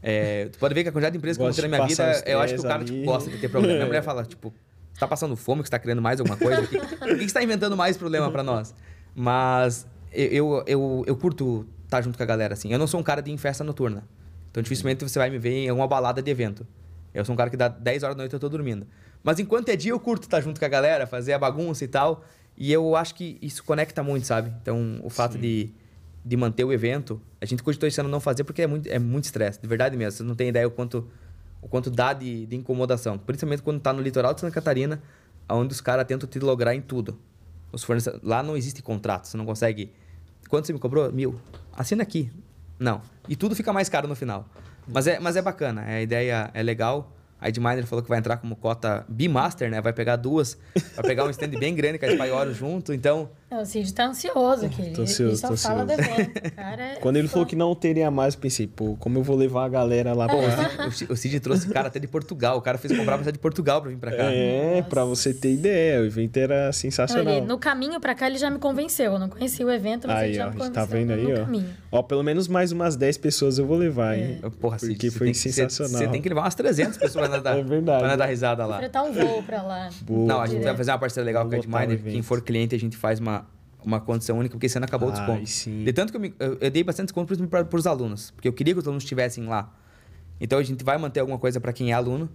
C: É, tu pode ver que a quantidade de empresas que eu na minha vida, eu acho que o cara tipo, gosta de ter problema. Minha mulher *laughs* fala, tipo, você tá passando fome, que você tá criando mais alguma coisa? Por que, por que você tá inventando mais problema pra nós? Mas eu, eu, eu, curto estar junto com a galera, assim. Eu não sou um cara de ir em festa noturna. Então, dificilmente você vai me ver em uma balada de evento. Eu sou um cara que dá 10 horas da noite eu tô dormindo. Mas enquanto é dia, eu curto estar junto com a galera, fazer a bagunça e tal. E eu acho que isso conecta muito, sabe? Então, o fato de, de manter o evento, a gente cogitou esse ano não fazer porque é muito é muito estresse, de verdade mesmo. Você não tem ideia o quanto, o quanto dá de, de incomodação. Principalmente quando tá no litoral de Santa Catarina, onde os caras tentam te lograr em tudo. Os fornece- Lá não existe contrato, você não consegue. Quanto você me cobrou? Mil. Assina aqui. Não. E tudo fica mais caro no final. Mas é, mas é bacana, a ideia é legal. A Edminer falou que vai entrar como cota B-Master, né? Vai pegar duas, vai pegar um stand bem grande com a Spyoro junto. Então,
B: Não, o Cid tá ansioso aqui. Ele,
A: Tô ansioso,
B: ele só
A: tô
B: fala do
A: ansioso.
B: evento. *laughs* Cara, é
A: Quando ele falou que não teria mais, eu pensei, pô, como eu vou levar a galera lá pra...
C: Cid- o Cid, o Cid trouxe o cara até de Portugal. O cara fez comprar pra de Portugal pra vir pra cá.
A: É, pra você ter ideia, o evento era sensacional.
B: ele- no caminho pra cá, ele já me convenceu. Eu não conhecia o evento, mas ele
A: Aí,
B: já
A: ó,
B: me
A: a
B: convenceu
A: gente tá vendo aí,
B: no
A: ó.
B: caminho.
A: Ó, pelo menos mais umas 10 pessoas eu vou levar, hein?
C: Eu, Porra, Cid,
A: Porque foi sensacional.
C: Você tem que levar umas 300 pessoas pra dar, *laughs*
A: É verdade.
C: pra dar risada lá.
B: Fretar um voo pra lá.
A: Boa,
C: Não, a gente vai fazer uma parceria legal
A: Vou
C: com a
A: evento.
C: Quem for cliente, a gente faz uma, uma condição única, porque esse ano acabou o desconto.
A: sim.
C: De tanto que eu, me- eu, eu dei bastante desconto para os alunos, porque eu queria que os alunos estivessem lá. Então a gente vai manter alguma coisa para quem é aluno,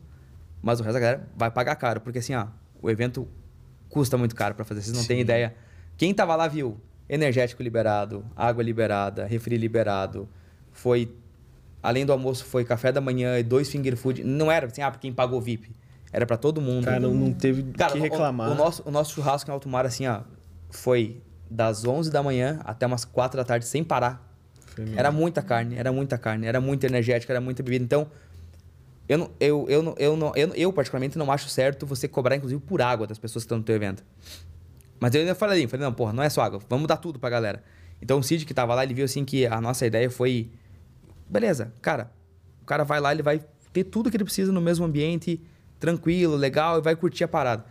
C: mas o resto da galera vai pagar caro, porque assim, ó, o evento custa muito caro para fazer, vocês não têm
A: Sim.
C: ideia. Quem tava lá viu energético liberado, água liberada, refri liberado, foi além do almoço foi café da manhã e dois finger food, não era assim, ah, pra quem pagou VIP, era para todo mundo.
A: Cara, não, não teve o
C: Cara,
A: que
C: o-
A: reclamar.
C: O, nosso, o nosso churrasco em alto mar, assim, ó, foi das 11 da manhã até umas 4 da tarde, sem parar.
A: Mesmo.
C: Era muita carne, era muita carne, era muito energético, era muita bebida. Então, eu, não, eu, eu, não, eu, não, eu, eu, particularmente, não acho certo você cobrar, inclusive, por água das pessoas que estão no teu evento. Mas eu ainda falei, falei, não, porra, não é só água, vamos dar tudo pra galera. Então, o Cid que tava lá, ele viu, assim, que a nossa ideia foi... Beleza, cara, o cara vai lá, ele vai ter tudo que ele precisa no mesmo ambiente, tranquilo, legal, e vai curtir a parada.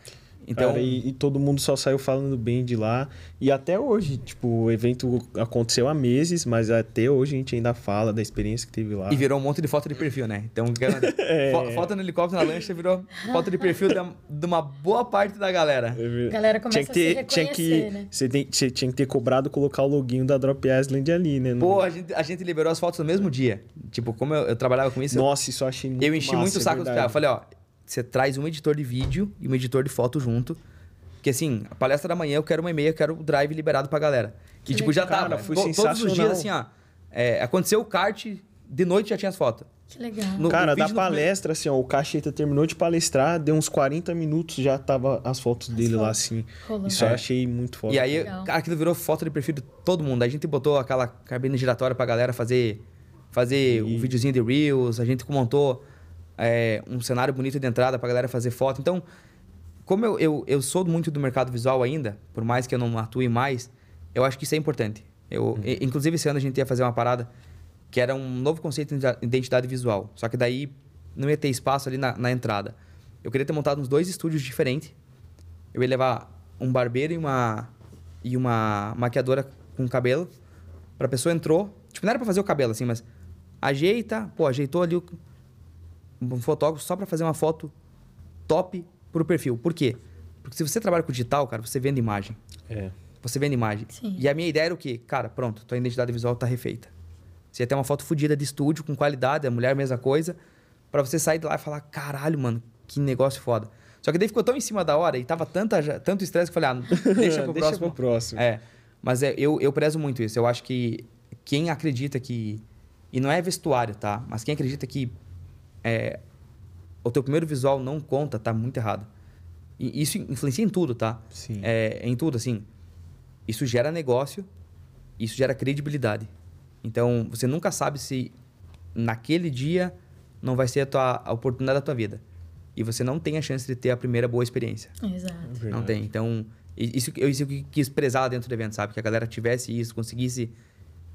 C: Então,
A: Cara, e, e todo mundo só saiu falando bem de lá. E até hoje, tipo, o evento aconteceu há meses, mas até hoje a gente ainda fala da experiência que teve lá.
C: E virou um monte de foto de perfil, né? Então, *laughs*
A: É.
C: fo- foto no helicóptero na lancha virou foto de perfil da- de uma boa parte da galera.
B: A galera começa
A: tinha que ter,
B: a se
A: tinha que,
B: né?
A: você, tem- você tinha que ter cobrado colocar o loginho da Drop Island ali, né?
C: Pô, a gente, a gente liberou as fotos no mesmo dia. Tipo, como eu, eu trabalhava com isso, eu-
A: Nossa, isso eu achei muito
C: eu enchi
A: massa,
C: muito o
A: é
C: saco dos
A: verdade.
C: caras. Eu falei, ó, você traz um editor de vídeo e um editor de foto junto. Porque assim, a palestra da manhã eu quero uma e-mail, eu quero o drive liberado pra galera. Que,
B: Que
C: tipo, já
A: legal.
C: tava.
A: Cara, foi
C: to- todos os dias, assim, ó. é, aconteceu o kart, de noite já tinha as fotos.
B: Que legal.
C: No-
A: Cara, da palestra, assim, ó, o Cacheta terminou de palestrar, deu uns 40 minutos, já tava as fotos dele lá,
B: fotos
A: assim.
B: rolando.
A: Isso eu
C: É.
A: achei muito foda.
C: E aí,
B: Legal.
C: cara, aquilo virou foto de perfil de todo mundo. A gente botou aquela cabine giratória pra galera fazer, fazer um
A: E-
C: videozinho de Reels. A gente montou é, um cenário bonito de entrada pra galera fazer foto. Então, como eu, eu, eu sou muito do mercado visual ainda, por mais que eu não atue mais, eu acho que isso é importante. Eu, e- Inclusive, esse ano a gente ia fazer uma parada que era um novo conceito de identidade visual. Só que daí não ia ter espaço ali na, na entrada. Eu queria ter montado uns dois estúdios diferentes. Eu ia levar um barbeiro e uma, e uma maquiadora com cabelo. Pra pessoa entrou. Tipo, não era pra fazer o cabelo assim, mas ajeita, pô, ajeitou ali o, um fotógrafo só pra fazer uma foto top pro perfil. Por quê? Porque se você trabalha com digital, cara, você vende imagem.
A: É.
C: Você vende imagem.
B: Sim.
C: E a minha ideia era o quê? Cara, pronto, tua identidade visual tá refeita. Você ia ter uma foto fodida de estúdio, com qualidade, a mulher, mesma coisa, para você sair de lá e falar, caralho, mano, que negócio foda. Só que daí ficou tão em cima da hora e tava tanta, já- tanto estresse que eu falei, ah, *laughs* deixa pro
A: Deixa
C: próximo.
A: pro próximo.
C: É, mas é, eu, eu prezo muito isso. Eu acho que quem acredita que. E não é vestuário, tá? Mas quem acredita que é, o teu primeiro visual não conta, tá muito errado. E isso influencia em tudo, tá?
A: Sim.
C: É, em tudo, assim. Isso gera negócio, isso gera credibilidade. Então, você nunca sabe se naquele dia não vai ser a, tua, a oportunidade da tua vida. E você não tem a chance de ter a primeira boa experiência.
B: Exato.
C: Não tem. Então, isso, eu- isso que quis prezar lá dentro do evento, sabe? Que a galera tivesse isso, conseguisse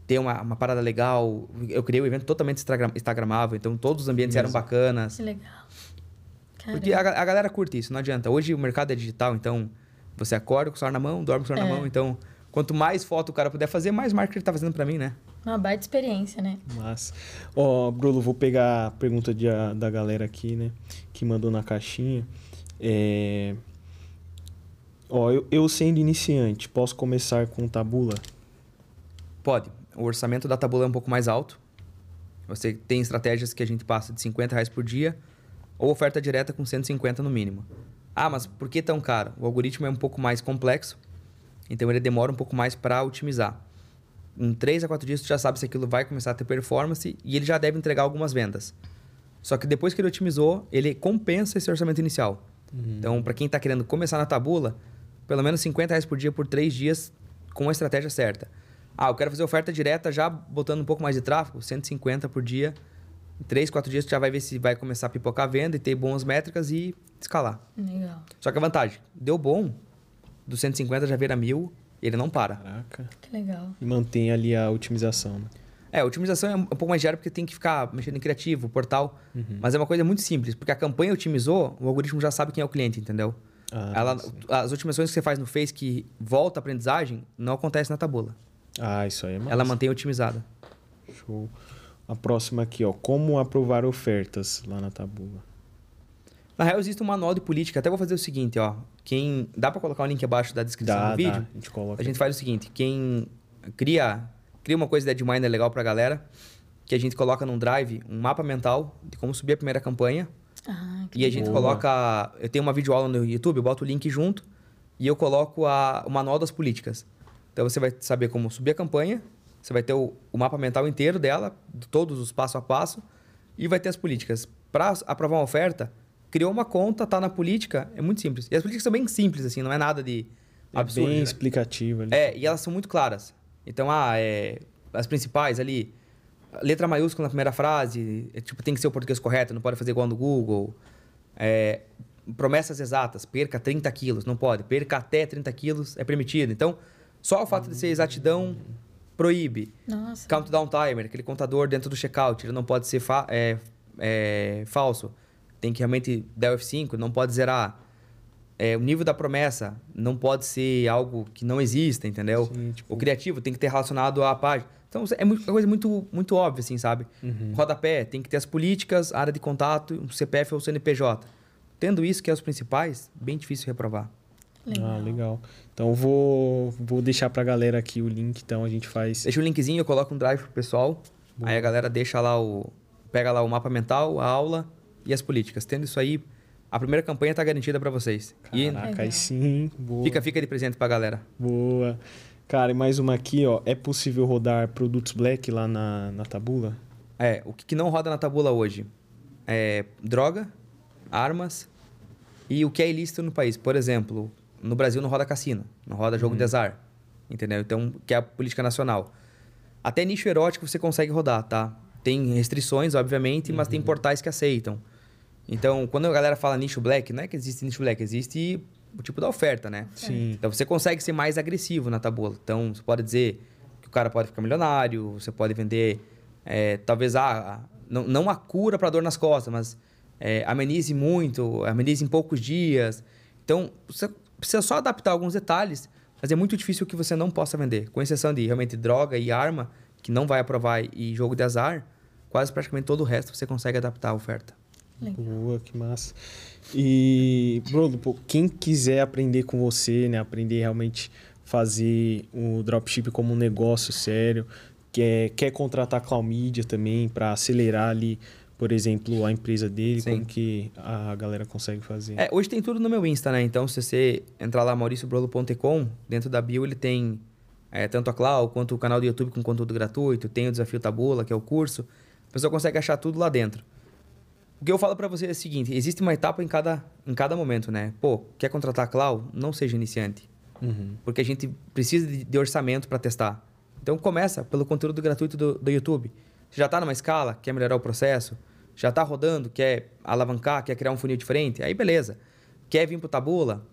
C: ter uma, uma parada legal. Eu criei o evento totalmente instagram, instagramável, então todos os ambientes eram bacanas.
B: Que legal.
C: Porque a, a galera curte isso, não adianta. Hoje o mercado é digital, então você acorda com o celular na mão, dorme com o celular na
B: É.
C: mão. Então, quanto mais foto o cara puder fazer, mais marketing ele tá fazendo pra mim, né?
B: Uma baita experiência, né?
A: Mas, ó, Bruno, vou pegar a pergunta de, a- da galera aqui, né? Que mandou na caixinha. É... Ó, eu, eu sendo iniciante, posso começar com tabula?
C: Pode. O orçamento da tabula é um pouco mais alto. Você tem estratégias que a gente passa de 50 reais por dia ou oferta direta com 150 no mínimo. Ah, mas por que tão caro? O algoritmo é um pouco mais complexo, então ele demora um pouco mais para otimizar. Em 3 a 4 dias, tu já sabe se aquilo vai começar a ter performance e ele já deve entregar algumas vendas. Só que depois que ele otimizou, ele compensa esse orçamento inicial. Então, para quem está querendo começar na tabula, pelo menos 50 reais por dia por 3 dias com a estratégia certa. Ah, eu quero fazer oferta direta já botando um pouco mais de tráfego, 150 por dia. Em 3, 4 dias tu já vai ver se vai começar a pipocar a venda e ter boas métricas e escalar.
B: Legal.
C: Só que a vantagem, deu bom, do 150 já vira mil, ele não para.
A: Caraca.
B: Que legal.
A: E mantém ali a otimização, né?
C: É, a otimização é um pouco mais diária porque tem que ficar mexendo em criativo, portal. Mas é uma coisa muito simples, porque a campanha otimizou, o algoritmo já sabe quem é o cliente, entendeu?
A: Ah,
C: Ela,
A: sim.
C: as otimizações que você faz no Face que volta a aprendizagem, não acontece na tabula.
A: Ah, isso aí é massa.
C: Ela mantém otimizada.
A: Show. A próxima aqui, ó. Como aprovar ofertas lá na tabula?
C: Na real, existe um manual de política. Até vou fazer o seguinte, ó. Quem... Dá pra colocar o link abaixo da descrição
A: Dá,
C: do vídeo?
A: dá. A gente coloca.
C: A gente faz o seguinte, quem cria, cria uma coisa de Edminer legal pra galera, que a gente coloca num drive um mapa mental de como subir a primeira campanha.
B: Ah, que
C: E a gente
A: Boa.
C: coloca... Eu tenho uma videoaula no YouTube, eu boto o link junto e eu coloco a, o manual das políticas. Então você vai saber como subir a campanha, você vai ter o, o mapa mental inteiro dela, de todos os passo a passo, e vai ter as políticas. Para aprovar uma oferta, criou uma conta, tá na política, é muito simples. E as políticas são bem simples, assim, não é nada de
A: É
C: absurdo.
A: bem
C: né?
A: explicativo ali.
C: É, e elas são muito claras. Então, ah, é, as principais ali, letra maiúscula na primeira frase, é, tipo, tem que ser o português correto, não pode fazer igual no Google. É, promessas exatas, perca 30 quilos, não pode. Perca até 30 quilos é permitido. Então, só o fato de ser exatidão proíbe.
B: Nossa.
C: Countdown timer, aquele contador dentro do checkout, ele não pode ser fa- é, é, falso. Tem que realmente dar o F5, não pode zerar. É, o nível da promessa não pode ser algo que não exista, entendeu?
A: Sim, tipo-
C: O criativo tem que ter relacionado à página. Então, é uma coisa muito, muito óbvia, assim, sabe?
A: Uhum.
C: Rodapé, tem que ter as políticas, área de contato, um CPF ou CNPJ. Tendo isso, que é os principais, bem difícil reprovar.
B: Legal.
A: Ah, legal. Então eu vou, vou deixar pra galera aqui o link, então a gente faz.
C: Deixa o linkzinho, eu coloco um drive pro pessoal. Aí a galera deixa lá o. Pega lá o mapa mental, a aula e as políticas. Tendo isso aí, a primeira campanha tá garantida para vocês. E
A: Caraca,
B: Legal.
A: aí sim. Boa.
C: fica, fica de presente pra galera.
A: Boa. Cara, e mais uma aqui, ó. É possível rodar produtos black lá na, na tabula?
C: É, o que que não roda na tabula hoje? É droga, armas e o que é ilícito no país. Por exemplo, no Brasil não roda cassino, não roda jogo de azar. Entendeu? Então, que é a política nacional. Até nicho erótico você consegue rodar, tá? Tem restrições, obviamente, mas tem portais que aceitam. Então, quando a galera fala nicho black, não é que existe nicho black, existe o tipo da oferta, né?
A: Sim.
C: Então você consegue ser mais agressivo na tabula. Então você pode dizer que o cara pode ficar milionário, você pode vender, é, talvez, a, a- não, não a cura para dor nas costas, mas é, amenize muito, amenize em poucos dias. Então você precisa só adaptar alguns detalhes, mas é muito difícil que você não possa vender. Com exceção de realmente droga e arma, que não vai aprovar, e jogo de azar, quase praticamente todo o resto você consegue adaptar a oferta.
A: Legal. Boa, que massa. E, Bruno, quem quiser aprender com você, né? Aprender realmente fazer o dropship como um negócio sério, quer, quer contratar Cloud Media também para acelerar ali, por exemplo, a empresa dele, Sim. como que a galera consegue fazer?
C: É, hoje tem tudo no meu Insta, né? Então, se você entrar lá, mauriciobrolo.com, dentro da bio ele tem é, tanto a Cloud quanto o canal do YouTube com conteúdo gratuito, tem o Desafio Tabula, que é o curso. A pessoa consegue achar tudo lá dentro. O que eu falo para você é o seguinte: existe uma etapa em cada, em cada momento, né? Pô, quer contratar a Cloud? Não seja iniciante. Uhum. Porque a gente precisa de, de orçamento para testar. Então começa pelo conteúdo gratuito do, do YouTube. Você já está numa escala, quer melhorar o processo, já está rodando, quer alavancar, quer criar um funil diferente, aí beleza. Quer vir para Tabula?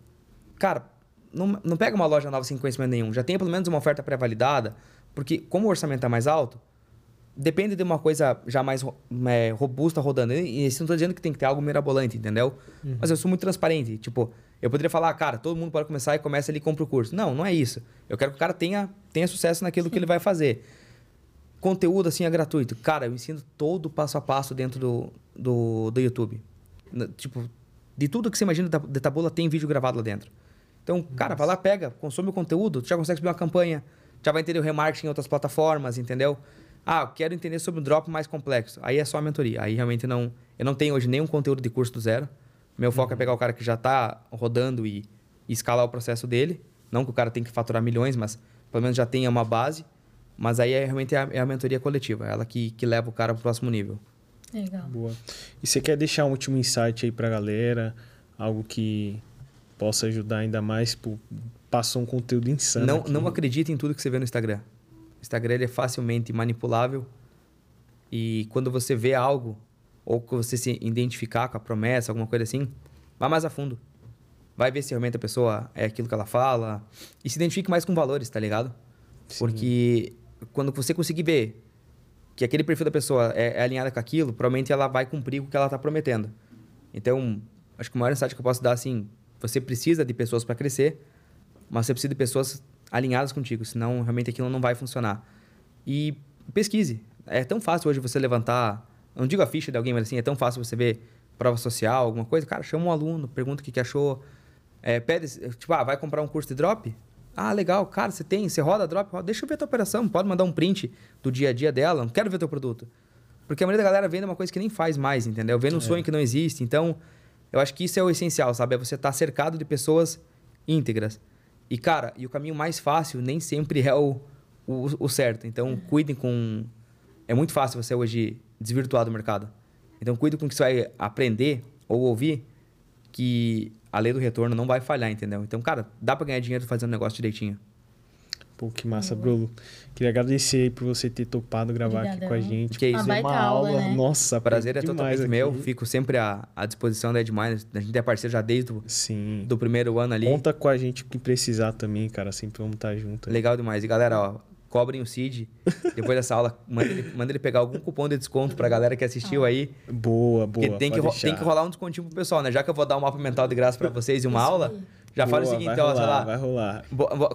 C: Cara, não, não pega uma loja nova sem conhecimento nenhum. Já tem pelo menos uma oferta pré-validada, porque como o orçamento é mais alto, depende de uma coisa já mais é, robusta rodando. E isso não estou dizendo que tem que ter algo mirabolante, entendeu? Uhum. Mas eu sou muito transparente. Tipo, eu poderia falar, cara, todo mundo pode começar e começa ali e compra o curso. Não, não é isso. Eu quero que o cara tenha, tenha sucesso naquilo Sim. que ele vai fazer. Conteúdo assim é gratuito. Cara, eu ensino todo o passo a passo dentro do, do, do YouTube. Tipo, de tudo que você imagina de tabula tem vídeo gravado lá dentro. Então, Nossa. cara, vai lá, pega, consome o conteúdo, tu já consegue subir uma campanha, já vai entender o remarketing em outras plataformas, entendeu? Ah, quero entender sobre um drop mais complexo. Aí é só a mentoria. Aí realmente não. Eu não tenho hoje nenhum conteúdo de curso do zero. Meu foco é uhum. é pegar o cara que já está rodando e, e, escalar o processo dele. Não que o cara tenha que faturar milhões, mas pelo menos já tenha uma base. Mas aí é realmente a, é a mentoria coletiva, é ela que, que leva o cara para o próximo nível.
B: Legal.
A: Boa. E você quer deixar um último insight aí para a galera? Algo que possa ajudar ainda mais? Pô, passou um conteúdo insano.
C: Não, aqui. não acredite em tudo que você vê no Instagram. O Instagram ele é facilmente manipulável e quando você vê algo ou que você se identificar com a promessa, alguma coisa assim, vá mais a fundo. Vai ver se realmente a pessoa é aquilo que ela fala e se identifique mais com valores, tá ligado? Sim. Porque quando você conseguir ver que aquele perfil da pessoa é, é alinhado com aquilo, provavelmente ela vai cumprir o que ela está prometendo. Então, acho que o maior insight que eu posso dar assim, você precisa de pessoas para crescer, mas você precisa de pessoas alinhadas contigo, senão realmente aquilo não vai funcionar. E pesquise. É tão fácil hoje você levantar, não digo a ficha de alguém, mas assim, é tão fácil você ver prova social, alguma coisa. Cara, chama um aluno, pergunta o que, que achou. É, pede, tipo, ah, vai comprar um curso de drop? Ah, legal, cara, você tem, você roda drop? Roda. Deixa eu ver a tua operação, pode mandar um print do dia a dia dela, não quero ver teu produto. Porque a maioria da galera vende uma coisa que nem faz mais, entendeu? Vende um é. sonho que não existe. Então, eu acho que isso é o essencial, sabe? É você estar tá cercado de pessoas íntegras. E, cara, e o caminho mais fácil nem sempre é o, o, o certo. Então, cuidem com. É muito fácil você hoje desvirtuar do mercado. Então, cuide com o que você vai aprender ou ouvir, que a lei do retorno não vai falhar, entendeu? Então, cara, dá para ganhar dinheiro fazendo negócio direitinho.
A: Pô, que massa, Bruno. Queria agradecer aí por você ter topado gravar aqui com a gente.
C: Que isso,
B: uma, uma aula.
C: Né?
A: Nossa,
C: o prazer é totalmente aqui. meu. Fico sempre à, à disposição da Edmine. A gente é parceiro já desde o
A: Sim.
C: do primeiro ano ali.
A: Conta com a gente que precisar também, cara. Sempre vamos estar junto.
C: Legal demais. E galera, ó, cobrem o Cid. Depois dessa aula, manda ele, manda ele, pegar algum cupom de desconto pra galera que assistiu aí.
A: Boa, boa.
C: Porque tem, que, tem que rolar um descontinho pro pessoal, né? Já que eu vou dar um mapa mental de graça pra vocês e uma aula, já boa, fala o seguinte,
A: ó,
C: sei lá.
A: Vai rolar.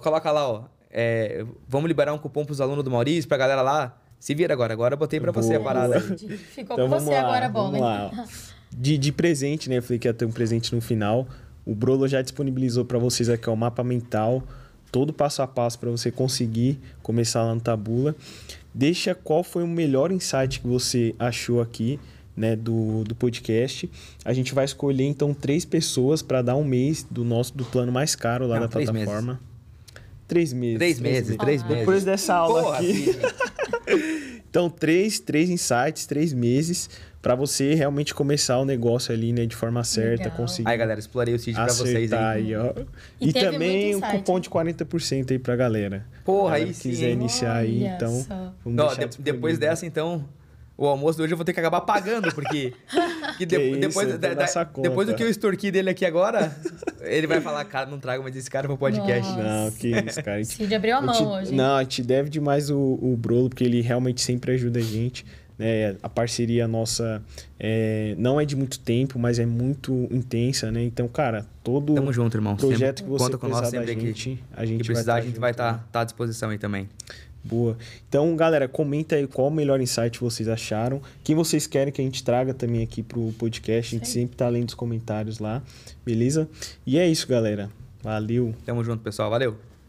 C: Coloca lá, ó é, vamos liberar um cupom para os alunos do Maurício, para a galera lá. Se vira agora. Agora eu botei para você a parada.
B: Ficou então, com você lá, agora, bom, né? Lá.
A: De, de presente, né? Eu falei que ia ter um presente no final. O Brolo já disponibilizou para vocês aqui ó, o mapa mental, todo passo a passo para você conseguir começar lá no Tabula. Deixa qual foi o melhor insight que você achou aqui. Né, do, do podcast. A gente vai escolher então três pessoas para dar um mês do nosso do plano mais caro lá Não, da plataforma. Meses. Três meses.
C: Três, meses, três meses.
A: Depois dessa aula Porra, aqui. *laughs* então, três, três insights, três meses para você realmente começar o negócio ali, né, de forma certa, Legal. conseguir.
C: Aí, galera, explorei o sítio para vocês aí.
A: aí ó. E, e também um cupom de 40% aí pra galera.
C: Porra, aí
A: sim. quiser iniciar aí, então.
C: Não, de, depois dessa, então, o almoço de hoje eu vou ter que acabar pagando, porque. *laughs* que de, que depois, isso, da, da, depois do que eu extorqui dele aqui agora, ele vai falar, cara, não trago mais esse cara pro podcast.
A: Nossa. Não, que isso, cara. Gente,
B: Cid abriu a mão
A: te,
B: hoje.
A: Não, a gente deve demais o, o Brolo, porque ele realmente sempre ajuda a gente. Né, a parceria nossa é, não é de muito tempo, mas é muito intensa, né? Então, cara, todo
C: Tamo junto, irmão.
A: projeto sempre que você
C: conta com nós da
A: gente,
C: que,
A: a gente
C: precisar, vai a gente vai estar tá, né? tá à disposição aí também.
A: Boa. Então, galera, comenta aí qual o melhor insight vocês acharam. Quem vocês querem que a gente traga também aqui pro podcast. A gente Sim. sempre tá lendo os comentários lá, beleza? E é isso, galera. Valeu.
C: Tamo junto, pessoal. Valeu.